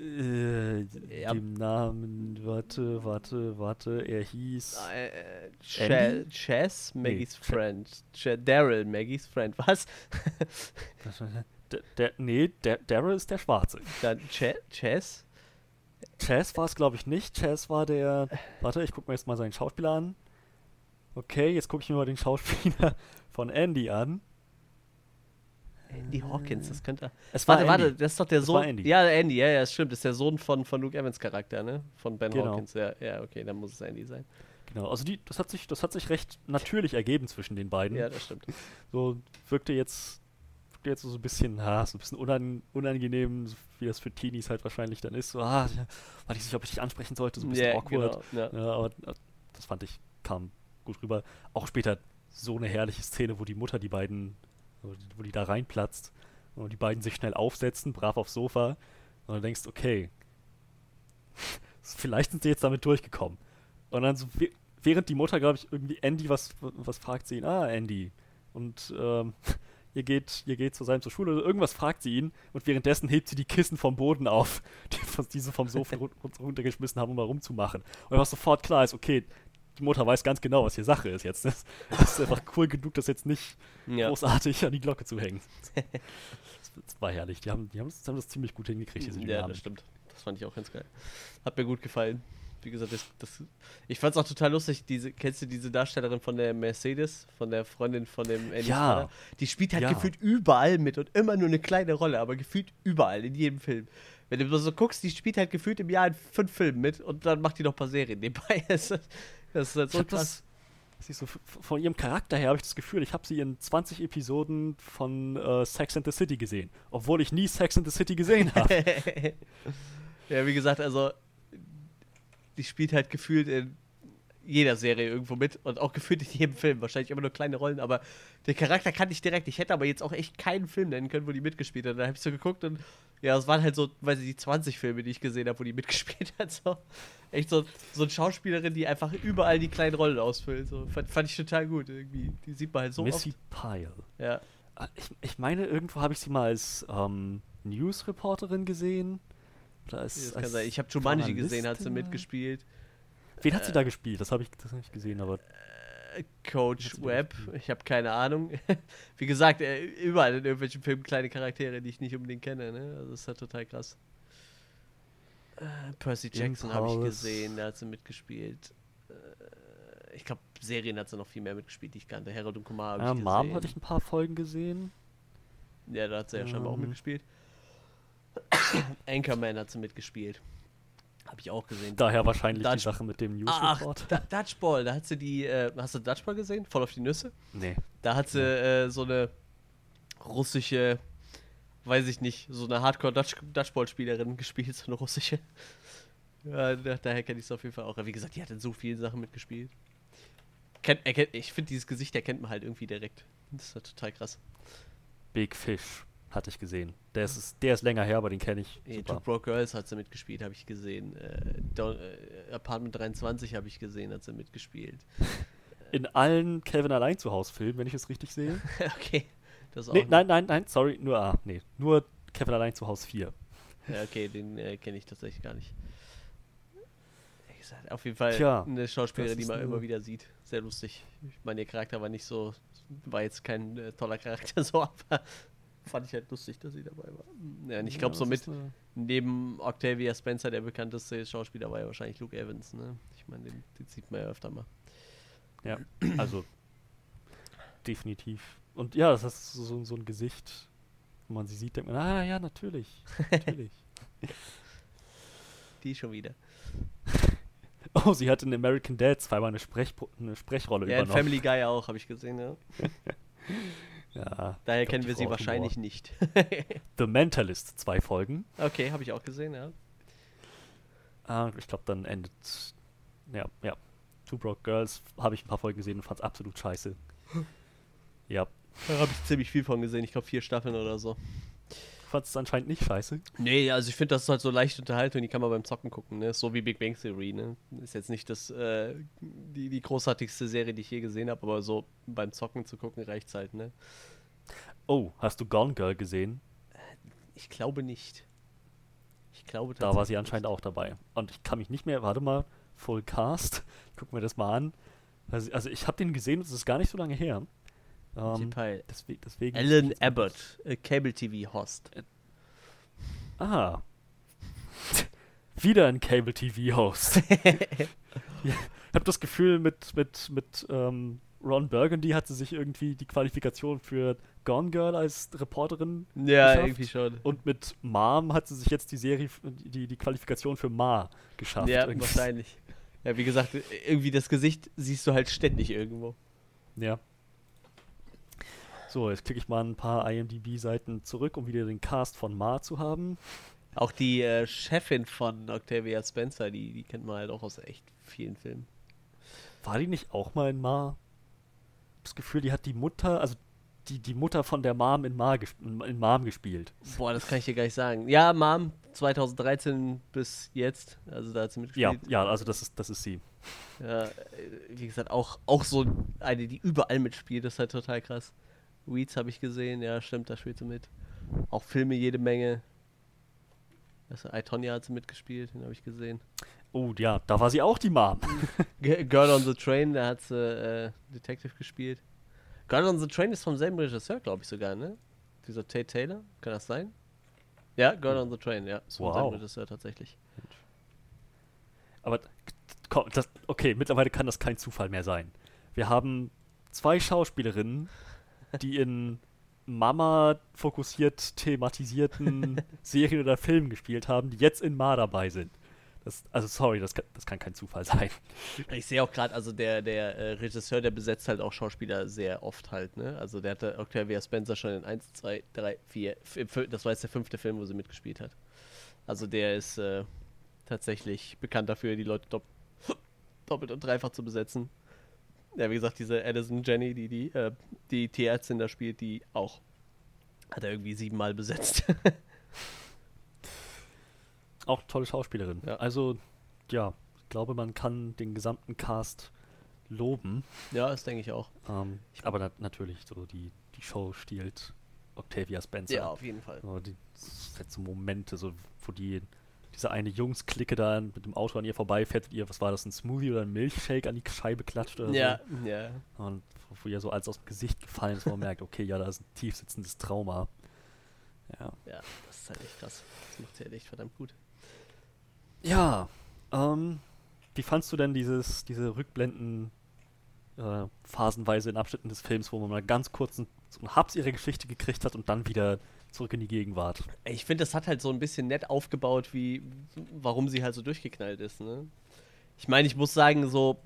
Speaker 1: äh,
Speaker 3: Ja.
Speaker 1: dem Namen, warte, warte, warte, er hieß.
Speaker 3: Äh, Ch
Speaker 1: Andy?
Speaker 3: Chess, Maggies
Speaker 1: Ch-
Speaker 3: Friend. Ch Daryl, Maggies Friend. Was?
Speaker 1: Der, der, nee, Daryl ist der Schwarze.
Speaker 3: Dann Ch Chess?
Speaker 1: Chaz war es, glaube ich, nicht. Chaz war der. Warte, ich gucke mir jetzt mal seinen Schauspieler an. Okay, jetzt gucke ich mir mal den Schauspieler von Andy an.
Speaker 3: Andy Hawkins, das könnte.
Speaker 1: Es war
Speaker 3: Warte, warte, das ist doch der
Speaker 1: Das
Speaker 3: Sohn.
Speaker 1: war Andy.
Speaker 3: Ja, Andy, ja, ja, das stimmt. Das ist der Sohn von, von Luke Evans Charakter, ne? Von Ben
Speaker 1: Genau.
Speaker 3: Hawkins. Ja, ja, okay, dann muss es Andy sein.
Speaker 1: Genau, also die, das hat sich, das hat sich recht natürlich ergeben zwischen den beiden.
Speaker 3: Ja, das stimmt.
Speaker 1: So wirkte jetzt, wirkte jetzt so ein bisschen, ha, so ein bisschen unan, unangenehm, wie das für Teenies halt wahrscheinlich dann ist. So, ah, weiß ich nicht, ob ich dich ansprechen sollte, so ein bisschen
Speaker 3: Ja,
Speaker 1: awkward.
Speaker 3: genau. Ja.
Speaker 1: Ja, aber äh, das fand ich, kam gut rüber. Auch später so eine herrliche Szene, wo die Mutter die beiden, wo die, die da reinplatzt und die beiden sich schnell aufsetzen, brav aufs Sofa und du denkst, okay, vielleicht sind sie jetzt damit durchgekommen. Und dann so, während die Mutter, glaube ich, irgendwie Andy, was, was fragt sie ihn? Ah, Andy. Und ähm, ihr geht, ihr geht zusammen zur Schule irgendwas fragt sie ihn und währenddessen hebt sie die Kissen vom Boden auf, die was diese vom Sofa run- run- runtergeschmissen haben, um mal rumzumachen. Und was sofort klar ist, okay, die Mutter weiß ganz genau, was hier Sache ist jetzt. Das, das ist einfach cool genug, das jetzt nicht
Speaker 3: Ja.
Speaker 1: großartig an die Glocke zu hängen. Das, war herrlich. Die haben, die haben, das, haben das ziemlich gut hingekriegt, diese
Speaker 3: Ja,
Speaker 1: Dynamik.
Speaker 3: das stimmt. Das fand ich auch ganz geil. Hat mir gut gefallen. Wie gesagt, das, das, ich fand's auch total lustig. Diese, kennst du diese Darstellerin von der Mercedes, von der Freundin von dem Andy
Speaker 1: Ja.
Speaker 3: Vater? Die spielt halt
Speaker 1: Ja.
Speaker 3: gefühlt überall mit und immer nur eine kleine Rolle, aber gefühlt überall, in jedem Film. Wenn du so guckst, die spielt halt gefühlt im Jahr in fünf Filmen mit und dann macht die noch ein paar Serien nebenbei. Das, ist- halt so krass.
Speaker 1: das, so, von ihrem Charakter her habe ich das Gefühl, ich habe sie in 20 Episoden von äh, Sex and the City gesehen, obwohl ich nie Sex and the City gesehen habe.
Speaker 3: ja, wie gesagt, also die spielt halt gefühlt in jeder Serie irgendwo mit und auch gefühlt in jedem Film. Wahrscheinlich immer nur kleine Rollen, aber der Charakter kann ich direkt. Ich hätte aber jetzt auch echt keinen Film nennen können, wo die mitgespielt hat. Da habe ich so geguckt und ja, es waren halt so, weiß ich, die 20 Filme, die ich gesehen habe, wo die mitgespielt hat. So. Echt so, so eine Schauspielerin, die einfach überall die kleinen Rollen ausfüllt. So. Fand, fand ich total gut. Irgendwie. Die sieht man halt so
Speaker 1: Missy
Speaker 3: oft.
Speaker 1: Pyle.
Speaker 3: Ja.
Speaker 1: Ah, Ich, ich meine, irgendwo habe ich sie mal als ähm, News-Reporterin gesehen. Als, als.
Speaker 3: Ich habe Jumanji gesehen, hat sie mitgespielt.
Speaker 1: Wen hat sie da gespielt? Das habe ich, das hab ich gesehen, aber
Speaker 3: Äh, Coach Webb, ich habe keine Ahnung. Wie gesagt, äh, überall in irgendwelchen Filmen kleine Charaktere, die ich nicht unbedingt kenne. Ne? Also das ist halt total krass. Äh, Percy Jackson habe ich gesehen, da hat sie mitgespielt. Äh, ich glaube, Serien hat sie noch viel mehr mitgespielt, die ich kannte. Harold und Kumar habe
Speaker 1: ja,
Speaker 3: ich
Speaker 1: Mom
Speaker 3: gesehen.
Speaker 1: hatte ich ein paar Folgen gesehen.
Speaker 3: Ja, da hat sie ja scheinbar auch
Speaker 1: Ähm.
Speaker 3: mitgespielt. Anchorman hat sie mitgespielt. Habe ich auch gesehen.
Speaker 1: Daher wahrscheinlich die
Speaker 3: Dutch-
Speaker 1: Sache mit dem
Speaker 3: Ach,
Speaker 1: News-Report.
Speaker 3: Da- Dodgeball, da hat sie die, äh, hast du Dodgeball gesehen? Voll auf die Nüsse?
Speaker 1: Nee.
Speaker 3: Da hat sie äh, so eine russische, weiß ich nicht, so eine Hardcore-Dodgeball-Spielerin gespielt, so eine russische. Ja, da, daher kenne ich es auf jeden Fall auch. Wie gesagt, die hat in so vielen Sachen mitgespielt. Kennt, erkennt, ich finde, dieses Gesicht erkennt man halt irgendwie direkt. Das ist halt total krass.
Speaker 1: Big Fish hatte ich gesehen. Der ist, der ist länger her, aber den kenne ich.
Speaker 3: Äh,
Speaker 1: Super.
Speaker 3: Two Broke Girls hat sie mitgespielt, habe ich gesehen. Äh, Don, äh, Apartment 23 habe ich gesehen, hat sie mitgespielt.
Speaker 1: In allen Kevin allein zu Hause Filmen, wenn ich es richtig sehe.
Speaker 3: okay. Das
Speaker 1: Nee, nein, nein, nein, sorry, nur A. Nee, nur Kevin allein zu Hause 4.
Speaker 3: Ja, okay, den äh, kenne ich tatsächlich gar nicht. Auf jeden Fall
Speaker 1: Tja,
Speaker 3: eine Schauspielerin, die man immer wieder sieht. Sehr lustig. Ich meine, ihr Charakter war nicht so, war jetzt kein äh, toller Charakter so, aber fand ich halt lustig, dass sie dabei war. Ja, und ich glaube,
Speaker 1: Ja,
Speaker 3: so
Speaker 1: das
Speaker 3: mit
Speaker 1: ist eine-
Speaker 3: neben Octavia Spencer, der bekannteste Schauspieler, war ja wahrscheinlich Luke Evans, ne? Ich meine, den, den sieht man ja öfter mal.
Speaker 1: Ja, also definitiv. Und ja, das ist so, so ein Gesicht, wenn man sie sieht, denkt man, ah ja, natürlich, natürlich.
Speaker 3: Die schon wieder.
Speaker 1: oh, sie hat in American Dad zweimal eine, Sprech eine Sprechrolle
Speaker 3: Ja, in
Speaker 1: übernommen.
Speaker 3: Family Guy auch, habe ich gesehen, ja.
Speaker 1: Ja,
Speaker 3: Daher kennen wir sie wahrscheinlich
Speaker 1: Humor.
Speaker 3: nicht.
Speaker 1: The Mentalist, zwei Folgen.
Speaker 3: okay, habe ich auch gesehen, ja.
Speaker 1: Ah, ich glaube, dann endet. Ja, ja. Two Broke Girls habe ich ein paar Folgen gesehen und fand es absolut scheiße. Ja,
Speaker 3: Da habe ich ziemlich viel von gesehen. Ich glaube, vier Staffeln oder so.
Speaker 1: Fand es anscheinend nicht scheiße.
Speaker 3: Nee, also ich finde, das ist halt so leicht Unterhaltung, die kann man beim Zocken gucken, ne? So wie Big Bang Theory, ne? Ist jetzt nicht das, äh, die, die großartigste Serie, die ich je gesehen habe, aber so beim Zocken zu gucken reicht's halt, ne?
Speaker 1: Oh, hast du Gone Girl gesehen?
Speaker 3: Ich glaube nicht. Ich glaube
Speaker 1: Da war sie anscheinend auch dabei. Und ich kann mich nicht mehr, warte mal, Full Cast. Guck mir das mal an. Also, also ich habe den gesehen, das ist gar nicht so lange her. Ähm, deswegen, deswegen
Speaker 3: Alan Abbott, äh, Cable TV Host.
Speaker 1: Ah. Wieder ein Cable TV Host. ich habe das Gefühl, mit, mit, mit ähm, Ron Burgundy hat sie sich irgendwie die Qualifikation für Gone Girl als Reporterin
Speaker 3: Ja,
Speaker 1: geschafft.
Speaker 3: irgendwie schon.
Speaker 1: Und mit Mom hat sie sich jetzt die Serie, die, die Qualifikation für Ma geschafft.
Speaker 3: Ja,
Speaker 1: Irgendwie.
Speaker 3: wahrscheinlich. Ja, wie gesagt, irgendwie das Gesicht siehst du halt ständig irgendwo.
Speaker 1: Ja. So, jetzt klicke ich mal ein paar IMDb-Seiten zurück, um wieder den Cast von Ma zu haben.
Speaker 3: Auch die äh, Chefin von Octavia Spencer, die, die kennt man halt auch aus echt vielen Filmen.
Speaker 1: War die nicht auch mal in Ma? Das Gefühl, die hat die Mutter, also die, die Mutter von der Mom in Ma, in Mom gespielt.
Speaker 3: Boah, das kann ich dir gar nicht sagen. Ja, Mom, 2013 bis jetzt. Also da hat sie
Speaker 1: Ja,
Speaker 3: mitgespielt.
Speaker 1: ja, also das ist, das ist sie.
Speaker 3: Ja, äh, wie gesagt, auch, auch so eine, die überall mitspielt. Das ist halt total krass. Weeds habe ich gesehen. Ja, stimmt, da spielt sie mit. Auch Filme jede Menge. Also, Itonia hat sie mitgespielt, den habe ich gesehen.
Speaker 1: Oh ja, da war sie auch die Mom.
Speaker 3: Girl on the Train, da hat sie äh, Detective gespielt. Girl on the Train ist vom selben Regisseur, glaube ich sogar, ne? Dieser Tate Taylor, kann das sein? Ja, Girl on the Train, ja, ist vom
Speaker 1: Wow.
Speaker 3: selben Regisseur tatsächlich.
Speaker 1: Aber komm, das, okay, mittlerweile kann das kein Zufall mehr sein. Wir haben zwei Schauspielerinnen, die in Mama fokussiert thematisierten Serien oder Filmen gespielt haben, die jetzt in Ma dabei sind. Das, also sorry, das kann, das kann kein Zufall sein.
Speaker 3: Ich sehe auch gerade, also der, der äh, Regisseur, der besetzt halt auch Schauspieler sehr oft halt, ne? Also der hatte Octavia Spencer schon in 1, 2, 3, 4, das war jetzt der fünfte Film, wo sie mitgespielt hat. Also der ist äh, tatsächlich bekannt dafür, die Leute dopp doppelt und dreifach zu besetzen. Ja, wie gesagt, diese Addison Jenny, die die, äh, die Tierärztin da spielt, die auch hat er irgendwie siebenmal besetzt.
Speaker 1: Auch tolle Schauspielerin.
Speaker 3: Ja.
Speaker 1: Also, ja, ich glaube, man kann den gesamten Cast loben.
Speaker 3: ja, das denke ich auch.
Speaker 1: Ähm, aber na natürlich, so die, die Show stiehlt Octavia Spencer.
Speaker 3: Ja, auf jeden Fall.
Speaker 1: So, die das hat so Momente, so, wo die diese eine Jungs-Clique da mit dem Auto an ihr vorbeifährt und ihr, was war das, ein Smoothie oder ein Milchshake an die Scheibe klatscht oder
Speaker 3: Ja, ja.
Speaker 1: so. Und wo- ihr so als aus dem Gesicht gefallen ist, wo man merkt, okay, ja, da ist ein tief sitzendes Trauma. Ja.
Speaker 3: Ja, das ist halt echt krass. Das macht sie halt echt verdammt gut.
Speaker 1: Ja, ähm, wie fandst du denn dieses, diese Rückblenden äh, phasenweise in Abschnitten des Films, wo man mal ganz kurz einen, so einen Haps ihrer Geschichte gekriegt hat und dann wieder zurück in die Gegenwart?
Speaker 3: Ich finde, das hat halt so ein bisschen nett aufgebaut, wie warum sie halt so durchgeknallt ist. Ne? Ich meine, ich muss sagen, so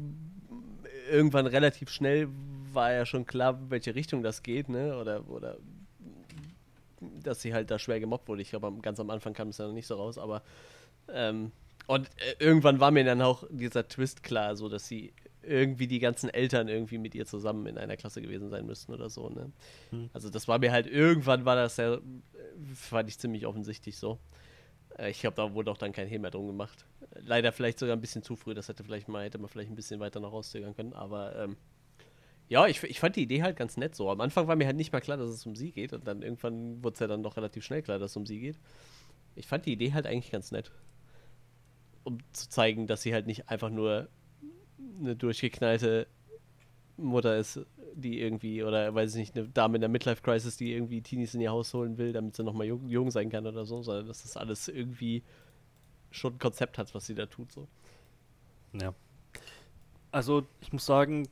Speaker 3: irgendwann relativ schnell war ja schon klar, welche Richtung das geht, ne? Oder, oder dass sie halt da schwer gemobbt wurde. Ich glaube, ganz am Anfang kam es ja noch nicht so raus, aber ähm, und äh, irgendwann war mir dann auch dieser Twist klar, so dass sie irgendwie die ganzen Eltern irgendwie mit ihr zusammen in einer Klasse gewesen sein müssten oder so, ne?
Speaker 1: Hm.
Speaker 3: Also das war mir halt, irgendwann war das ja, äh, fand ich ziemlich offensichtlich so. Äh, Ich glaube, da wurde auch dann kein Hehl mehr drum gemacht. Leider vielleicht sogar ein bisschen zu früh, das hätte vielleicht mal, hätte man vielleicht ein bisschen weiter noch rauszögern können, aber ähm, ja, ich, ich fand die Idee halt ganz nett so. Am Anfang war mir halt nicht mal klar, dass es um sie geht und dann irgendwann wurde es ja dann doch relativ schnell klar, dass es um sie geht. Ich fand die Idee halt eigentlich ganz nett. Um zu zeigen, dass sie halt nicht einfach nur eine durchgeknallte Mutter ist, die irgendwie, oder weiß ich nicht, eine Dame in der Midlife-Crisis, die irgendwie Teenies in ihr Haus holen will, damit sie nochmal jung, jung sein kann oder so, sondern dass das alles irgendwie schon ein Konzept hat, was sie da tut. So.
Speaker 1: Ja. Also, ich muss sagen,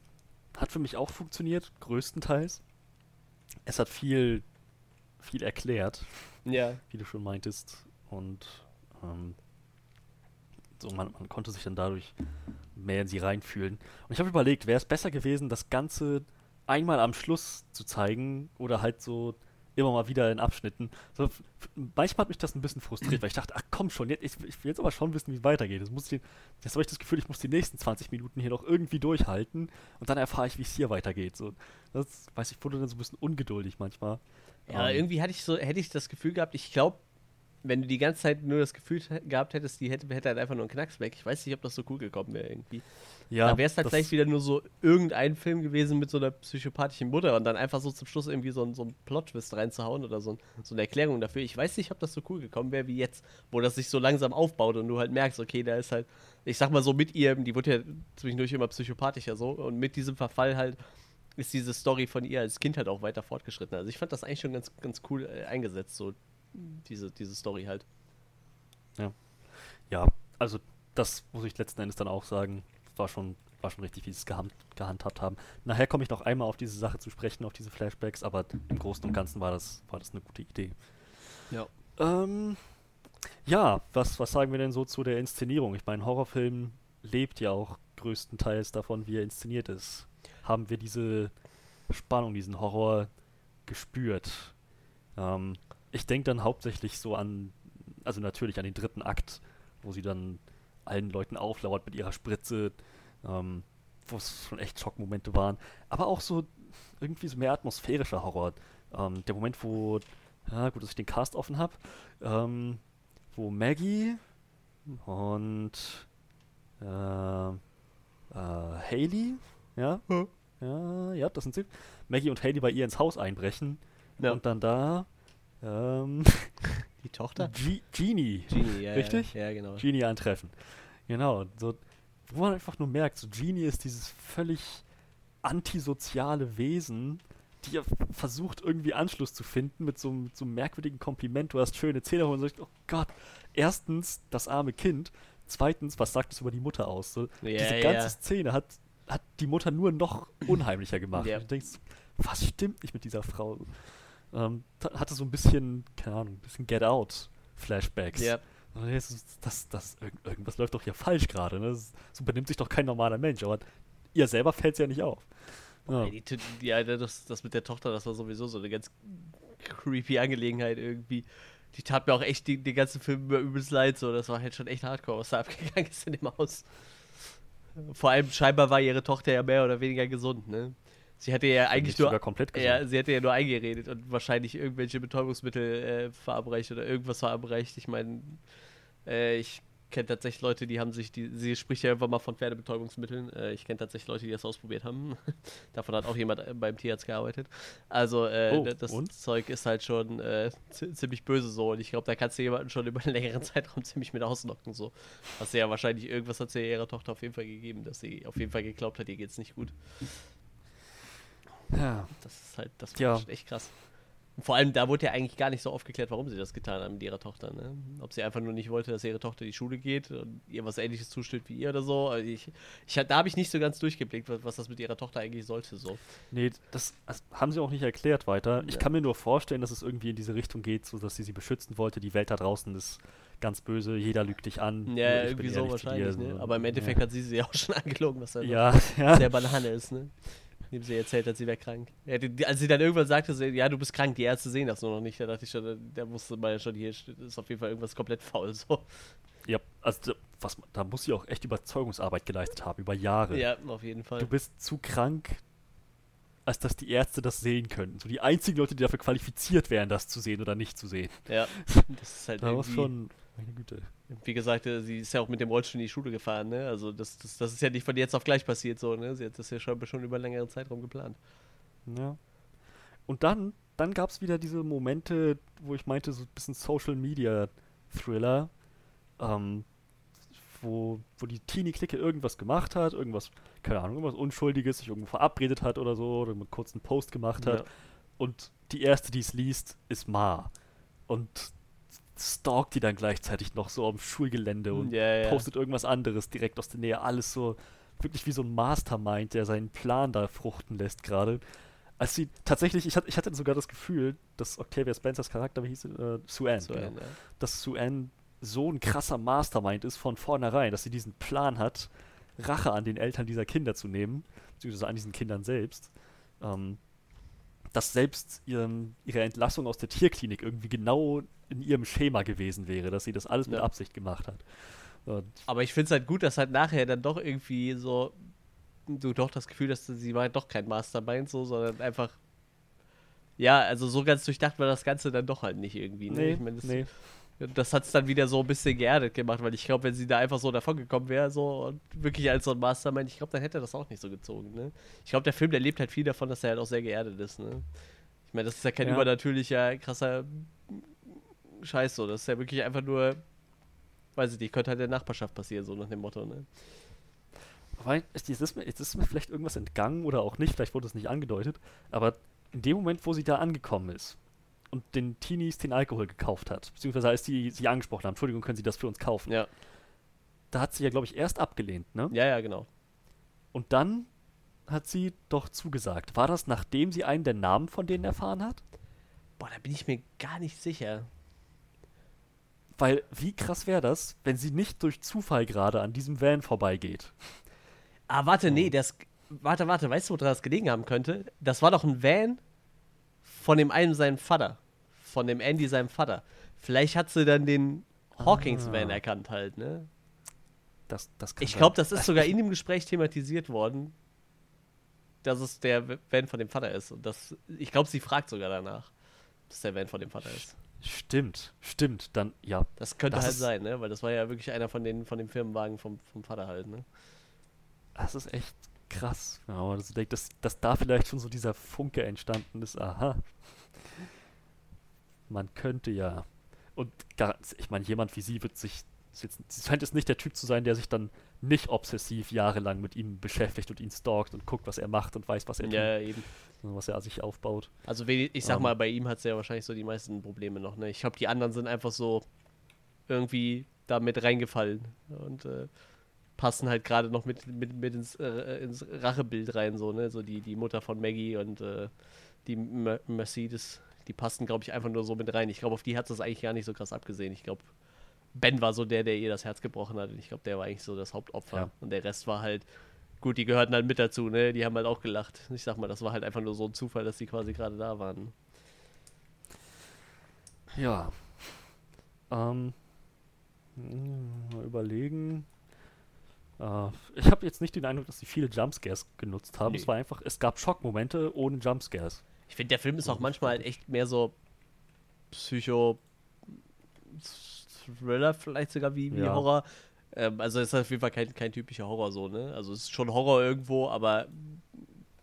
Speaker 1: hat für mich auch funktioniert, größtenteils. Es hat viel, viel erklärt,
Speaker 3: Ja.
Speaker 1: wie du schon meintest. Und ähm, so, man, man konnte sich dann dadurch mehr in sie reinfühlen. Und ich habe überlegt, wäre es besser gewesen, das Ganze einmal am Schluss zu zeigen oder halt so immer mal wieder in Abschnitten. So, manchmal hat mich das ein bisschen frustriert, weil ich dachte, ach komm schon, jetzt, ich, ich will jetzt aber schon wissen, wie es weitergeht. Muss ich, jetzt habe ich das Gefühl, ich muss die nächsten 20 Minuten hier noch irgendwie durchhalten und dann erfahre ich, wie es hier weitergeht. So, das weiß ich, wurde dann so ein bisschen ungeduldig manchmal.
Speaker 3: Ja,
Speaker 1: Ähm,
Speaker 3: irgendwie hatte ich so, hätte ich das Gefühl gehabt, ich glaube, wenn du die ganze Zeit nur das Gefühl gehabt hättest, die hätte, hätte halt einfach nur einen Knacks weg. Ich weiß nicht, ob das so cool gekommen wäre irgendwie.
Speaker 1: ja,
Speaker 3: da wäre es halt vielleicht wieder nur so irgendein Film gewesen mit so einer psychopathischen Mutter und dann einfach so zum Schluss irgendwie so, ein- so einen Plot-Twist reinzuhauen oder so, ein, so eine Erklärung dafür. Ich weiß nicht, ob das so cool gekommen wäre wie jetzt, wo das sich so langsam aufbaut und du halt merkst, okay, da ist halt, ich sag mal so mit ihr, die wird ja zwischendurch immer psychopathischer so und mit diesem Verfall halt ist diese Story von ihr als Kind halt auch weiter fortgeschritten. Also ich fand das eigentlich schon ganz, ganz cool äh, eingesetzt, so diese, diese Story halt.
Speaker 1: Ja, also das muss ich letzten Endes dann auch sagen, war schon, war schon richtig, wie sie es gehand, gehandhabt haben. Nachher komme ich noch einmal auf diese Sache zu sprechen, auf diese Flashbacks, aber im Großen und Ganzen war das, war das eine gute Idee.
Speaker 3: Ja.
Speaker 1: Ähm, ja, was, was sagen wir denn so zu der Inszenierung? Ich meine, Horrorfilm lebt ja auch größtenteils davon, wie er inszeniert ist. Haben wir diese Spannung, diesen Horror gespürt? Ähm, ich denke dann hauptsächlich so an, also natürlich an den dritten Akt, wo sie dann allen Leuten auflauert mit ihrer Spritze, ähm, wo es schon echt Schockmomente waren. Aber auch so irgendwie so mehr atmosphärischer Horror. Ähm, der Moment, wo, ja gut, dass ich den Cast offen habe, ähm, wo Maggie und äh, äh, Haley, ja, ja, ja, das sind sie, Maggie und Haley bei ihr ins Haus einbrechen
Speaker 3: Ja.
Speaker 1: und dann da ähm,
Speaker 3: Die Tochter?
Speaker 1: Ge Genie.
Speaker 3: Genie, ja.
Speaker 1: Richtig?
Speaker 3: Ja, ja genau.
Speaker 1: Genie antreffen. Genau. So, wo man einfach nur merkt, so Genie ist dieses völlig antisoziale Wesen, die ja versucht, irgendwie Anschluss zu finden mit so, einem- so einem merkwürdigen Kompliment. Du hast schöne Zähne und sagst, oh Gott, erstens das arme Kind, zweitens, was sagt es über die Mutter aus? So,
Speaker 3: Ja,
Speaker 1: diese ganze Szene hat, hat die Mutter nur noch unheimlicher gemacht.
Speaker 3: Ja.
Speaker 1: Und du denkst, was stimmt nicht mit dieser Frau? Ähm, hatte so ein bisschen, keine Ahnung, ein bisschen Get Out Flashbacks.
Speaker 3: Ja.
Speaker 1: Das, das, irg- irgendwas läuft doch hier falsch gerade. Ne? Das- So benimmt sich doch kein normaler Mensch. Aber ihr selber fällt es ja nicht auf. Ja.
Speaker 3: Ey, Die, die, das, das mit der Tochter, das war sowieso so eine ganz creepy Angelegenheit irgendwie. Die tat mir auch echt die, den ganzen Film über übelst leid. So. Das war halt schon echt hardcore, was da abgegangen ist in dem Haus. Vor allem scheinbar war ihre Tochter ja mehr oder weniger gesund, ne? Sie hatte ja eigentlich nur. Ja, sie hätte ja nur eingeredet und wahrscheinlich irgendwelche Betäubungsmittel äh, verabreicht oder irgendwas verabreicht. Ich meine, äh, ich kenne tatsächlich Leute, die haben sich, die, sie spricht ja irgendwann mal von Pferdebetäubungsmitteln. Äh, ich kenne tatsächlich Leute, die das ausprobiert haben. Davon hat auch jemand äh, beim Tierarzt gearbeitet. Also, äh,
Speaker 1: Oh,
Speaker 3: das
Speaker 1: und?
Speaker 3: Zeug ist halt schon äh, zi- ziemlich böse so und ich glaube, da kannst du jemanden schon über einen längeren Zeitraum ziemlich mit auslocken. So. Du ja wahrscheinlich irgendwas hat sie ihrer Tochter auf jeden Fall gegeben, dass sie auf jeden Fall geglaubt hat, ihr geht's nicht gut.
Speaker 1: Ja.
Speaker 3: Das ist halt, das schon echt krass. Und vor allem, da wurde ja eigentlich gar nicht so aufgeklärt, warum sie das getan haben mit ihrer Tochter. Ne? Ob sie einfach nur nicht wollte, dass ihre Tochter in die Schule geht und ihr was ähnliches zusteht wie ihr oder so. Also ich, ich, da habe ich nicht so ganz durchgeblickt, was, was das mit ihrer Tochter eigentlich sollte. So.
Speaker 1: Nee, das, das haben sie auch nicht erklärt weiter. Ich
Speaker 3: Ja.
Speaker 1: kann mir nur vorstellen, dass es irgendwie in diese Richtung geht, so dass sie sie beschützen wollte. Die Welt da draußen ist ganz böse, jeder lügt dich an.
Speaker 3: Ja, irgendwie so
Speaker 1: dir,
Speaker 3: wahrscheinlich. Ne? Aber im Endeffekt hat sie sie auch schon angelogen, was halt
Speaker 1: Ja, ja.
Speaker 3: sehr Banane ist. Ne? Indem sie erzählt hat, sie wäre krank. Ja, die, als sie dann irgendwann sagte, sie, ja, du bist krank, die Ärzte sehen das nur noch nicht, da dachte ich schon, da- da wusste man ja schon, hier ist auf jeden Fall irgendwas komplett faul. So.
Speaker 1: ja also da- was, da muss sie auch echt Überzeugungsarbeit geleistet haben, über Jahre.
Speaker 3: Ja, auf jeden Fall.
Speaker 1: Du bist zu krank, als dass die Ärzte das sehen könnten. So die einzigen Leute, die dafür qualifiziert wären, das zu sehen oder nicht zu sehen.
Speaker 3: Ja, das ist halt
Speaker 1: Da
Speaker 3: irgendwie,
Speaker 1: schon, meine Güte.
Speaker 3: wie gesagt, äh, sie ist ja auch mit dem Rollstuhl in die Schule gefahren, ne? Also das, das, das ist ja nicht von jetzt auf gleich passiert so, ne? Sie hat das ja schon, schon über einen längeren Zeitraum geplant.
Speaker 1: Ja. Und dann, dann gab es wieder diese Momente, wo ich meinte, so ein bisschen Social Media Thriller, ähm, wo, wo die Teenie-Clique irgendwas gemacht hat, irgendwas, keine Ahnung, irgendwas Unschuldiges, sich irgendwo verabredet hat oder so, oder einen kurzen Post gemacht hat.
Speaker 3: Ja.
Speaker 1: Und die erste, die es liest, ist Ma. Und stalkt die dann gleichzeitig noch so am Schulgelände und
Speaker 3: Ja, ja.
Speaker 1: postet irgendwas anderes direkt aus der Nähe. Alles so wirklich wie so ein Mastermind, der seinen Plan da fruchten lässt gerade. Als sie tatsächlich, ich hatte, ich hatte sogar das Gefühl, dass Octavia Spencers Charakter, wie hieß sie? Äh, Sue
Speaker 3: So
Speaker 1: genau,
Speaker 3: ja.
Speaker 1: dass Sue so ein krasser Mastermind ist von vornherein, dass sie diesen Plan hat, Rache an den Eltern dieser Kinder zu nehmen, beziehungsweise an diesen Kindern selbst. Ähm, dass selbst ihren, ihre Entlassung aus der Tierklinik irgendwie genau in ihrem Schema gewesen wäre, dass sie das alles mit
Speaker 3: Ja.
Speaker 1: Absicht gemacht hat. Und
Speaker 3: Aber ich finde es halt gut, dass halt nachher dann doch irgendwie so du doch das Gefühl, dass sie war doch kein Mastermind so, sondern einfach ja, also so ganz durchdacht war das Ganze dann doch halt nicht irgendwie. Ne?
Speaker 1: nee,
Speaker 3: ich mein, das,
Speaker 1: nee.
Speaker 3: Das hat es dann wieder so ein bisschen geerdet gemacht, weil ich glaube, wenn sie da einfach so davon gekommen wäre, so und wirklich als so ein Mastermind, ich glaube, dann hätte er das auch nicht so gezogen. Ne? Ich glaube, der Film, der lebt halt viel davon, dass er halt auch sehr geerdet ist. Ne? Ich meine, das ist ja kein
Speaker 1: Ja.
Speaker 3: übernatürlicher, krasser Scheiß so. Das ist ja wirklich einfach nur, weiß ich nicht, könnte halt der Nachbarschaft passieren, so nach dem Motto. Ne?
Speaker 1: Weil, ist, ist, mir, jetzt ist mir vielleicht irgendwas entgangen oder auch nicht, vielleicht wurde es nicht angedeutet, aber in dem Moment, wo sie da angekommen ist und den Teenies den Alkohol gekauft hat, beziehungsweise als die sie angesprochen haben, Entschuldigung, können Sie das für uns kaufen?
Speaker 3: Ja,
Speaker 1: Da hat sie ja, glaube ich, erst abgelehnt, ne?
Speaker 3: ja, ja, genau.
Speaker 1: Und dann hat sie doch zugesagt. War das, nachdem sie einen der Namen von denen erfahren hat?
Speaker 3: Boah, da bin ich mir gar nicht sicher.
Speaker 1: Weil, wie krass wäre das, wenn sie nicht durch Zufall gerade an diesem Van vorbeigeht?
Speaker 3: Ah, warte, nee, das. Warte, warte, weißt du, woran das gelegen haben könnte? Das war doch ein Van von dem einen seinem Vater. Von dem Andy seinem Vater. Vielleicht hat sie dann den Hawkins-Van
Speaker 1: Ah.
Speaker 3: erkannt halt, ne?
Speaker 1: Das, das kann
Speaker 3: Ich glaube, das ist sogar in dem Gespräch thematisiert worden, dass es der Van von dem Vater ist. Und das, ich glaube, sie fragt sogar danach, dass der Van von dem Vater ist.
Speaker 1: Stimmt, stimmt. Dann, ja.
Speaker 3: Das könnte
Speaker 1: Das
Speaker 3: halt sein, ne? Weil das war ja wirklich einer von den, von dem Firmenwagen vom, vom Vater halt, ne?
Speaker 1: Das ist echt krass. Ja, aber dass, dass, dass da vielleicht schon so dieser Funke entstanden ist. Aha. Man könnte ja. Und gar, ich meine, jemand wie sie wird sich, jetzt, sie scheint es nicht der Typ zu sein, der sich dann nicht obsessiv jahrelang mit ihm beschäftigt und ihn stalkt und guckt, was er macht und weiß, was er
Speaker 3: Ja,
Speaker 1: tut,
Speaker 3: eben.
Speaker 1: was er sich aufbaut.
Speaker 3: Also ich sag
Speaker 1: Ähm.
Speaker 3: mal, bei ihm hat es ja wahrscheinlich so die meisten Probleme noch. Ne? Ich glaube, die anderen sind einfach so irgendwie da mit reingefallen und äh, passen halt gerade noch mit, mit, mit ins, äh, ins Rachebild rein, so, ne? So die, die Mutter von Maggie und äh, die Mer Mercedes, die passen, glaube ich, einfach nur so mit rein. Ich glaube, auf die hat es eigentlich gar nicht so krass abgesehen. Ich glaube, Ben war so der, der ihr das Herz gebrochen hat. Und ich glaube, der war eigentlich so das Hauptopfer.
Speaker 1: Ja.
Speaker 3: Und der Rest war halt, gut, die gehörten halt mit dazu, ne? Die haben halt auch gelacht. Ich sag mal, das war halt einfach nur so ein Zufall, dass die quasi gerade da waren.
Speaker 1: Ja. Ähm. hm, Mal überlegen. Äh, ich habe jetzt nicht den Eindruck, dass sie viele Jumpscares genutzt haben.
Speaker 3: Nee.
Speaker 1: Es war einfach, es gab Schockmomente ohne Jumpscares.
Speaker 3: Ich finde, der Film ist auch manchmal echt mehr so Psycho Thriller, vielleicht sogar wie, wie
Speaker 1: Ja.
Speaker 3: Horror. Ähm, also es ist auf jeden Fall kein, kein typischer Horror so, ne? Also es ist schon Horror irgendwo, aber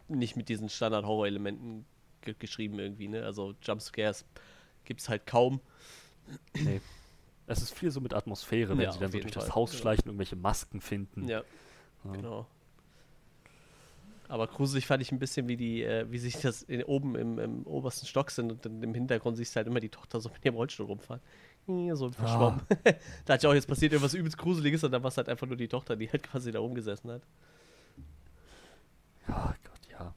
Speaker 3: nicht mit diesen Standard-Horror-Elementen ge geschrieben irgendwie, ne? Also Jumpscares gibt es halt kaum.
Speaker 1: Nee. Es ist viel so mit Atmosphäre, wenn
Speaker 3: Ja,
Speaker 1: sie dann so durch das
Speaker 3: Fall.
Speaker 1: Haus
Speaker 3: Genau.
Speaker 1: schleichen, irgendwelche Masken finden.
Speaker 3: Ja,
Speaker 1: Ja.
Speaker 3: genau. Aber gruselig fand ich ein bisschen, wie die, äh, wie sich das in, oben im, im obersten Stock sind und dann im Hintergrund siehst du halt immer die Tochter so mit ihrem Rollstuhl rumfahren. Ja, So verschwommen. da hat ja auch jetzt passiert irgendwas übelst Gruseliges und dann war es halt einfach nur die Tochter, die halt quasi da rumgesessen hat.
Speaker 1: Ja, Gott, ja.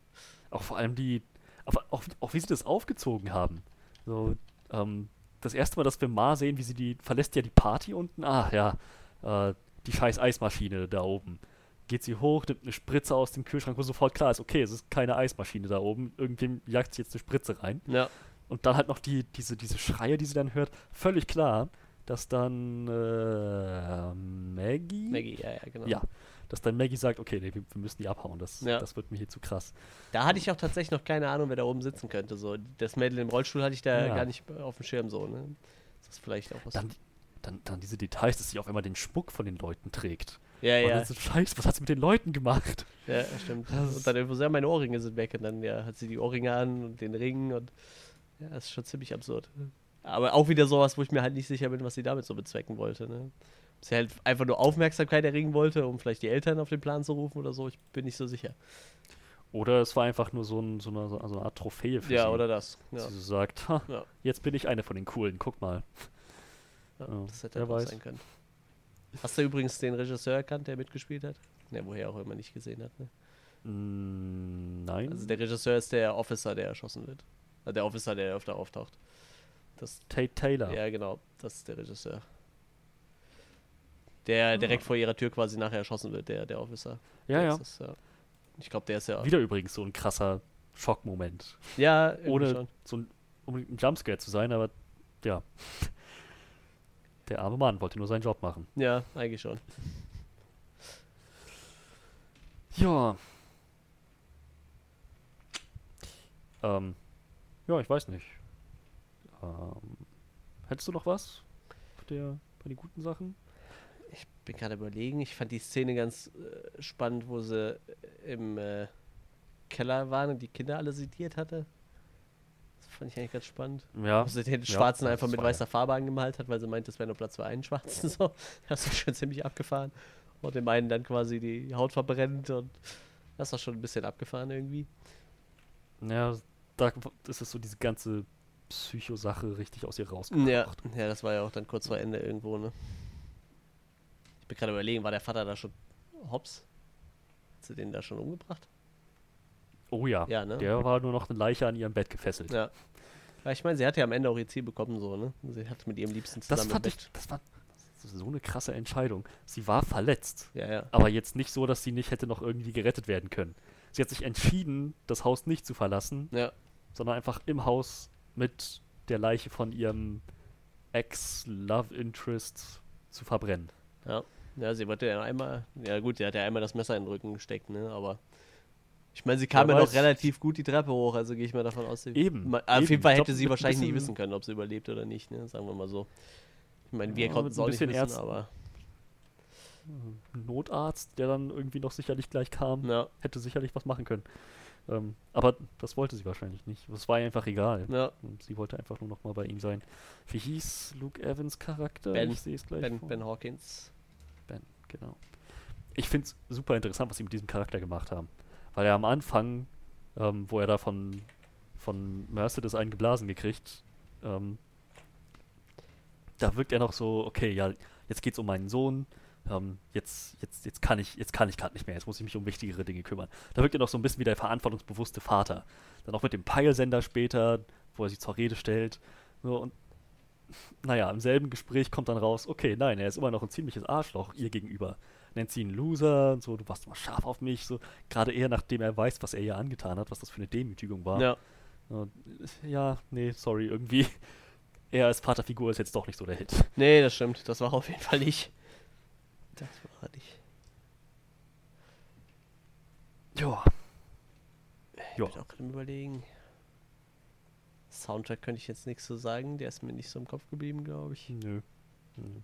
Speaker 1: Auch vor allem die, aber auch, auch wie sie das aufgezogen haben. So, ähm, das erste Mal, dass wir Ma sehen, wie sie die, verlässt ja die Party unten. Ah, ja, äh, die scheiß Eismaschine da oben. Geht sie hoch, nimmt eine Spritze aus dem Kühlschrank, wo sofort klar ist, okay, es ist keine Eismaschine da oben. Irgendwem jagt sie jetzt eine Spritze rein.
Speaker 3: Ja,
Speaker 1: Und dann halt noch die, diese, diese Schreie, die sie dann hört. Völlig klar, dass dann äh, Maggie.
Speaker 3: Maggie, ja, ja, genau.
Speaker 1: Ja, dass dann Maggie sagt, okay, nee, wir, müssen die abhauen. Das,
Speaker 3: Ja.
Speaker 1: das wird mir hier zu krass.
Speaker 3: Da hatte ich auch tatsächlich noch keine Ahnung, wer da oben sitzen könnte. So, das Mädel im Rollstuhl hatte ich da
Speaker 1: Ja.
Speaker 3: gar nicht auf dem Schirm so, ne? Das ist vielleicht auch was.
Speaker 1: Dann, dann, dann diese Details, dass sie auf einmal den Spuck von den Leuten trägt.
Speaker 3: ja,
Speaker 1: Und
Speaker 3: ja,
Speaker 1: dann so, Scheiße, was hat sie mit den Leuten gemacht?
Speaker 3: ja, stimmt.
Speaker 1: Das
Speaker 3: Und dann irgendwo, ja, meine Ohrringe sind weg und dann ja, hat sie die Ohrringe an und den Ring und ja, das ist schon ziemlich absurd. Aber auch wieder sowas, wo ich mir halt nicht sicher bin, was sie damit so bezwecken wollte, ne? Sie halt einfach nur Aufmerksamkeit erringen wollte, um vielleicht die Eltern auf den Plan zu rufen oder so, ich bin nicht so sicher.
Speaker 1: Oder es war einfach nur so, ein, so, eine, so eine Art Trophäe für
Speaker 3: Ja,
Speaker 1: sie.
Speaker 3: oder das. Ja,
Speaker 1: Dass sie so sagt, ha,
Speaker 3: Ja.
Speaker 1: jetzt bin ich eine von den Coolen, guck mal.
Speaker 3: ja,
Speaker 1: Ja,
Speaker 3: das hätte auch
Speaker 1: weiß.
Speaker 3: sein können. Hast du übrigens den Regisseur erkannt, der mitgespielt hat? Ja, woher auch immer nicht gesehen hat, ne?
Speaker 1: Mm, nein.
Speaker 3: Also der Regisseur ist der Officer, der erschossen wird. Äh, Der Officer, der öfter auftaucht. Das,
Speaker 1: Tate Taylor.
Speaker 3: ja, genau, das ist der Regisseur. Der direkt vor ihrer Tür quasi nachher erschossen wird, der, der Officer.
Speaker 1: ja. Ja.
Speaker 3: ist das, ja. Ich glaube, der ist ja.
Speaker 1: Wieder übrigens so ein krasser Schockmoment.
Speaker 3: Ja,
Speaker 1: Ohne
Speaker 3: schon.
Speaker 1: so ein, unbedingt ein Jumpscare zu sein, aber ja. Der arme Mann wollte nur seinen Job machen.
Speaker 3: Ja, eigentlich schon.
Speaker 1: Ja. Ähm, ja, ich weiß nicht. Ähm, hättest du noch was auf der, bei den guten Sachen?
Speaker 3: Ich bin gerade überlegen, ich fand die Szene ganz äh, spannend, wo sie äh, im äh, Keller waren und die Kinder alle sediert hatte. Das fand ich eigentlich ganz spannend.
Speaker 1: Ja.
Speaker 3: Wo sie den
Speaker 1: Ja,
Speaker 3: Schwarzen
Speaker 1: das
Speaker 3: einfach mit weißer Farbe angemalt hat, weil sie meint, das wäre nur Platz für einen Schwarzen. So. Das ist schon ziemlich abgefahren. Und dem einen dann quasi die Haut verbrennt und das war schon ein bisschen abgefahren irgendwie.
Speaker 1: Ja, da ist es so diese ganze Psycho-Sache richtig aus ihr
Speaker 3: Ja,
Speaker 1: rausgebracht.
Speaker 3: ja, das war ja auch dann kurz vor Ende irgendwo, ne? Ich bin gerade überlegen, war der Vater da schon hops? Hat sie den da schon umgebracht?
Speaker 1: Oh ja,
Speaker 3: Ja, ne?
Speaker 1: der war nur noch eine Leiche an ihrem Bett gefesselt.
Speaker 3: Ja. Ja, ich meine, sie hat ja am Ende auch ihr Ziel bekommen, so, ne? Sie hat mit ihrem Liebsten zusammen
Speaker 1: das fand ich, das war so eine krasse Entscheidung. Sie war verletzt,
Speaker 3: Ja, ja.
Speaker 1: aber jetzt nicht so, dass sie nicht hätte noch irgendwie gerettet werden können. Sie hat sich entschieden, das Haus nicht zu verlassen,
Speaker 3: Ja,
Speaker 1: sondern einfach im Haus mit der Leiche von ihrem Ex-Love-Interest zu verbrennen.
Speaker 3: ja. Ja, sie wollte ja einmal, ja gut, sie hat ja einmal das Messer in den Rücken gesteckt, ne? Aber ich meine, sie kam
Speaker 1: Wer
Speaker 3: ja noch relativ gut die Treppe hoch, also gehe ich mal davon aus, sie
Speaker 1: Eben,
Speaker 3: Ma- Auf
Speaker 1: eben.
Speaker 3: jeden Fall hätte sie wahrscheinlich
Speaker 1: bisschen-
Speaker 3: wissen können, ob sie überlebt oder nicht, ne? Sagen wir mal so. Ich meine, wir
Speaker 1: Ja,
Speaker 3: konnten es auch nicht wissen,
Speaker 1: Ärzten.
Speaker 3: aber
Speaker 1: Notarzt, der dann irgendwie noch sicherlich gleich kam,
Speaker 3: ja.
Speaker 1: hätte sicherlich was machen können. Ähm, aber das wollte sie wahrscheinlich nicht. Es war ihr einfach egal.
Speaker 3: Ja,
Speaker 1: sie wollte einfach nur noch mal bei ihm sein. Wie hieß Luke Evans Charakter?
Speaker 3: Ben.
Speaker 1: Ich sehe es gleich.
Speaker 3: Ben, ben Hawkins.
Speaker 1: Ben, genau. Ich finde es super interessant, was sie mit diesem Charakter gemacht haben. Weil er am Anfang, ähm, wo er da von, von Mercedes einen geblasen gekriegt, ähm, da wirkt er noch so, okay, ja, jetzt geht's um meinen Sohn, ähm, jetzt, jetzt, jetzt kann ich, jetzt kann ich gerade nicht mehr, jetzt muss ich mich um wichtigere Dinge kümmern. Da wirkt er noch so ein bisschen wie der verantwortungsbewusste Vater. Dann auch mit dem Peilsender später, wo er sich zur Rede stellt. So, und naja, im selben Gespräch kommt dann raus, okay, nein, er ist immer noch ein ziemliches Arschloch ihr gegenüber. Nennt sie ihn Loser und so, du warst immer scharf auf mich, so, gerade eher nachdem er weiß, was er ihr angetan hat, was das für eine Demütigung war.
Speaker 3: Ja.
Speaker 1: Und, ja, nee, sorry, irgendwie, er als Vaterfigur ist jetzt doch nicht so der Hit.
Speaker 3: Nee, das stimmt. Das war auf jeden Fall nicht. Das war nicht.
Speaker 1: Ja.
Speaker 3: Ich
Speaker 1: Ja.
Speaker 3: bin auch gerade überlegen. Soundtrack könnte ich jetzt nichts zu sagen. Der ist mir nicht so im Kopf geblieben, glaube ich.
Speaker 1: Nö. Nö.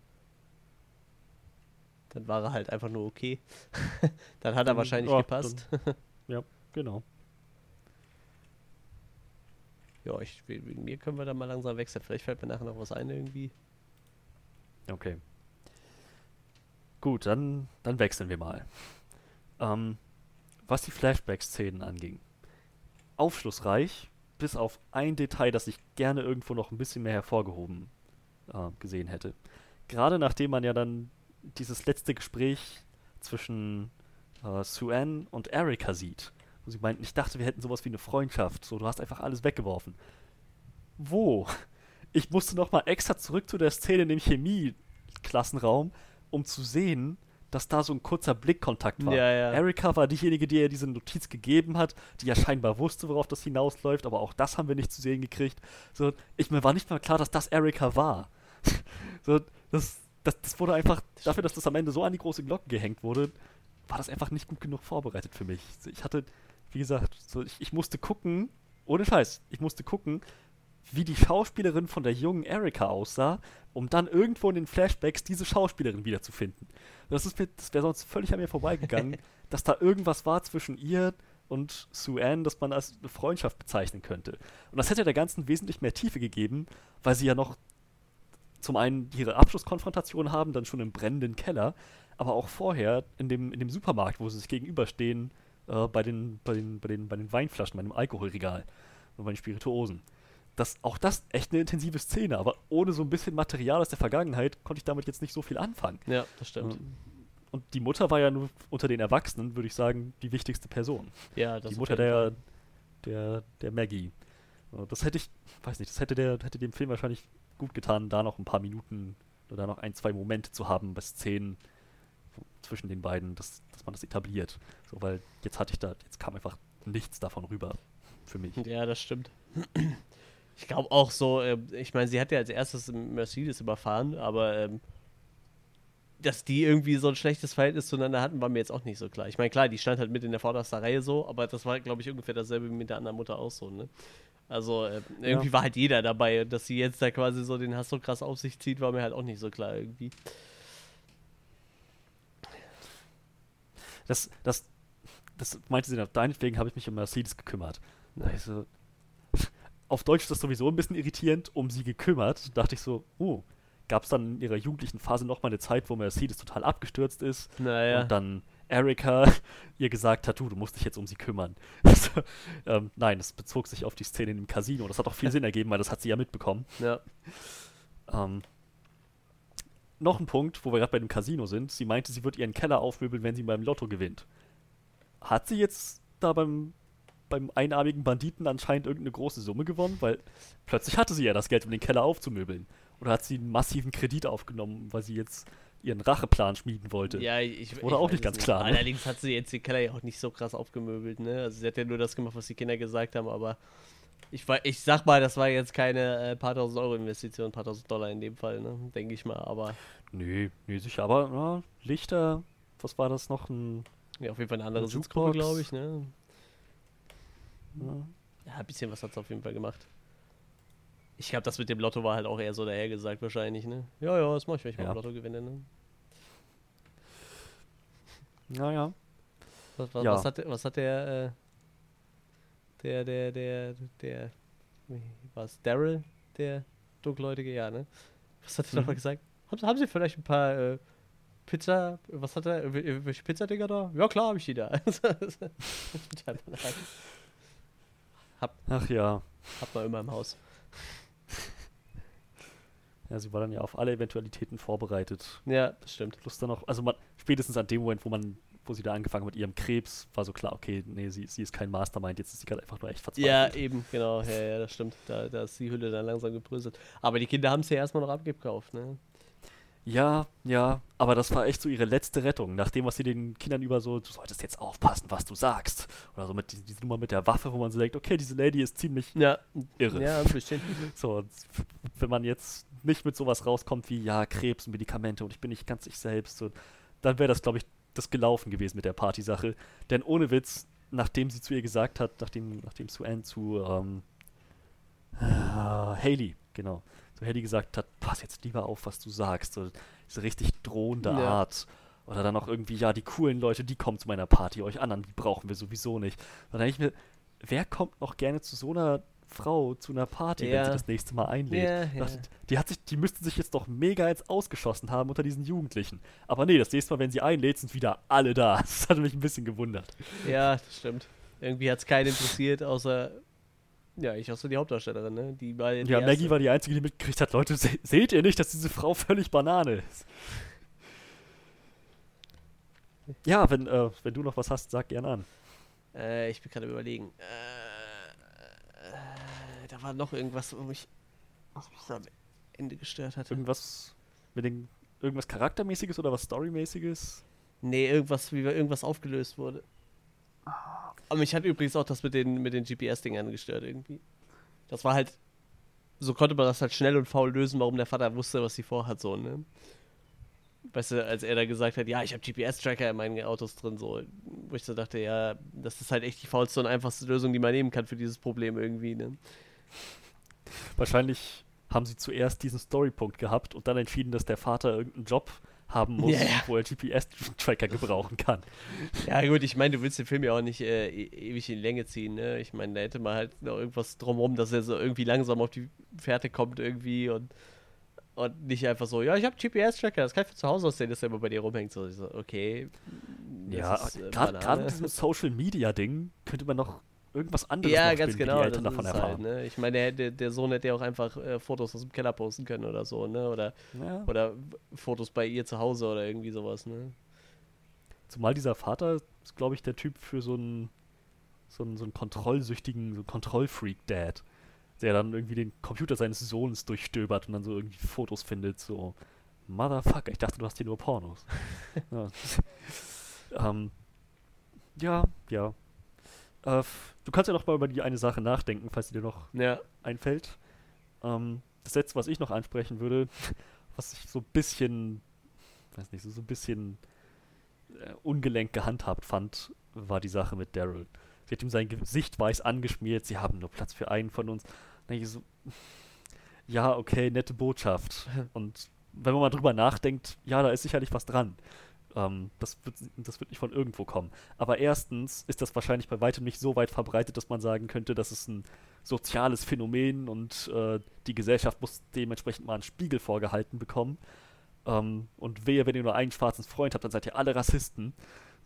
Speaker 3: Dann war er halt einfach nur okay. Dann hat er
Speaker 1: Dann-
Speaker 3: wahrscheinlich
Speaker 1: ja,
Speaker 3: gepasst.
Speaker 1: Genau.
Speaker 3: ja, ich, we- wegen mir können wir dann mal langsam wechseln. Vielleicht fällt mir nachher noch was ein irgendwie.
Speaker 1: Okay. Gut, dann, dann wechseln wir mal. Ähm, was die Flashback-Szenen anging. Aufschlussreich, bis auf ein Detail, das ich gerne irgendwo noch ein bisschen mehr hervorgehoben äh, gesehen hätte. Gerade nachdem man ja dann dieses letzte Gespräch zwischen äh, Sue-Ann und Erika sieht, wo sie meinten, ich dachte, wir hätten sowas wie eine Freundschaft, so, du hast einfach alles weggeworfen. Wo? Ich musste noch mal extra zurück zu der Szene in dem Chemie-Klassenraum, um zu sehen, dass da so ein kurzer Blickkontakt war.
Speaker 3: Ja, ja.
Speaker 1: Erika war diejenige, die ihr diese Notiz gegeben hat, die ja scheinbar wusste, worauf das hinausläuft, aber auch das haben wir nicht zu sehen gekriegt. So, ich, mir war nicht mal klar, dass das Erika war. so, das, das, das wurde einfach, dafür, dass das am Ende so an die große Glocke gehängt wurde, war das einfach nicht gut genug vorbereitet für mich. Ich hatte, wie gesagt, so, ich, ich musste gucken, ohne Scheiß, ich musste gucken, wie die Schauspielerin von der jungen Erika aussah, um dann irgendwo in den Flashbacks diese Schauspielerin wiederzufinden. Das, ist mir- das wäre sonst völlig an mir vorbeigegangen, dass da irgendwas war zwischen ihr und Sue Ann, das man als eine Freundschaft bezeichnen könnte. Und das hätte der ganzen wesentlich mehr Tiefe gegeben, weil sie ja noch zum einen ihre Abschlusskonfrontation haben, dann schon im brennenden Keller, aber auch vorher in dem, in dem Supermarkt, wo sie sich gegenüberstehen, äh, bei, den, bei, den, bei, den, bei den Weinflaschen, bei dem Alkoholregal und bei den Spirituosen. Das, auch das echt eine intensive Szene, aber ohne so ein bisschen Material aus der Vergangenheit konnte ich damit jetzt nicht so viel anfangen.
Speaker 3: Ja, das stimmt.
Speaker 1: Und die Mutter war ja nur unter den Erwachsenen, würde ich sagen, die wichtigste Person.
Speaker 3: Ja, das
Speaker 1: die Mutter der, der, der Maggie. Das hätte ich, weiß nicht, das hätte, der, hätte dem Film wahrscheinlich gut getan, da noch ein paar Minuten oder da noch ein, zwei Momente zu haben bei Szenen zwischen den beiden, dass, dass man das etabliert. So, weil jetzt hatte ich da, jetzt kam einfach nichts davon rüber für mich.
Speaker 3: Ja, das stimmt. Ich glaube auch so, ähm, ich meine, sie hat ja als erstes Mercedes überfahren, aber ähm, dass die irgendwie so ein schlechtes Verhältnis zueinander hatten, war mir jetzt auch nicht so klar. Ich meine, klar, die stand halt mit in der vordersten Reihe so, aber das war, glaube ich, ungefähr dasselbe wie mit der anderen Mutter auch so, ne? Also äh, irgendwie
Speaker 1: Ja.
Speaker 3: war halt jeder dabei, und dass sie jetzt da quasi so den Hass so krass auf sich zieht, war mir halt auch nicht so klar irgendwie.
Speaker 1: Das, das, das meinte sie, deinetwegen habe ich mich um Mercedes gekümmert. Also, auf Deutsch ist das sowieso ein bisschen irritierend, um sie gekümmert. Dachte ich so, oh, gab es dann in ihrer jugendlichen Phase nochmal eine Zeit, wo Mercedes total abgestürzt ist
Speaker 3: Naja.
Speaker 1: und dann Erika ihr gesagt hat, du, du musst dich jetzt um sie kümmern. Ähm, nein, das bezog sich auf die Szene im Casino. Das hat auch viel Sinn ergeben, weil das hat sie ja mitbekommen.
Speaker 3: Ja.
Speaker 1: Ähm, noch ein Punkt, wo wir gerade bei dem Casino sind. Sie meinte, sie wird ihren Keller aufmöbeln, wenn sie beim Lotto gewinnt. Hat sie jetzt da beim, beim einarmigen Banditen anscheinend irgendeine große Summe gewonnen? Weil plötzlich hatte sie ja das Geld, um den Keller aufzumöbeln. Oder hat sie einen massiven Kredit aufgenommen, weil sie jetzt ihren Racheplan schmieden wollte?
Speaker 3: Ja, ich,
Speaker 1: Wurde
Speaker 3: ich
Speaker 1: auch nicht ganz klar, ne?
Speaker 3: Allerdings hat sie jetzt den Keller ja auch nicht so krass aufgemöbelt, ne? Also sie hat ja nur das gemacht, was die Kinder gesagt haben, aber ich, ich sag mal, das war jetzt keine äh, paar tausend Euro Investition, paar tausend Dollar in dem Fall, ne? Denke ich mal, aber
Speaker 1: Nee, nee, sicher. Aber ja, Lichter, was war das noch? Ein,
Speaker 3: ja, auf jeden Fall eine andere Sitzgruppe, glaube ich, ne?
Speaker 1: Ja,
Speaker 3: ein bisschen was hat es auf jeden Fall gemacht. Ich glaube, das mit dem Lotto war halt auch eher so dahergesagt wahrscheinlich, ne? Ja, ja, das mach ich, wenn ich mal
Speaker 1: Ja.
Speaker 3: im Lotto gewinne, ne?
Speaker 1: ja, ja.
Speaker 3: Was, was,
Speaker 1: Ja.
Speaker 3: was, hat, der- was hat der, äh, Der, der, der, der, wie war's? Daryl, der dunkelhäutige, ja, ne? Was hat er
Speaker 1: Mhm.
Speaker 3: nochmal gesagt? Haben, haben Sie vielleicht ein paar äh, Pizza, was hat er, wel- welche Pizzadinger da? Ja klar, habe ich die da. Banal.
Speaker 1: Ach ja.
Speaker 3: Hat man immer im Haus.
Speaker 1: Ja, sie war dann ja auf alle Eventualitäten vorbereitet.
Speaker 3: Ja, das stimmt.
Speaker 1: Plus dann noch, also man, spätestens an dem Moment, wo man, wo sie da angefangen hat mit ihrem Krebs, war so klar, okay, nee, sie, sie ist kein Mastermind, jetzt ist sie gerade einfach nur echt verzweifelt.
Speaker 3: Ja, eben, genau. Ja, ja, das stimmt. Da, da ist die Hülle dann langsam gebröselt. Aber die Kinder haben es ja erstmal noch abgekauft, ne?
Speaker 1: Ja, ja, aber das war echt so ihre letzte Rettung. Nach dem, was sie den Kindern über so, du solltest jetzt aufpassen, was du sagst. Oder so mit die- diese Nummer mit der Waffe, wo man so denkt, okay, diese Lady ist ziemlich
Speaker 3: Ja,
Speaker 1: irre.
Speaker 3: ja, bisschen.
Speaker 1: So, wenn man jetzt nicht mit sowas rauskommt wie, ja, Krebs und Medikamente und ich bin nicht ganz ich selbst, so, dann wäre das, glaube ich, das gelaufen gewesen mit der Partysache. Denn ohne Witz, nachdem sie zu ihr gesagt hat, nachdem, nachdem Sue Ann zu ähm, äh, Haley, genau, zu Haley gesagt hat, pass jetzt lieber auf, was du sagst, so diese richtig drohende
Speaker 3: Ja.
Speaker 1: Art. Oder dann auch irgendwie, ja, die coolen Leute, die kommen zu meiner Party, euch anderen, die brauchen wir sowieso nicht. Dann denke ich mir, wer kommt noch gerne zu so einer Frau zu einer Party, wenn
Speaker 3: Ja.
Speaker 1: sie das nächste Mal einlädt?
Speaker 3: Ja,
Speaker 1: dachte,
Speaker 3: ja.
Speaker 1: Die, hat sich, die müssten sich jetzt doch mega jetzt ausgeschossen haben unter diesen Jugendlichen. Aber nee, das nächste Mal, wenn sie einlädt, sind wieder alle da. Das hat mich ein bisschen gewundert.
Speaker 3: Ja, das stimmt. Irgendwie hat es keinen interessiert, außer. Ja, ich außer die Hauptdarstellerin, ne? Die war die
Speaker 1: Ja, Maggie
Speaker 3: erste.
Speaker 1: war die Einzige, die mitgekriegt hat, Leute, se seht ihr nicht, dass diese Frau völlig Banane ist? Ja, wenn, äh, wenn du noch was hast, sag gern an.
Speaker 3: Äh, ich bin gerade überlegen. Äh, äh, da war noch irgendwas, wo mich, was mich so am Ende gestört hat.
Speaker 1: Irgendwas mit den, irgendwas Charaktermäßiges oder was Storymäßiges?
Speaker 3: Nee, irgendwas, wie irgendwas aufgelöst wurde. Aber mich hat übrigens auch das mit den, mit den GPS-Dingern gestört irgendwie. Das war halt. So konnte man das halt schnell und faul lösen, warum der Vater wusste, was sie vorhat, so, ne? Weißt du, als er da gesagt hat, ja, ich habe GPS-Tracker in meinen Autos drin, so, wo ich so dachte, ja, das ist halt echt die faulste und einfachste Lösung, die man nehmen kann für dieses Problem irgendwie, ne?
Speaker 1: Wahrscheinlich haben sie zuerst diesen Storypunkt gehabt und dann entschieden, dass der Vater irgendeinen Job haben muss,
Speaker 3: Ja, ja.
Speaker 1: wo er GPS-Tracker gebrauchen kann.
Speaker 3: Ja, gut, ich meine, du willst den Film ja auch nicht äh, e ewig in Länge ziehen, ne? Ich meine, da hätte man halt noch irgendwas drumherum, dass er so irgendwie langsam auf die Fährte kommt irgendwie und, und nicht einfach so, ja, ich habe GPS-Tracker, das kann ich von zu Hause aus sehen, dass er immer bei dir rumhängt. So, so okay.
Speaker 1: Ja,
Speaker 3: äh,
Speaker 1: gerade mit diesem Social-Media-Ding könnte man noch irgendwas anderes
Speaker 3: Ja, ganz
Speaker 1: spielen,
Speaker 3: genau.
Speaker 1: die Eltern davon erfahren.
Speaker 3: halt, ne? Ich meine, der, der, Sohn hätte ja auch einfach äh, Fotos aus dem Keller posten können oder so, ne? Oder,
Speaker 1: Ja.
Speaker 3: oder Fotos bei ihr zu Hause oder irgendwie sowas, ne?
Speaker 1: Zumal dieser Vater ist, glaube ich, der Typ für so einen so einen, so einen kontrollsüchtigen, so Kontrollfreak-Dad, der dann irgendwie den Computer seines Sohnes durchstöbert und dann so irgendwie Fotos findet, so Motherfucker, ich dachte, du hast hier nur Pornos. ja. ähm, ja, ja. Äh, du kannst ja noch mal über die eine Sache nachdenken, falls sie dir noch
Speaker 3: Ja.
Speaker 1: einfällt. Ähm, das letzte, was ich noch ansprechen würde, was ich so ein bisschen, weiß nicht, so, so ein bisschen äh, ungelenk gehandhabt fand, war die Sache mit Daryl. Sie hat ihm sein Gesicht weiß angeschmiert, sie haben nur Platz für einen von uns. Dann ich so, ja, okay, nette Botschaft. Und wenn man mal drüber nachdenkt, ja, da ist sicherlich was dran. Ähm, das, wird, das wird nicht von irgendwo kommen. Aber erstens ist das wahrscheinlich bei weitem nicht so weit verbreitet, dass man sagen könnte, das ist ein soziales Phänomen und äh, die Gesellschaft muss dementsprechend mal einen Spiegel vorgehalten bekommen. Ähm, und wehe, wenn ihr nur einen schwarzen Freund habt, dann seid ihr alle Rassisten.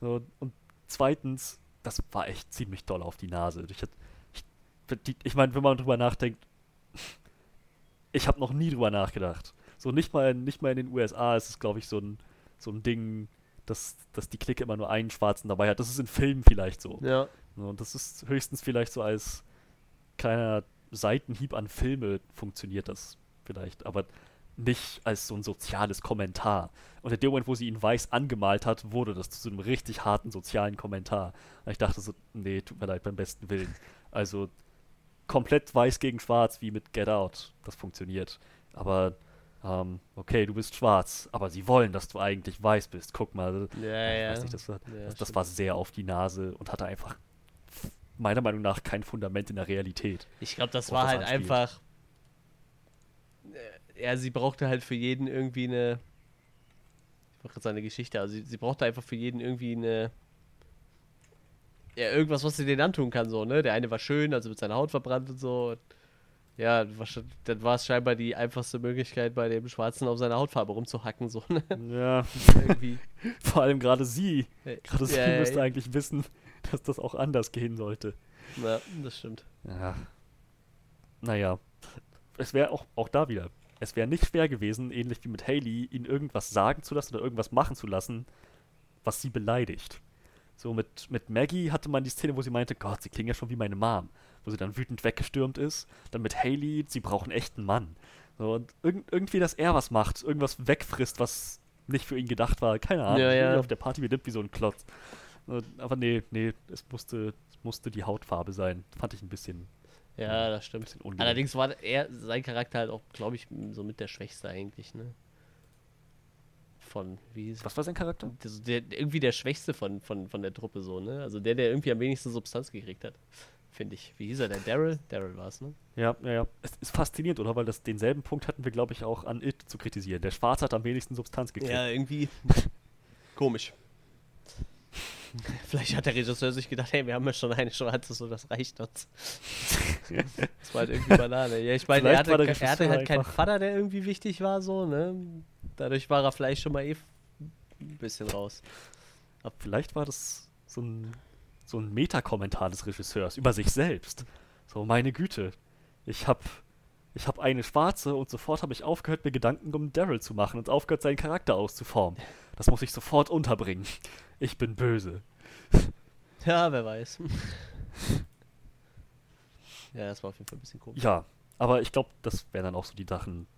Speaker 1: So, und zweitens, das war echt ziemlich doll auf die Nase. Ich, ich, ich meine, wenn man drüber nachdenkt, ich habe noch nie drüber nachgedacht. So nicht mal, nicht mal in den USA ist es, glaube ich, so ein, so ein Ding, dass, dass die Clique immer nur einen Schwarzen dabei hat. Das ist in Filmen vielleicht so.
Speaker 3: Ja.
Speaker 1: Und das ist höchstens vielleicht so als kleiner Seitenhieb an Filme funktioniert das vielleicht, aber nicht als so ein soziales Kommentar. Und in dem Moment, wo sie ihn weiß angemalt hat, wurde das zu so einem richtig harten sozialen Kommentar. Und ich dachte so, nee, tut mir leid, beim besten Willen. Also komplett weiß gegen schwarz, wie mit Get Out. Das funktioniert. Aber, ähm, okay, du bist schwarz, aber sie wollen, dass du eigentlich weiß bist. Guck mal,
Speaker 3: Ja,
Speaker 1: ich
Speaker 3: ja.
Speaker 1: weiß nicht, das war,
Speaker 3: Ja,
Speaker 1: das, war sehr auf die Nase und hatte einfach meiner Meinung nach kein Fundament in der Realität.
Speaker 3: Ich glaube, das war
Speaker 1: das
Speaker 3: halt
Speaker 1: anspielt.
Speaker 3: einfach. äh, Ja, sie brauchte halt für jeden irgendwie eine. Ich mache jetzt eine Geschichte. Also, sie, sie brauchte einfach für jeden irgendwie eine. ja, irgendwas, was sie denen antun kann, so, ne? Der eine war schön, also mit seiner Haut verbrannt und so. Und ja, dann war es scheinbar die einfachste Möglichkeit, bei dem Schwarzen auf seiner Hautfarbe rumzuhacken, so, ne?
Speaker 1: Ja,
Speaker 3: Irgendwie.
Speaker 1: vor allem gerade sie.
Speaker 3: Äh,
Speaker 1: Gerade sie
Speaker 3: ja,
Speaker 1: müsste
Speaker 3: ja.
Speaker 1: eigentlich wissen, dass das auch anders gehen sollte.
Speaker 3: Ja, das stimmt.
Speaker 1: Ja. Naja. Es wäre auch, auch da wieder. Es wäre nicht schwer gewesen, ähnlich wie mit Haley, ihn irgendwas sagen zu lassen oder irgendwas machen zu lassen, was sie beleidigt. So mit, mit Maggie hatte man die Szene, wo sie meinte, Gott, sie klingt ja schon wie meine Mom. Wo sie dann wütend weggestürmt ist. Dann mit Haley, sie braucht einen echten Mann. So, und irg irgendwie, dass er was macht, irgendwas wegfrisst, was nicht für ihn gedacht war. Keine Ahnung.
Speaker 3: Ja, ja.
Speaker 1: Auf der Party benimmt wie so ein Klotz. Aber nee, nee, es musste, es musste die Hautfarbe sein. Fand ich ein bisschen
Speaker 3: Ja, das stimmt. Allerdings war er, sein Charakter halt auch, glaube ich, so mit der Schwächste eigentlich, ne? Von, wie hieß
Speaker 1: Was war sein Charakter?
Speaker 3: Der, irgendwie der Schwächste von, von, von der Truppe, so, ne? Also der, der irgendwie am wenigsten Substanz gekriegt hat, finde ich. Wie hieß er denn? Daryl? Daryl war es, ne?
Speaker 1: Ja, ja, ja. Es ist faszinierend, oder? Weil das denselben Punkt hatten wir, glaube ich, auch an It zu kritisieren. Der Schwarze hat am wenigsten Substanz gekriegt.
Speaker 3: Ja, irgendwie komisch. Vielleicht hat der Regisseur sich gedacht, hey, wir haben ja schon eine Schwarze, so das reicht uns. das war halt irgendwie Banane. Ja, ich meine, er hatte, er hatte halt keinen Vater, der irgendwie wichtig war, so, ne? Dadurch war er vielleicht schon mal eh ein bisschen raus.
Speaker 1: Vielleicht war das so ein, so ein Metakommentar des Regisseurs über sich selbst. So, meine Güte. Ich hab, ich hab eine Schwarze und sofort habe ich aufgehört, mir Gedanken um Daryl zu machen und aufgehört, seinen Charakter auszuformen. Das muss ich sofort unterbringen. Ich bin böse.
Speaker 3: Ja, wer weiß. ja, das war auf jeden Fall ein bisschen komisch.
Speaker 1: Ja, aber ich glaube, das wären dann auch so die Sachen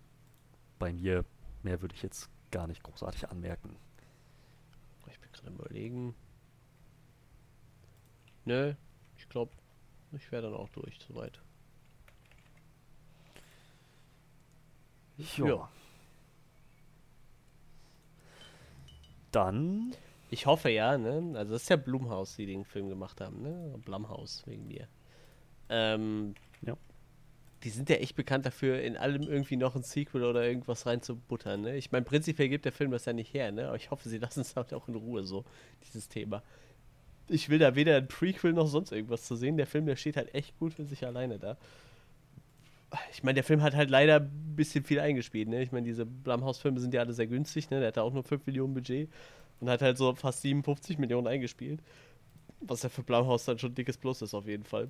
Speaker 1: bei mir. Mehr würde ich jetzt gar nicht großartig anmerken.
Speaker 3: Ich bin gerade überlegen. Nö, ich glaube, ich wäre dann auch durch, soweit. Ja.
Speaker 1: Dann
Speaker 3: Ich hoffe ja, ne? Also das ist ja Blumhaus, die den Film gemacht haben, ne? Blumhaus, wegen mir. Ähm,
Speaker 1: Ja.
Speaker 3: Die sind ja echt bekannt dafür, in allem irgendwie noch ein Sequel oder irgendwas reinzubuttern, ne? Ich meine, prinzipiell gibt der Film das ja nicht her, ne? Aber ich hoffe, sie lassen es halt auch in Ruhe so, dieses Thema. Ich will da weder ein Prequel noch sonst irgendwas zu sehen. Der Film, der steht halt echt gut für sich alleine da. Ich meine, der Film hat halt leider ein bisschen viel eingespielt, ne? Ich meine, diese Blumhouse-Filme sind ja alle sehr günstig, ne? Der hat auch nur 5 Millionen Budget und hat halt so fast 57 Millionen eingespielt. Was ja für Blumhouse dann schon dickes Plus ist, auf jeden Fall.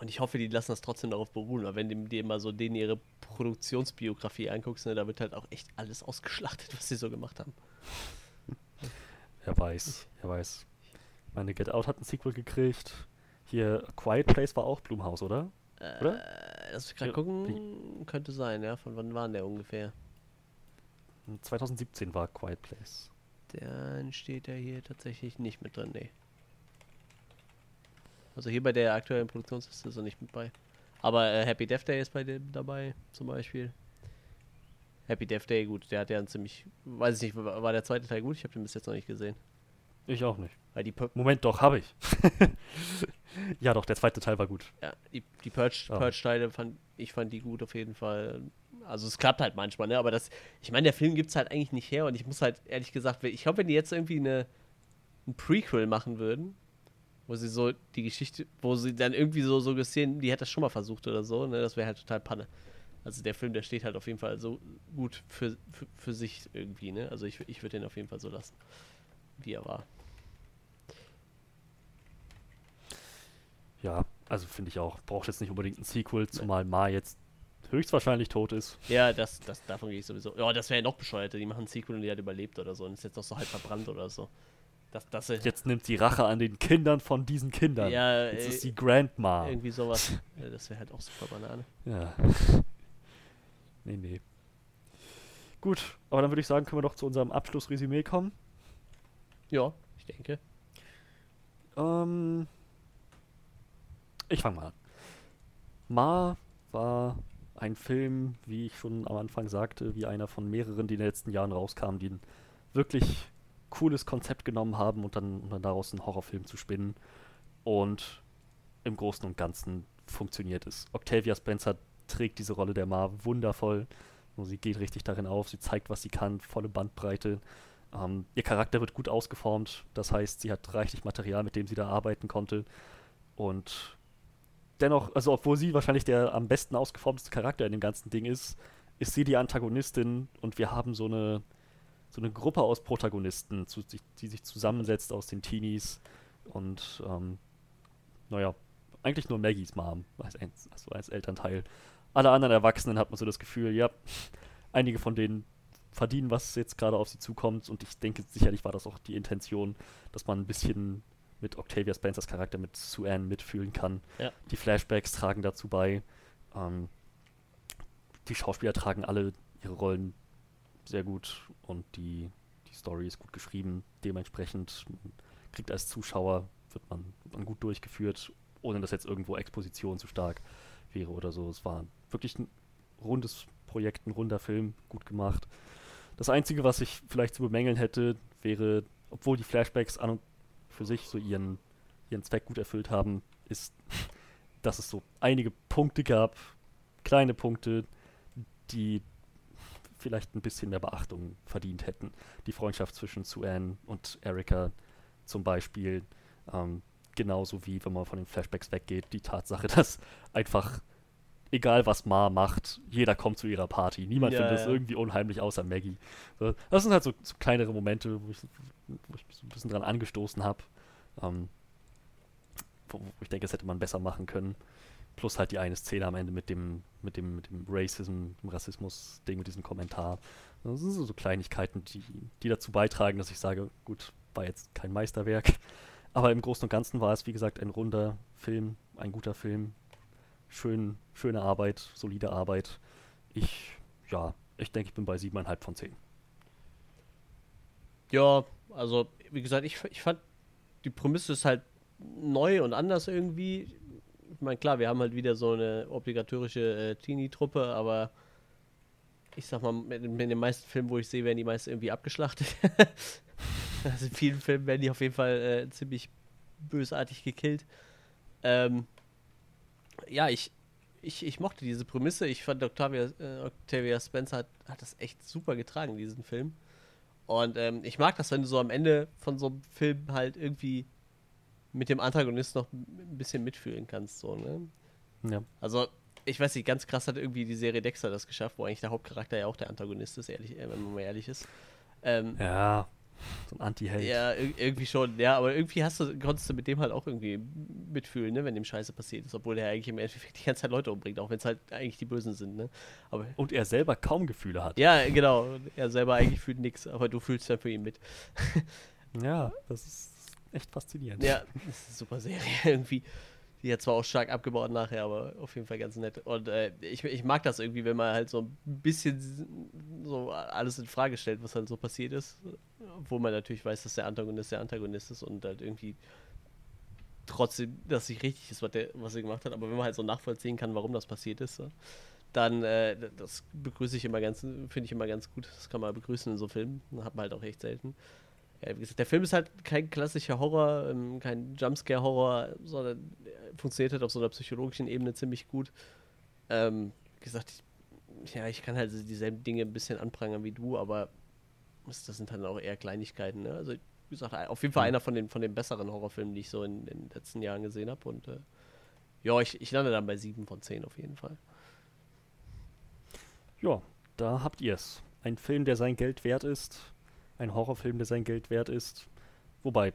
Speaker 3: Und ich hoffe, die lassen das trotzdem darauf beruhen, weil wenn du dir mal so denen ihre Produktionsbiografie anguckst, ne, da wird halt auch echt alles ausgeschlachtet, was sie so gemacht haben.
Speaker 1: Wer weiß, wer weiß. Meine Get Out hat ein Sequel gekriegt. Hier, Quiet Place war auch Blumhaus, oder? Oder?
Speaker 3: Äh, lass mich gerade
Speaker 1: Ja,
Speaker 3: gucken, könnte sein, ja. Von wann war der ungefähr?
Speaker 1: 2017 war Quiet Place.
Speaker 3: Dann steht er hier tatsächlich nicht mit drin, nee. Also hier bei der aktuellen Produktionsliste ist er nicht mit bei. Aber äh, Happy Death Day ist bei dem dabei, zum Beispiel. Happy Death Day, gut, der hat ja ein ziemlich, weiß ich nicht, war, war der zweite Teil gut? Ich habe den bis jetzt noch nicht gesehen.
Speaker 1: Ich auch nicht.
Speaker 3: Weil die, Pur-
Speaker 1: Moment, doch, habe ich. ja, doch, der zweite Teil war gut.
Speaker 3: ja, die, die Purge-. Purge-Teile, fand, ich fand die gut auf jeden Fall. Also es klappt halt manchmal, ne? Aber das, ich meine, der Film gibt es halt eigentlich nicht her und ich muss halt ehrlich gesagt, ich glaube, wenn die jetzt irgendwie eine, ein Prequel machen würden, wo sie so die Geschichte, wo sie dann irgendwie so so gesehen, die hat das schon mal versucht oder so, ne? Das wäre halt total Panne. Also der Film, der steht halt auf jeden Fall so gut für, für, für sich irgendwie, ne? Also ich, ich würde den auf jeden Fall so lassen, wie er war.
Speaker 1: Ja, also finde ich auch. Braucht jetzt nicht unbedingt ein Sequel, zumal Ma jetzt höchstwahrscheinlich tot ist.
Speaker 3: Ja, das, das, davon gehe ich sowieso. Ja, das wäre ja noch bescheuerter. Die machen ein Sequel und die hat überlebt oder so und ist jetzt auch so halb verbrannt oder so. Das, das
Speaker 1: Jetzt nimmt sie Rache an den Kindern von diesen Kindern.
Speaker 3: Ja,
Speaker 1: jetzt
Speaker 3: äh,
Speaker 1: ist sie Grandma.
Speaker 3: irgendwie sowas. Ja, das wäre halt auch super Banane.
Speaker 1: Ja. Nee, nee. Gut, aber dann würde ich sagen, können wir doch zu unserem Abschlussresümee kommen.
Speaker 3: Ja, ich denke.
Speaker 1: Ähm, ich fange mal an. Ma war ein Film, wie ich schon am Anfang sagte, wie einer von mehreren, die in den letzten Jahren rauskamen, die ein wirklich cooles Konzept genommen haben und dann, und dann daraus einen Horrorfilm zu spinnen. Und im Großen und Ganzen funktioniert es. Octavia Spencer trägt diese Rolle der Ma wundervoll. Und sie geht richtig darin auf, sie zeigt, was sie kann, volle Bandbreite. Ähm, ihr Charakter wird gut ausgeformt, das heißt, sie hat reichlich Material, mit dem sie da arbeiten konnte. Und dennoch, also obwohl sie wahrscheinlich der am besten ausgeformteste Charakter in dem ganzen Ding ist, ist sie die Antagonistin und wir haben so eine, so eine Gruppe aus Protagonisten, zu, die sich zusammensetzt aus den Teenies und ähm, naja, eigentlich nur Maggies Mom als, also als Elternteil. Alle anderen Erwachsenen hat man so das Gefühl, ja, einige von denen verdienen, was jetzt gerade auf sie zukommt. Und ich denke, sicherlich war das auch die Intention, dass man ein bisschen mit Octavia Spencers Charakter, mit Sue Ann mitfühlen kann.
Speaker 3: Ja.
Speaker 1: Die Flashbacks tragen dazu bei. Ähm, die Schauspieler tragen alle ihre Rollen sehr gut und die, die Story ist gut geschrieben. Dementsprechend kriegt als Zuschauer, wird man, wird man gut durchgeführt, ohne dass jetzt irgendwo Exposition zu stark wäre oder so. Es war wirklich ein rundes Projekt, ein runder Film, gut gemacht. Das Einzige, was ich vielleicht zu bemängeln hätte, wäre, obwohl die Flashbacks an und für sich so ihren, ihren Zweck gut erfüllt haben, ist, dass es so einige Punkte gab, kleine Punkte, die vielleicht ein bisschen mehr Beachtung verdient hätten. Die Freundschaft zwischen Sue und Erika zum Beispiel, ähm, genauso wie, wenn man von den Flashbacks weggeht, die Tatsache, dass einfach egal was Ma macht, jeder kommt zu ihrer Party. Niemand
Speaker 3: Ja,
Speaker 1: findet es
Speaker 3: ja.
Speaker 1: irgendwie unheimlich, außer Maggie. Das sind halt so, so kleinere Momente, wo ich, wo ich mich so ein bisschen dran angestoßen habe. Ähm, wo, wo ich denke, das hätte man besser machen können. Plus halt die eine Szene am Ende mit dem, mit dem, mit dem Racism, dem Rassismus-Ding, mit diesem Kommentar. Das sind so, so Kleinigkeiten, die, die dazu beitragen, dass ich sage, gut, war jetzt kein Meisterwerk. Aber im Großen und Ganzen war es, wie gesagt, ein runder Film, ein guter Film. Schön, schöne Arbeit, solide Arbeit. Ich, ja, ich denke, ich bin bei 7,5 von 10.
Speaker 3: Ja, also, wie gesagt, ich, ich fand, die Prämisse ist halt neu und anders irgendwie. Ich meine, klar, wir haben halt wieder so eine obligatorische äh, Teenie-Truppe, aber ich sag mal, mit den meisten Filmen, wo ich sehe, werden die meist irgendwie abgeschlachtet. also in vielen Filmen werden die auf jeden Fall äh, ziemlich bösartig gekillt. Ähm, ja, ich, ich, ich mochte diese Prämisse. Ich fand Octavia, äh, Octavia Spencer hat, hat das echt super getragen, diesen Film. Und ähm, ich mag das, wenn du so am Ende von so einem Film halt irgendwie mit dem Antagonist noch ein bisschen mitfühlen kannst. So, ne?
Speaker 1: Ja.
Speaker 3: Also, ich weiß nicht, ganz krass hat irgendwie die Serie Dexter das geschafft, wo eigentlich der Hauptcharakter ja auch der Antagonist ist, ehrlich, äh, wenn man mal ehrlich ist. Ähm,
Speaker 1: Ja, so ein Anti-Held.
Speaker 3: ja, ir irgendwie schon, ja, aber irgendwie hast du, konntest du mit dem halt auch irgendwie mitfühlen, ne, wenn dem Scheiße passiert ist, obwohl der eigentlich im Endeffekt die ganze Zeit Leute umbringt, auch wenn es halt eigentlich die Bösen sind, ne. Aber
Speaker 1: Und er selber kaum Gefühle hat.
Speaker 3: ja, genau, er selber eigentlich fühlt nichts, aber du fühlst dann für ihn mit.
Speaker 1: Ja, das ist echt faszinierend.
Speaker 3: Ja, das ist eine super Serie irgendwie. Die hat zwar auch stark abgebaut nachher, aber auf jeden Fall ganz nett. Und äh, ich, ich mag das irgendwie, wenn man halt so ein bisschen so alles in Frage stellt, was halt so passiert ist. Obwohl man natürlich weiß, dass der Antagonist der Antagonist ist und halt irgendwie trotzdem, dass sich richtig ist, was, der, was er gemacht hat. Aber wenn man halt so nachvollziehen kann, warum das passiert ist, so, dann äh, das begrüße ich immer ganz, finde ich immer ganz gut. Das kann man begrüßen in so Filmen. Hat man halt auch echt selten. Ja, wie gesagt, der Film ist halt kein klassischer Horror, ähm, kein Jumpscare-Horror, sondern er funktioniert halt auf so einer psychologischen Ebene ziemlich gut. Ähm, wie gesagt, ich, ja, ich kann halt dieselben Dinge ein bisschen anprangern wie du, aber das, sind dann auch eher Kleinigkeiten. Ne? Also, wie gesagt, auf jeden Fall
Speaker 1: Mhm.
Speaker 3: einer von den, von den besseren Horrorfilmen, die ich so in, in den letzten Jahren gesehen habe. Und äh, ja, ich, ich lande dann bei 7 von 10 auf jeden Fall.
Speaker 1: Ja, da habt ihr es. Ein Film, der sein Geld wert ist. Ein Horrorfilm, der sein Geld wert ist. Wobei,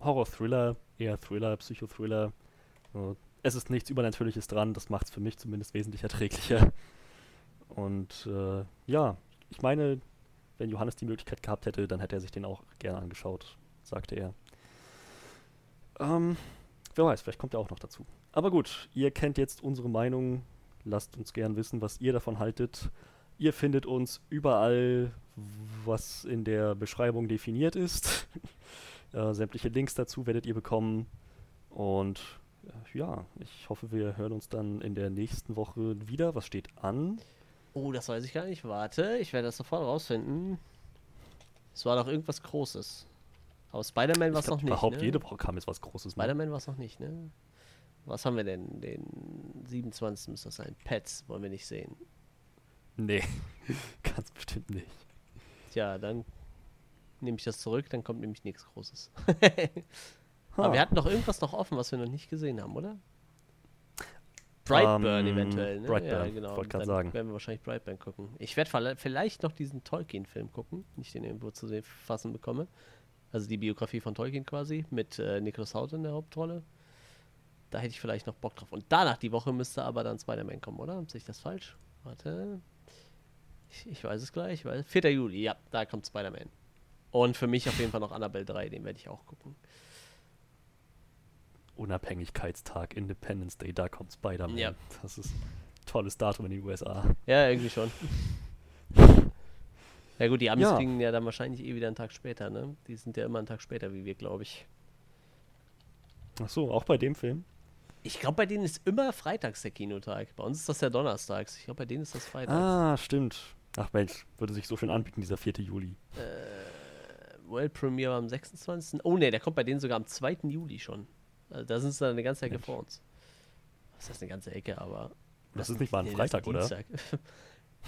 Speaker 1: Horror-Thriller, eher Thriller, Psychothriller. Äh, es ist nichts Übernatürliches dran, das macht es für mich zumindest wesentlich erträglicher. Und äh, ja, ich meine, wenn Johannes die Möglichkeit gehabt hätte, dann hätte er sich den auch gerne angeschaut, sagte er. Ähm, wer weiß, vielleicht kommt er auch noch dazu. Aber gut, ihr kennt jetzt unsere Meinung. Lasst uns gern wissen, was ihr davon haltet. Ihr findet uns überall, was in der Beschreibung definiert ist. äh, sämtliche Links dazu werdet ihr bekommen. Und äh, ja, ich hoffe, wir hören uns dann in der nächsten Woche wieder. Was steht an?
Speaker 3: Oh, das weiß ich gar nicht. Warte, ich werde das sofort rausfinden. Es war doch irgendwas Großes. Aber Spider-Man war es noch nicht.
Speaker 1: überhaupt
Speaker 3: ne?
Speaker 1: jede Programm ist was Großes. ne?
Speaker 3: Spider-Man war es noch nicht, ne? Was haben wir denn? Den 27. müsste das sein. Pets wollen wir nicht sehen.
Speaker 1: Nee, ganz bestimmt nicht.
Speaker 3: Tja, dann nehme ich das zurück, dann kommt nämlich nichts Großes. Aber wir hatten doch irgendwas noch offen, was wir noch nicht gesehen haben, oder? Brightburn
Speaker 1: Ähm,
Speaker 3: eventuell, ne?
Speaker 1: Brightburn,
Speaker 3: ja, genau.
Speaker 1: wollte
Speaker 3: Dann
Speaker 1: sagen.
Speaker 3: werden wir wahrscheinlich Brightburn gucken. Ich werde vielleicht noch diesen Tolkien-Film gucken, nicht den irgendwo zu sehen fassen bekomme. Also die Biografie von Tolkien quasi, mit äh, Nicholas Hoult in der Hauptrolle. Da hätte ich vielleicht noch Bock drauf. Und danach die Woche müsste aber dann Spider-Man kommen, oder? Sehe ich das falsch? Warte. Ich, ich weiß es gleich. Weil 4. Juli, ja, da kommt Spider-Man. Und für mich auf jeden Fall noch Annabelle 3, den werde ich auch gucken.
Speaker 1: Unabhängigkeitstag, Independence Day, da kommt Spider-Man.
Speaker 3: Ja.
Speaker 1: Das ist ein tolles Datum in den USA.
Speaker 3: Ja, irgendwie schon. Ja gut, die Amis
Speaker 1: Ja.
Speaker 3: kriegen ja dann wahrscheinlich eh wieder einen Tag später, ne? Die sind ja immer einen Tag später wie wir, glaube ich.
Speaker 1: Ach so, auch bei dem Film?
Speaker 3: Ich glaube, bei denen ist immer freitags der Kinotag. Bei uns ist das ja donnerstags. Ich glaube, bei denen ist das freitags.
Speaker 1: Ah, stimmt. Ach Mensch, würde sich so schön anbieten, dieser 4. Juli.
Speaker 3: World Premiere am 26. Oh ne, der kommt bei denen sogar am 2. Juli schon. Also da sind sie dann eine ganze Ecke
Speaker 1: Mensch.
Speaker 3: vor uns. Was ist das eine ganze Ecke, aber.
Speaker 1: Das ist nicht mal ein
Speaker 3: Nee, das
Speaker 1: Freitag, oder?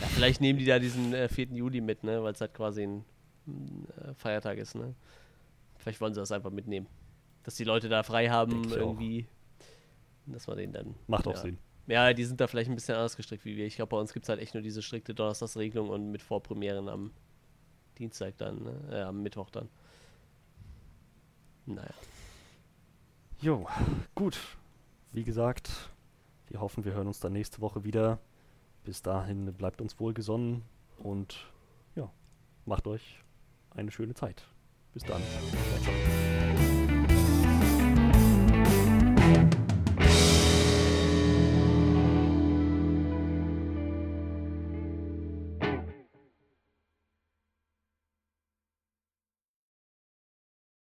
Speaker 3: Ja, vielleicht nehmen die da diesen äh, 4. Juli mit, ne? Weil es halt quasi ein, äh, Feiertag ist, ne? Vielleicht wollen sie das einfach mitnehmen. Dass die Leute da frei haben,
Speaker 1: ich auch.
Speaker 3: irgendwie. Dass man den dann.
Speaker 1: Macht auch
Speaker 3: ja.
Speaker 1: Sinn.
Speaker 3: Ja, die sind da vielleicht ein bisschen anders gestrickt wie wir. Ich glaube, bei uns gibt es halt echt nur diese strikte Donnerstagsregelung und mit Vorpremieren am Dienstag dann, ne? äh, am Mittwoch dann. Naja.
Speaker 1: Jo, gut. Wie gesagt, wir hoffen, wir hören uns dann nächste Woche wieder. Bis dahin bleibt uns wohlgesonnen und ja, macht euch eine schöne Zeit. Bis dann. Ciao.